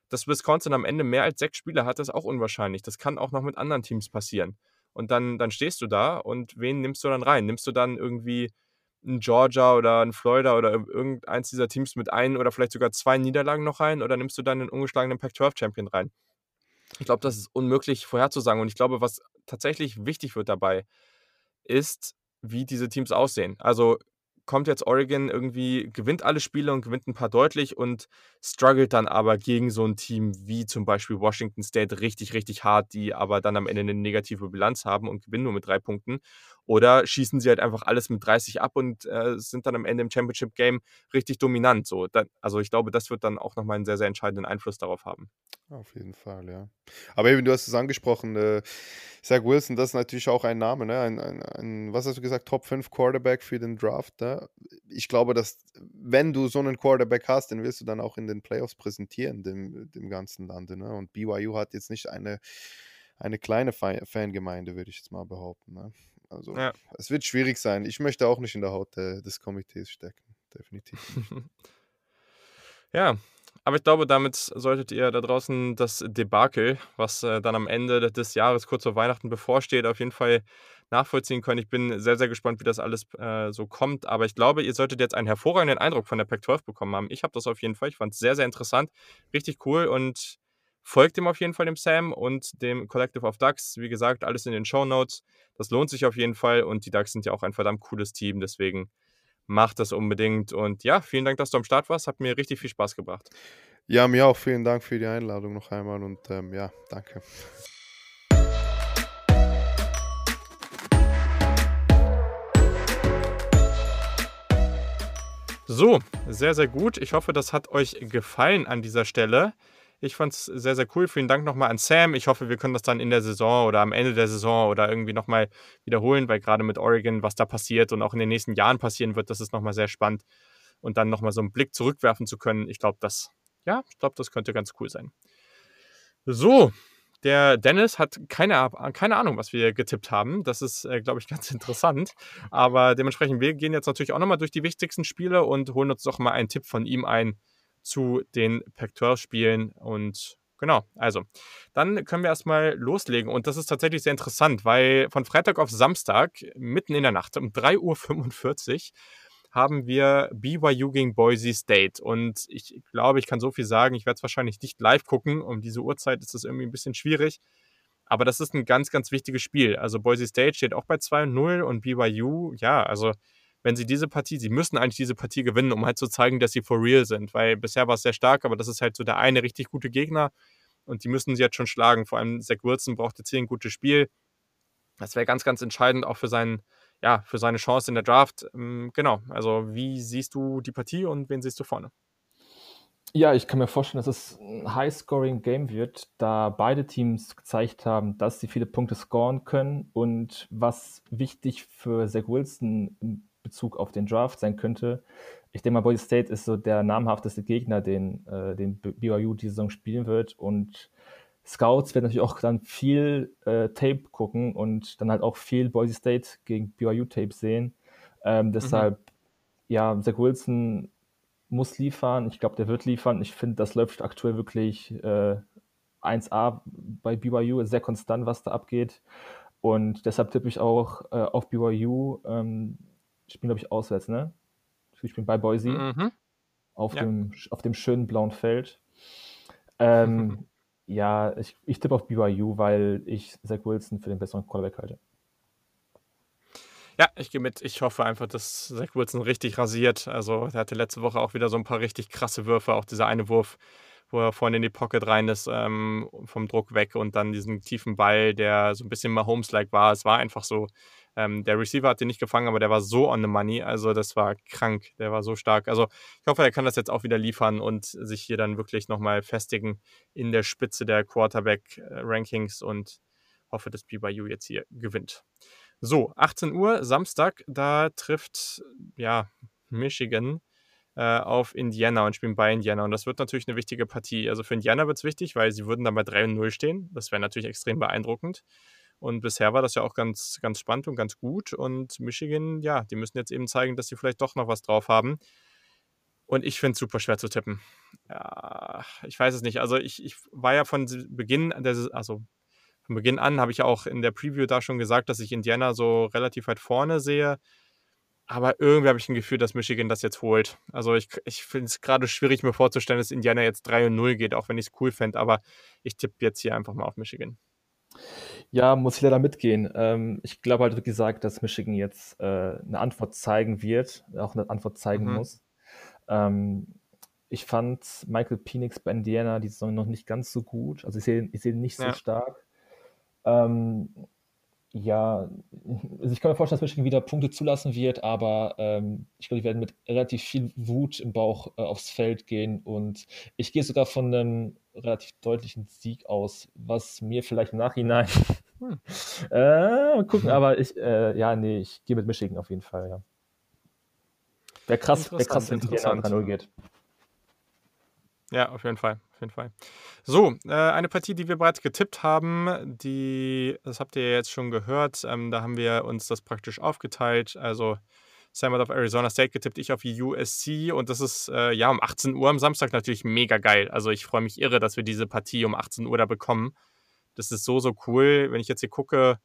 dass Wisconsin am Ende mehr als sechs Spiele hat, ist auch unwahrscheinlich. Das kann auch noch mit anderen Teams passieren. Und dann, dann stehst du da und wen nimmst du dann rein? Nimmst du dann irgendwie ein Georgia oder ein Florida oder irgendeins dieser Teams mit ein oder vielleicht sogar zwei Niederlagen noch rein oder nimmst du dann einen ungeschlagenen Pac-12-Champion rein? Ich glaube, das ist unmöglich vorherzusagen. Und ich glaube, was tatsächlich wichtig wird dabei, ist, wie diese Teams aussehen. Also kommt jetzt Oregon irgendwie, gewinnt alle Spiele und gewinnt ein paar deutlich und struggelt dann aber gegen so ein Team wie zum Beispiel Washington State richtig, richtig hart, die aber dann am Ende eine negative Bilanz haben und gewinnen nur mit drei Punkten. Oder schießen sie halt einfach alles mit 30 ab und äh, sind dann am Ende im Championship Game richtig dominant. So, da, also ich glaube, das wird dann auch nochmal einen sehr, sehr entscheidenden Einfluss darauf haben. Auf jeden Fall, ja. Aber eben, du hast es angesprochen, äh, Zach Wilson, das ist natürlich auch ein Name, ne? Ein, ein, ein, was hast du gesagt, Top 5 Quarterback für den Draft. Ne? Ich glaube, dass, wenn du so einen Quarterback hast, den wirst du dann auch in den Playoffs präsentieren, dem, dem ganzen Lande. Ne? Und BYU hat jetzt nicht eine, eine kleine Fangemeinde, würde ich jetzt mal behaupten. Ne? Also, ja. es wird schwierig sein. Ich möchte auch nicht in der Haut äh, des Komitees stecken, definitiv. ja, aber ich glaube, damit solltet ihr da draußen das Debakel, was äh, dann am Ende des Jahres kurz vor Weihnachten bevorsteht, auf jeden Fall nachvollziehen können. Ich bin sehr, sehr gespannt, wie das alles äh, so kommt. Aber ich glaube, ihr solltet jetzt einen hervorragenden Eindruck von der Pac-12 bekommen haben. Ich habe das auf jeden Fall. Ich fand es sehr, sehr interessant. Richtig cool und folgt dem auf jeden Fall, dem Sam und dem Collective of Ducks. Wie gesagt, alles in den Show Notes. Das lohnt sich auf jeden Fall und die Ducks sind ja auch ein verdammt cooles Team. Deswegen mach das unbedingt. Und ja, vielen Dank, dass du am Start warst. Hat mir richtig viel Spaß gebracht. Ja, mir auch. Vielen Dank für die Einladung noch einmal und ähm, ja, danke. So, sehr, sehr gut. Ich hoffe, das hat euch gefallen an dieser Stelle. Ich fand es sehr, sehr cool. Vielen Dank nochmal an Sam. Ich hoffe, wir können das dann in der Saison oder am Ende der Saison oder irgendwie nochmal wiederholen, weil gerade mit Oregon, was da passiert und auch in den nächsten Jahren passieren wird, das ist nochmal sehr spannend. Und dann nochmal so einen Blick zurückwerfen zu können, ich glaube, das, ja, ich glaube, das könnte ganz cool sein. So, der Dennis hat keine, keine Ahnung, was wir getippt haben. Das ist, äh, glaube ich, ganz interessant. Aber dementsprechend, wir gehen jetzt natürlich auch nochmal durch die wichtigsten Spiele und holen uns doch mal einen Tipp von ihm ein zu den Pacteur-Spielen. Und genau, also, dann können wir erstmal loslegen. Und das ist tatsächlich sehr interessant, weil von Freitag auf Samstag, mitten in der Nacht, um 3.45 Uhr, haben wir BYU gegen Boise State. Und ich glaube, ich kann so viel sagen, ich werde es wahrscheinlich nicht live gucken. Um diese Uhrzeit ist das irgendwie ein bisschen schwierig. Aber das ist ein ganz, ganz wichtiges Spiel. Also Boise State steht auch bei 2-0 und BYU, ja, also wenn sie diese Partie, sie müssen eigentlich diese Partie gewinnen, um halt zu zeigen, dass sie for real sind. Weil bisher war es sehr stark, aber das ist halt so der eine richtig gute Gegner. Und die müssen sie jetzt schon schlagen. Vor allem Zach Wilson braucht jetzt hier ein gutes Spiel. Das wäre ganz, ganz entscheidend auch für seinen ja, für seine Chance in der Draft. Ähm, genau, also wie siehst du die Partie und wen siehst du vorne? Ja, ich kann mir vorstellen, dass es ein High-Scoring-Game wird, da beide Teams gezeigt haben, dass sie viele Punkte scoren können und was wichtig für Zach Wilson Bezug auf den Draft sein könnte. Ich denke mal, Boise State ist so der namhafteste Gegner, den, äh, den BYU diese Saison spielen wird und Scouts werden natürlich auch dann viel äh, Tape gucken und dann halt auch viel Boise State gegen BYU Tape sehen. Ähm, deshalb, mhm. ja, Zach Wilson muss liefern. Ich glaube, der wird liefern. Ich finde, das läuft aktuell wirklich äh, 1A bei BYU, sehr konstant, was da abgeht. Und deshalb tippe ich auch äh, auf BYU. Ähm, ich bin, glaube ich, auswärts, ne? Ich bin bei Boise. Mhm. Auf, ja. dem, auf dem schönen blauen Feld. Ähm, Ja, ich, ich tippe auf BYU, weil ich Zach Wilson für den besseren Quarterback halte. Ja, ich gehe mit. Ich hoffe einfach, dass Zach Wilson richtig rasiert. Also, er hatte letzte Woche auch wieder so ein paar richtig krasse Würfe. Auch dieser eine Wurf, wo er vorne in die Pocket rein ist, ähm, vom Druck weg und dann diesen tiefen Ball, der so ein bisschen Mahomes-like war. Es war einfach so, ähm, der Receiver hat den nicht gefangen, aber der war so on the money. Also das war krank. Der war so stark. Also ich hoffe, er kann das jetzt auch wieder liefern und sich hier dann wirklich nochmal festigen in der Spitze der Quarterback-Rankings und hoffe, dass BYU jetzt hier gewinnt. So, 18 Uhr, Samstag, da trifft ja Michigan äh, auf Indiana und spielen bei Indiana. Und das wird natürlich eine wichtige Partie. Also für Indiana wird es wichtig, weil sie würden dann bei 3 und 0 stehen. Das wäre natürlich extrem beeindruckend. Und bisher war das ja auch ganz, ganz spannend und ganz gut. Und Michigan, ja, die müssen jetzt eben zeigen, dass sie vielleicht doch noch was drauf haben. Und ich finde es super schwer zu tippen. Ja, ich weiß es nicht. Also ich, ich war ja von Beginn, der, also von Beginn an habe ich ja auch in der Preview da schon gesagt, dass ich Indiana so relativ weit vorne sehe. Aber irgendwie habe ich ein Gefühl, dass Michigan das jetzt holt. Also ich, ich finde es gerade schwierig, mir vorzustellen, dass Indiana jetzt 3 und 0 geht, auch wenn ich es cool fände. Aber ich tippe jetzt hier einfach mal auf Michigan. Ja, muss ich leider mitgehen. Ähm, ich glaube halt, wie gesagt, dass Michigan jetzt äh, eine Antwort zeigen wird, auch eine Antwort zeigen mhm. muss. Ähm, ich fand Michael Penix bei Indiana die Saison noch nicht ganz so gut. Also ich sehe ich seh ihn nicht so ja. stark. Ähm, ja, also ich kann mir vorstellen, dass Michigan wieder Punkte zulassen wird, aber ähm, ich glaube, die werden mit relativ viel Wut im Bauch äh, aufs Feld gehen und ich gehe sogar von einem relativ deutlichen Sieg aus, was mir vielleicht im Nachhinein hm. äh, mal gucken, aber ich, äh, ja, nee, ich gehe mit Michigan auf jeden Fall, ja. Wäre krass, wär krass wenn es 3-0 geht. Ja, auf jeden Fall auf jeden Fall. So, äh, eine Partie, die wir bereits getippt haben, die, das habt ihr jetzt schon gehört, ähm, da haben wir uns das praktisch aufgeteilt. Also Sam hat auf Arizona State getippt, ich auf USC und das ist äh, ja um 18 Uhr am Samstag natürlich mega geil. Also ich freue mich irre, dass wir diese Partie um 18 Uhr da bekommen. Das ist so, so cool. Wenn ich jetzt hier gucke,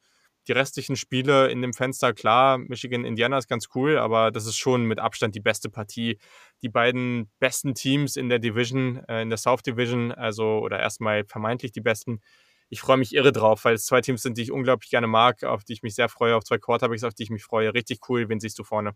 die restlichen Spiele in dem Fenster, klar, Michigan, Indiana ist ganz cool, aber das ist schon mit Abstand die beste Partie. Die beiden besten Teams in der Division, äh, in der South Division, also oder erstmal vermeintlich die besten. Ich freue mich irre drauf, weil es zwei Teams sind, die ich unglaublich gerne mag, auf die ich mich sehr freue, auf zwei Quarterbacks, auf die ich mich freue. Richtig cool. Wen siehst du vorne?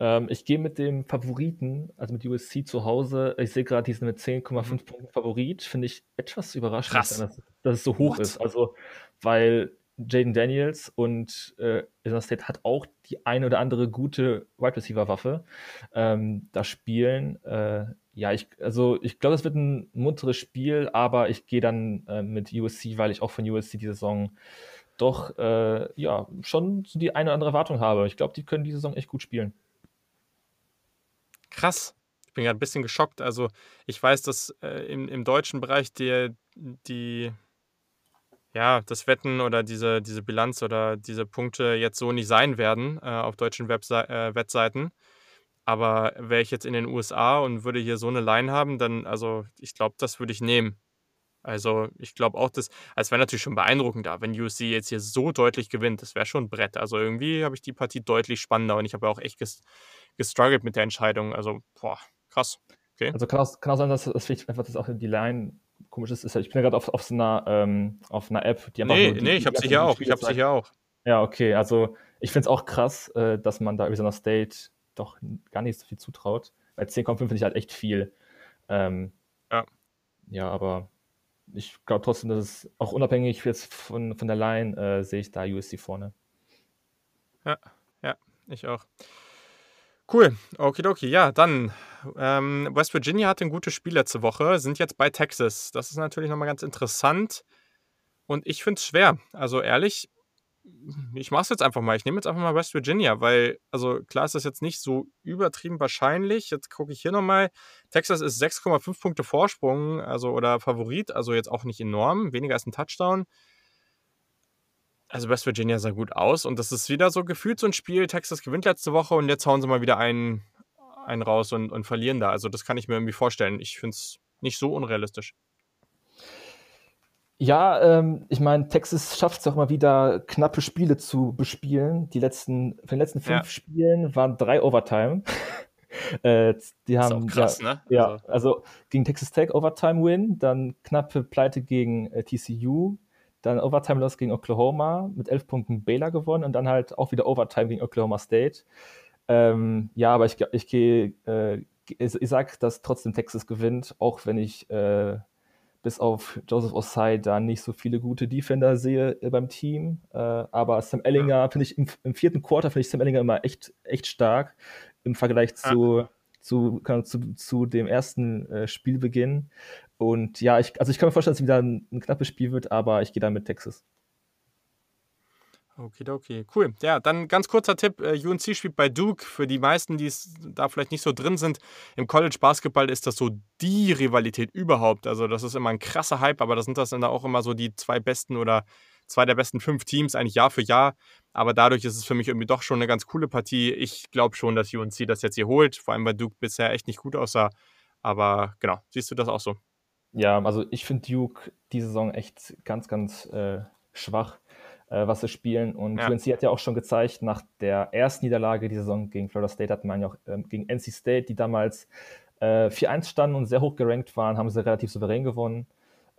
Ähm, ich gehe mit dem Favoriten, also mit USC zu Hause. Ich sehe gerade, die sind mit 10,5 mhm. Punkten Favorit. Finde ich etwas überraschend, dass, dass, es so hoch What? ist. Also, weil Jaden Daniels und äh, Arizona State hat auch die eine oder andere gute Wide Receiver Waffe. Ähm, da spielen äh, ja, ich, also ich glaube, es wird ein munteres Spiel, aber ich gehe dann äh, mit USC, weil ich auch von USC die Saison doch äh, ja schon so die eine oder andere Erwartung habe. Ich glaube, die können die Saison echt gut spielen. Krass. Ich bin gerade ein bisschen geschockt. Also ich weiß, dass äh, im, im deutschen Bereich die, die ja, das Wetten oder diese, diese Bilanz oder diese Punkte jetzt so nicht sein werden äh, auf deutschen Webse äh, Wettseiten. Aber wäre ich jetzt in den USA und würde hier so eine Line haben, dann, also ich glaube, das würde ich nehmen. Also ich glaube auch, dass, also es wäre natürlich schon beeindruckend da, wenn USC jetzt hier so deutlich gewinnt. Das wäre schon ein Brett. Also irgendwie habe ich die Partie deutlich spannender und ich habe auch echt ges gestruggelt mit der Entscheidung. Also, boah, krass. Okay. Also kann auch, kann auch sein, dass das vielleicht einfach das auch die Line komisch ist. ich bin ja gerade auf, auf, so einer, ähm, auf einer App, die einfach Nee, die, nee, ich habe sie hier auch. Ich habe sie hier auch. Ja, okay. Also ich finde es auch krass, äh, dass man da Arizona State doch gar nicht so viel zutraut. Bei 10,5 finde ich halt echt viel. Ähm, ja. Ja, aber ich glaube trotzdem, dass es auch unabhängig jetzt von, von der Line äh, sehe ich da USC vorne. Ja, ja, ich auch. Cool, okidoki. Ja, dann ähm, West Virginia hatte ein gutes Spiel letzte Woche, sind jetzt bei Texas. Das ist natürlich nochmal ganz interessant. Und ich finde es schwer. Also ehrlich, ich mache es jetzt einfach mal. Ich nehme jetzt einfach mal West Virginia, weil, also klar ist das jetzt nicht so übertrieben wahrscheinlich. Jetzt gucke ich hier nochmal. Texas ist 6,5 Punkte Vorsprung, also oder Favorit, also jetzt auch nicht enorm, weniger als ein Touchdown. Also West Virginia sah gut aus und das ist wieder so gefühlt so ein Spiel. Texas gewinnt letzte Woche und jetzt hauen sie mal wieder einen, einen raus und, und verlieren da. Also das kann ich mir irgendwie vorstellen. Ich finde es nicht so unrealistisch. Ja, ähm, ich meine, Texas schafft es auch mal wieder, knappe Spiele zu bespielen. Die letzten, von den letzten fünf ja. Spielen waren drei Overtime. äh, die haben, ist auch krass, ja, ne? Ja, also. also gegen Texas Tech Overtime-Win, dann knappe Pleite gegen äh, TCU, dann Overtime-Loss gegen Oklahoma, mit elf Punkten Baylor gewonnen und dann halt auch wieder Overtime gegen Oklahoma State. Ähm, ja, aber ich, ich gehe, äh, ich, ich sag, dass trotzdem Texas gewinnt, auch wenn ich äh, bis auf Joseph Osai da nicht so viele gute Defender sehe äh, beim Team. Äh, aber Sam Ellinger finde ich im, im, vierten Quarter finde ich Sam Ellinger immer echt, echt stark im Vergleich zu, ja. zu, zu, zu, dem ersten äh, Spielbeginn. Und ja, ich, also ich kann mir vorstellen, dass es wieder ein, ein knappes Spiel wird, aber ich gehe da mit Texas. Okay, cool. Ja, dann ganz kurzer Tipp: äh, UNC spielt bei Duke. Für die meisten, die da vielleicht nicht so drin sind, im College Basketball ist das so die Rivalität überhaupt. Also, das ist immer ein krasser Hype, aber das sind das dann auch immer so die zwei besten oder zwei der besten fünf Teams, eigentlich Jahr für Jahr. Aber dadurch ist es für mich irgendwie doch schon eine ganz coole Partie. Ich glaube schon, dass UNC das jetzt hier holt, vor allem weil Duke bisher echt nicht gut aussah. Aber genau, siehst du das auch so? Ja, also ich finde Duke die Saison echt ganz, ganz äh, schwach äh, was sie spielen. Und ja. UNC hat ja auch schon gezeigt, nach der ersten Niederlage die Saison gegen Florida State hat man ja auch ähm, gegen NC State, die damals äh, 4-1 standen und sehr hoch gerankt waren, haben sie relativ souverän gewonnen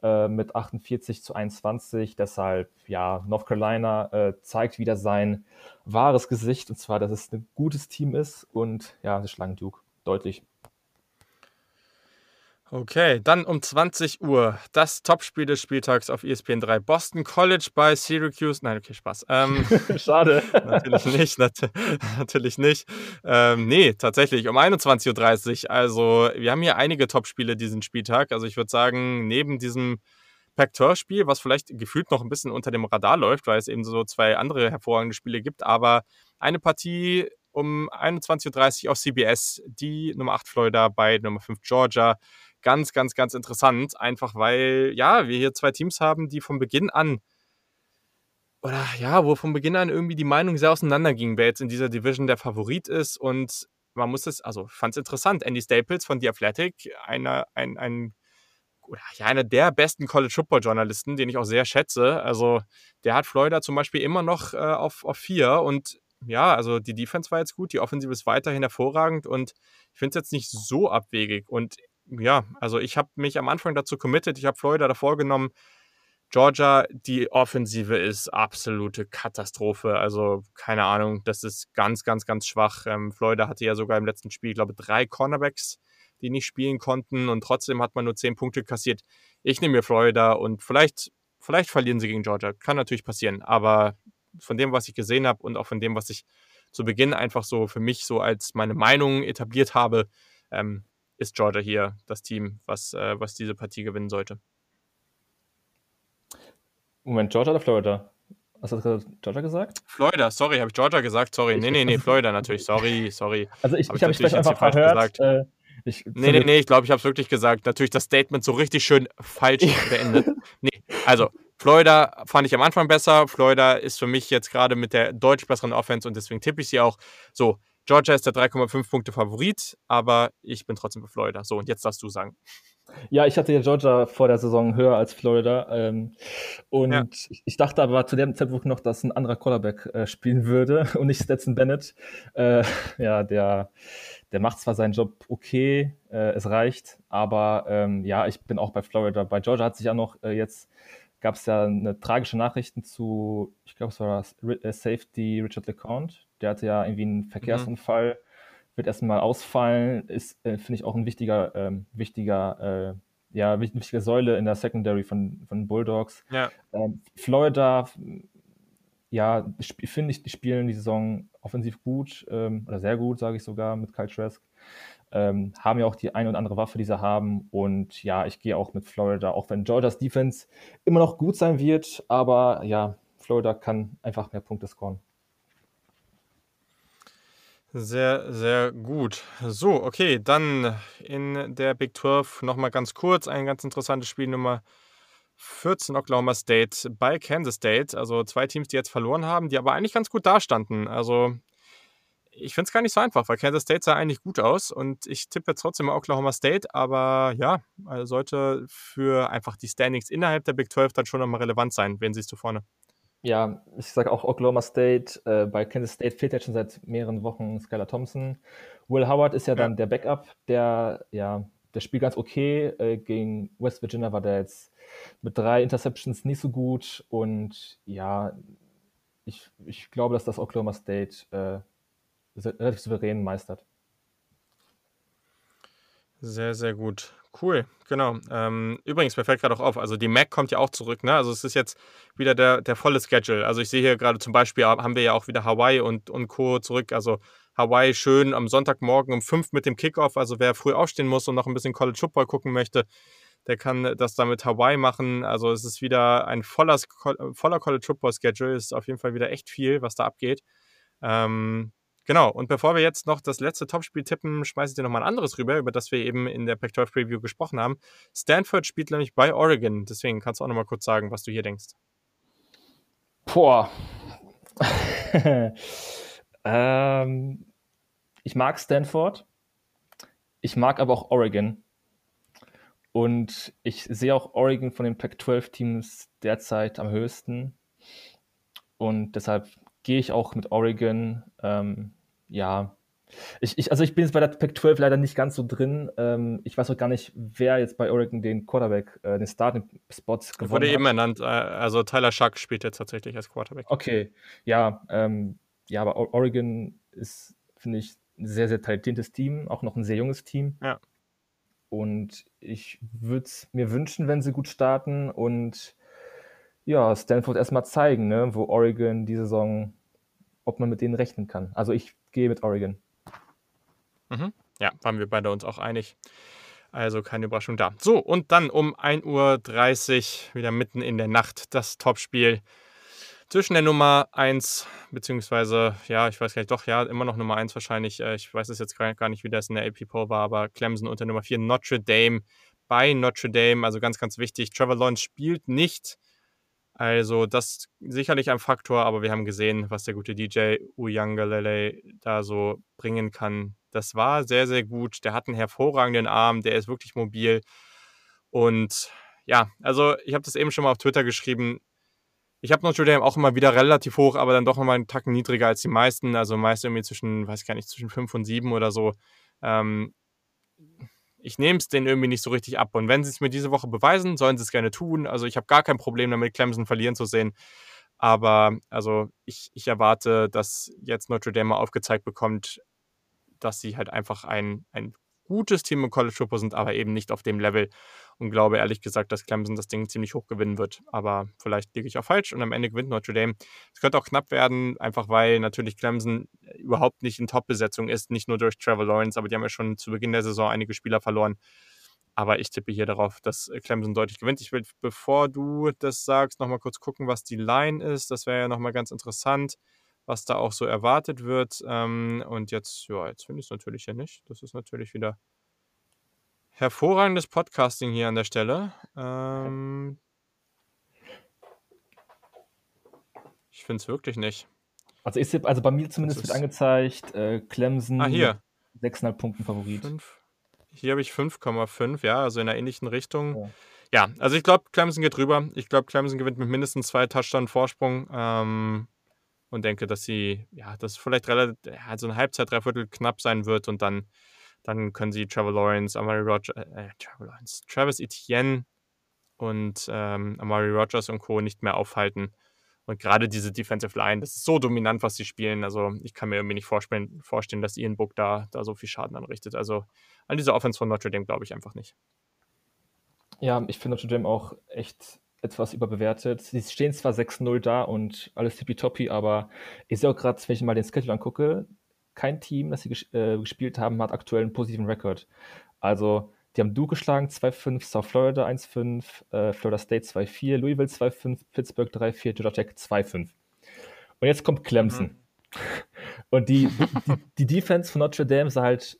äh, mit 48 zu 21. Deshalb, ja, North Carolina äh, zeigt wieder sein wahres Gesicht und zwar, dass es ein gutes Team ist und ja, sie schlagen Duke deutlich. Okay, dann um 20 Uhr das Topspiel des Spieltags auf ESPN 3. Boston College bei Syracuse. Nein, okay, Spaß. Ähm, Schade. natürlich nicht, nat natürlich nicht. Ähm, nee, tatsächlich um 21.30 Uhr. Also, wir haben hier einige Topspiele diesen Spieltag. Also, ich würde sagen, neben diesem Pac-12-Spiel, was vielleicht gefühlt noch ein bisschen unter dem Radar läuft, weil es eben so zwei andere hervorragende Spiele gibt, aber eine Partie um 21.30 Uhr auf CBS, die Nummer 8 Florida bei Nummer 5 Georgia ganz, ganz, ganz interessant. Einfach weil, ja, wir hier zwei Teams haben, die von Beginn an oder ja, wo von Beginn an irgendwie die Meinung sehr auseinanderging, wer jetzt in dieser Division der Favorit ist. Und man muss es, also fand es interessant. Andy Staples von The Athletic, einer, ein, ein, oder, ja, einer der besten College Football Journalisten, den ich auch sehr schätze. Also der hat Florida zum Beispiel immer noch äh, auf, auf vier und ja, also die Defense war jetzt gut, die Offensive ist weiterhin hervorragend und ich finde es jetzt nicht so abwegig. Und ja, also ich habe mich am Anfang dazu committed, ich habe Florida davor genommen. Georgia, die Offensive ist absolute Katastrophe. Also keine Ahnung, das ist ganz, ganz, ganz schwach. Ähm, Florida hatte ja sogar im letzten Spiel, glaube ich, drei Cornerbacks, die nicht spielen konnten und trotzdem hat man nur zehn Punkte kassiert. Ich nehme mir Florida und vielleicht, vielleicht verlieren sie gegen Georgia. Kann natürlich passieren, aber von dem, was ich gesehen habe und auch von dem, was ich zu Beginn einfach so für mich so als meine Meinung etabliert habe, ähm, ist Georgia hier das Team, was, äh, was diese Partie gewinnen sollte. Moment, Georgia oder Florida? Hast du gerade Georgia gesagt? Florida, sorry, habe ich Georgia gesagt? Sorry. Nee, nee, nee, Florida natürlich. Sorry, sorry. Also ich, hab ich habe mich einfach verhört. Gesagt. Äh, ich, nee, nee, nee, ich glaube, ich habe es wirklich gesagt. Natürlich das Statement so richtig schön falsch beendet. Nee, also Florida fand ich am Anfang besser. Florida ist für mich jetzt gerade mit der deutlich besseren Offense und deswegen tippe ich sie auch. So, Georgia ist der 3,5 Punkte Favorit, aber ich bin trotzdem für Florida. So, und jetzt darfst du sagen. Ja, ich hatte ja Georgia vor der Saison höher als Florida. Ähm, und ja. ich, dachte aber zu dem Zeitpunkt noch, dass ein anderer Quarterback äh, spielen würde und nicht Stetson Bennett. Äh, ja, der, der macht zwar seinen Job okay, äh, es reicht, aber ähm, ja, ich bin auch bei Florida. Bei Georgia hat sich ja noch äh, jetzt gab es ja eine tragische Nachrichten zu, ich glaube, es war äh, Safety Richard LeCounte. Der hatte ja irgendwie einen Verkehrsunfall. Mhm wird erstmal ausfallen, ist, äh, finde ich, auch ein wichtiger, ähm, wichtiger, äh, ja, wichtige Säule in der Secondary von, von Bulldogs. Ja. Ähm, Florida, ja, finde ich, die spielen die Saison offensiv gut, ähm, oder sehr gut, sage ich sogar, mit Kyle Trask. Ähm, haben ja auch die eine oder andere Waffe, die sie haben. Und ja, ich gehe auch mit Florida, auch wenn Georgias Defense immer noch gut sein wird. Aber ja, Florida kann einfach mehr Punkte scoren. Sehr, sehr gut. So, okay, dann in der Big 12 nochmal ganz kurz ein ganz interessantes Spiel Nummer 14 Oklahoma State bei Kansas State. Also zwei Teams, die jetzt verloren haben, die aber eigentlich ganz gut dastanden. Also ich finde es gar nicht so einfach, weil Kansas State sah eigentlich gut aus und ich tippe trotzdem mal Oklahoma State, aber ja, sollte für einfach die Standings innerhalb der Big 12 dann schon nochmal relevant sein. Wen siehst du vorne? Ja, ich sage auch Oklahoma State. Äh, bei Kansas State fehlt jetzt schon seit mehreren Wochen Skylar Thompson. Will Howard ist ja, ja. dann der Backup, der, ja, der spielt ganz okay. Äh, gegen West Virginia war der jetzt mit drei Interceptions nicht so gut. Und ja, ich, ich glaube, dass das Oklahoma State äh, relativ souverän meistert. Sehr, sehr gut. Cool, genau. Ähm, übrigens, mir fällt gerade auch auf, also die Mac kommt ja auch zurück, ne? Also es ist jetzt wieder der, der volle Schedule. Also ich sehe hier gerade zum Beispiel, haben wir ja auch wieder Hawaii und, und Co. zurück. Also Hawaii schön am Sonntagmorgen um 5 mit dem Kickoff. Also wer früh aufstehen muss und noch ein bisschen College Football gucken möchte, der kann das dann mit Hawaii machen. Also es ist wieder ein voller, voller College Football Schedule. Es ist auf jeden Fall wieder echt viel, was da abgeht. Ähm, Genau, und bevor wir jetzt noch das letzte Topspiel tippen, schmeiße ich dir nochmal ein anderes rüber, über das wir eben in der Pac-12 Preview gesprochen haben. Stanford spielt nämlich bei Oregon, deswegen kannst du auch nochmal kurz sagen, was du hier denkst. Boah. ähm, ich mag Stanford, ich mag aber auch Oregon. Und ich sehe auch Oregon von den Pac-12-Teams derzeit am höchsten. Und deshalb gehe ich auch mit Oregon. Ähm, ja, ich, ich, also ich bin jetzt bei der Pac-12 leider nicht ganz so drin. Ähm, ich weiß auch gar nicht, wer jetzt bei Oregon den Quarterback, äh, den Starting-Spots gewonnen Wurde eben ernannt. Äh, also Tyler Schuck spielt jetzt tatsächlich als Quarterback. Okay, ja, ähm, ja, aber Oregon ist, finde ich, ein sehr, sehr talentiertes Team, auch noch ein sehr junges Team. Ja. Und ich würde es mir wünschen, wenn sie gut starten und ja, Stanford erstmal zeigen, ne, wo Oregon die Saison, ob man mit denen rechnen kann. Also ich gehe mit Oregon. Mhm. Ja, waren wir beide uns auch einig. Also keine Überraschung da. So, und dann um 1.30 Uhr, wieder mitten in der Nacht, das Topspiel zwischen der Nummer 1, beziehungsweise, ja, ich weiß gar nicht, doch, ja, immer noch Nummer 1 wahrscheinlich. Äh, ich weiß es jetzt gar nicht, wie das in der AP Poll war, aber Clemson und der Nummer 4 Notre Dame bei Notre Dame. Also ganz, ganz wichtig. Trevor Lawrence spielt nicht. Also das sicherlich ein Faktor, aber wir haben gesehen, was der gute DJ Uyangalele da so bringen kann. Das war sehr, sehr gut. Der hat einen hervorragenden Arm, der ist wirklich mobil. Und ja, also ich habe das eben schon mal auf Twitter geschrieben. Ich habe Notre Dame auch immer wieder relativ hoch, aber dann doch nochmal einen Tacken niedriger als die meisten. Also meist irgendwie zwischen, weiß gar nicht, zwischen 5 und 7 oder so. Ähm, ich nehme es denen irgendwie nicht so richtig ab. Und wenn sie es mir diese Woche beweisen, sollen sie es gerne tun. Also ich habe gar kein Problem damit, Clemson verlieren zu sehen. Aber also ich, ich erwarte, dass jetzt Notre Dame aufgezeigt bekommt, dass sie halt einfach ein, ein gutes Team im College Football sind, aber eben nicht auf dem Level. Und glaube ehrlich gesagt, dass Clemson das Ding ziemlich hoch gewinnen wird. Aber vielleicht liege ich auch falsch und am Ende gewinnt Notre Dame. Es könnte auch knapp werden, einfach weil natürlich Clemson überhaupt nicht in Top-Besetzung ist, nicht nur durch Trevor Lawrence, aber die haben ja schon zu Beginn der Saison einige Spieler verloren. Aber ich tippe hier darauf, dass Clemson deutlich gewinnt. Ich will, bevor du das sagst, nochmal kurz gucken, was die Line ist. Das wäre ja nochmal ganz interessant, was da auch so erwartet wird. Ähm, und jetzt, ja, jetzt finde ich es natürlich hier nicht. Das ist natürlich wieder hervorragendes Podcasting hier an der Stelle. Ähm, ich finde es wirklich nicht. Also, ich, also bei mir zumindest wird angezeigt, äh, Clemson ah, hier. 6,5 Punkten Favorit. Fünf. Hier habe ich 5,5, ja, also in einer ähnlichen Richtung. Ja, ja also ich glaube, Clemson geht rüber. Ich glaube, Clemson gewinnt mit mindestens zwei Touchdown Vorsprung ähm, und denke, dass sie, ja, das vielleicht relativ, ja, so eine Halbzeit, Dreiviertel knapp sein wird und dann dann können sie Trevor Lawrence, Amari Rogers, äh, äh, Trevor Lawrence, Travis Etienne und ähm, Amari Rogers und Co. nicht mehr aufhalten. Und gerade diese Defensive Line, das ist so dominant, was sie spielen. Also ich kann mir irgendwie nicht vorstellen, vorstellen dass Ian Book da, da so viel Schaden anrichtet. Also an dieser Offense von Notre Dame glaube ich einfach nicht. Ja, ich finde Notre Dame auch echt etwas überbewertet. Sie stehen zwar 6-0 da und alles tippitoppi, aber ich sehe auch gerade, wenn ich mal den Schedule angucke, kein Team, das sie ges äh, gespielt haben, hat aktuell einen positiven Rekord. Also, die haben Duke geschlagen, 2-5, South Florida 1-5, äh, Florida State 2-4, Louisville 2-5, Pittsburgh 3-4, Georgia Tech 2-5. Und jetzt kommt Clemson. Mhm. Und die, die, die, Defense von Notre Dame ist halt,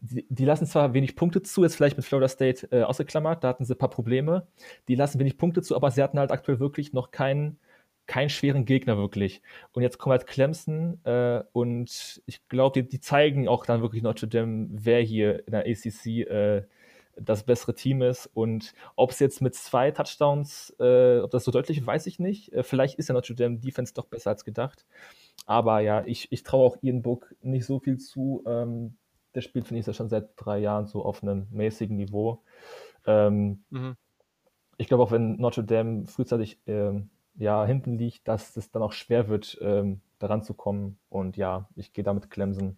die, die, lassen zwar wenig Punkte zu, jetzt vielleicht mit Florida State äh, ausgeklammert, da hatten sie ein paar Probleme. Die lassen wenig Punkte zu, aber sie hatten halt aktuell wirklich noch keinen keinen schweren Gegner wirklich. Und jetzt kommt halt Clemson äh, und ich glaube, die, die, zeigen auch dann wirklich Notre Dame, wer hier in der ACC äh, das bessere Team ist. Und ob es jetzt mit zwei Touchdowns, äh, ob das so deutlich ist, weiß ich nicht. Äh, vielleicht ist ja Notre Dame Defense doch besser als gedacht. Aber ja, ich, ich traue auch Ian Book nicht so viel zu. Ähm, der spielt, finde ich, ja schon seit drei Jahren so auf einem mäßigen Niveau. Ähm, mhm. Ich glaube auch, wenn Notre Dame frühzeitig ähm, ja, hinten liegt, dass es dann auch schwer wird, ähm, daran zu kommen. Und ja, ich gehe damit Clemson.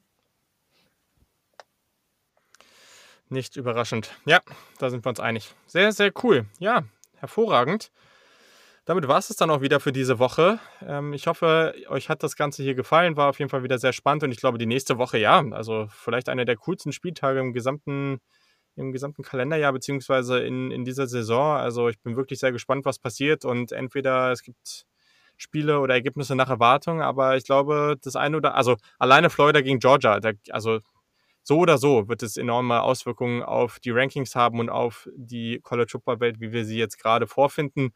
Nicht überraschend. Ja, da sind wir uns einig. Sehr, sehr cool. Ja, hervorragend. Damit war es dann auch wieder für diese Woche. Ähm, ich hoffe, euch hat das Ganze hier gefallen. War auf jeden Fall wieder sehr spannend und ich glaube, die nächste Woche, ja, also vielleicht einer der coolsten Spieltage im gesamten im gesamten Kalenderjahr beziehungsweise in, in dieser Saison. Also ich bin wirklich sehr gespannt, was passiert und entweder es gibt Spiele oder Ergebnisse nach Erwartung, aber ich glaube, das eine oder also alleine Florida gegen Georgia, da, also so oder so wird es enorme Auswirkungen auf die Rankings haben und auf die College Football Welt, wie wir sie jetzt gerade vorfinden.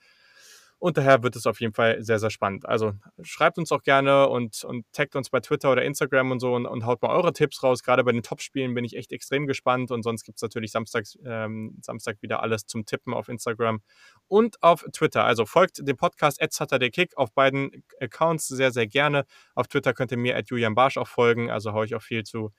Und daher wird es auf jeden Fall sehr, sehr spannend. Also schreibt uns auch gerne und, und taggt uns bei Twitter oder Instagram und so und, und haut mal eure Tipps raus. Gerade bei den Top-Spielen bin ich echt extrem gespannt. Und sonst gibt es natürlich Samstags, ähm, Samstag wieder alles zum Tippen auf Instagram und auf Twitter. Also folgt dem Podcast at Kick auf beiden Accounts sehr, sehr gerne. Auf Twitter könnt ihr mir at Julian Barsch auch folgen. Also haue ich auch viel zu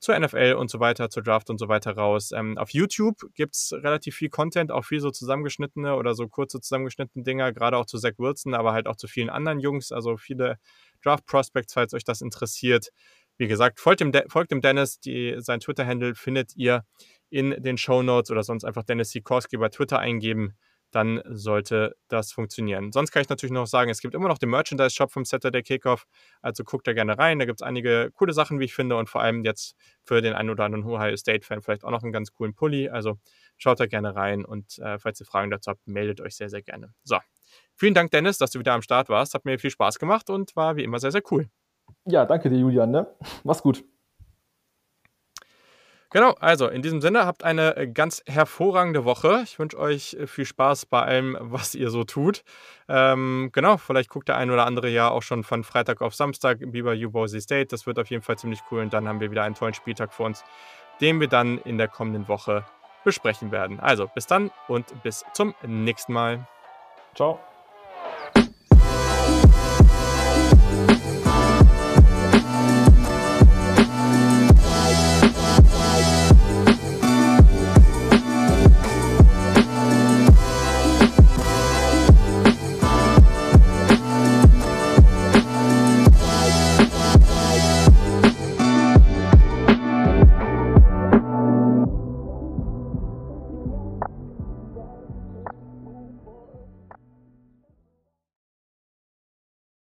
zur NFL und so weiter, zur Draft und so weiter raus. Ähm, auf YouTube gibt es relativ viel Content, auch viel so zusammengeschnittene oder so kurze zusammengeschnittene Dinger, gerade auch zu Zach Wilson, aber halt auch zu vielen anderen Jungs, also viele Draft Prospects, falls euch das interessiert. Wie gesagt, folgt dem, De folgt dem Dennis, die, sein Twitter-Handle findet ihr in den Show Notes oder sonst einfach Dennis Sikorski bei Twitter eingeben dann sollte das funktionieren. Sonst kann ich natürlich noch sagen, es gibt immer noch den Merchandise-Shop vom Saturday Kickoff, also guckt da gerne rein. Da gibt es einige coole Sachen, wie ich finde, und vor allem jetzt für den einen oder anderen Ohio State-Fan vielleicht auch noch einen ganz coolen Pulli. Also schaut da gerne rein und äh, falls ihr Fragen dazu habt, meldet euch sehr, sehr gerne. So, vielen Dank, Dennis, dass du wieder am Start warst. Hat mir viel Spaß gemacht und war wie immer sehr, sehr cool. Ja, danke dir, Julian. Ne? Mach's gut. Genau, also in diesem Sinne habt eine äh, ganz hervorragende Woche. Ich wünsche euch äh, viel Spaß bei allem, was ihr so tut. Ähm, genau, vielleicht guckt der ein oder andere ja auch schon von Freitag auf Samstag Biber U Boise State. Das wird auf jeden Fall ziemlich cool und dann haben wir wieder einen tollen Spieltag vor uns, den wir dann in der kommenden Woche besprechen werden. Also bis dann und bis zum nächsten Mal. Ciao.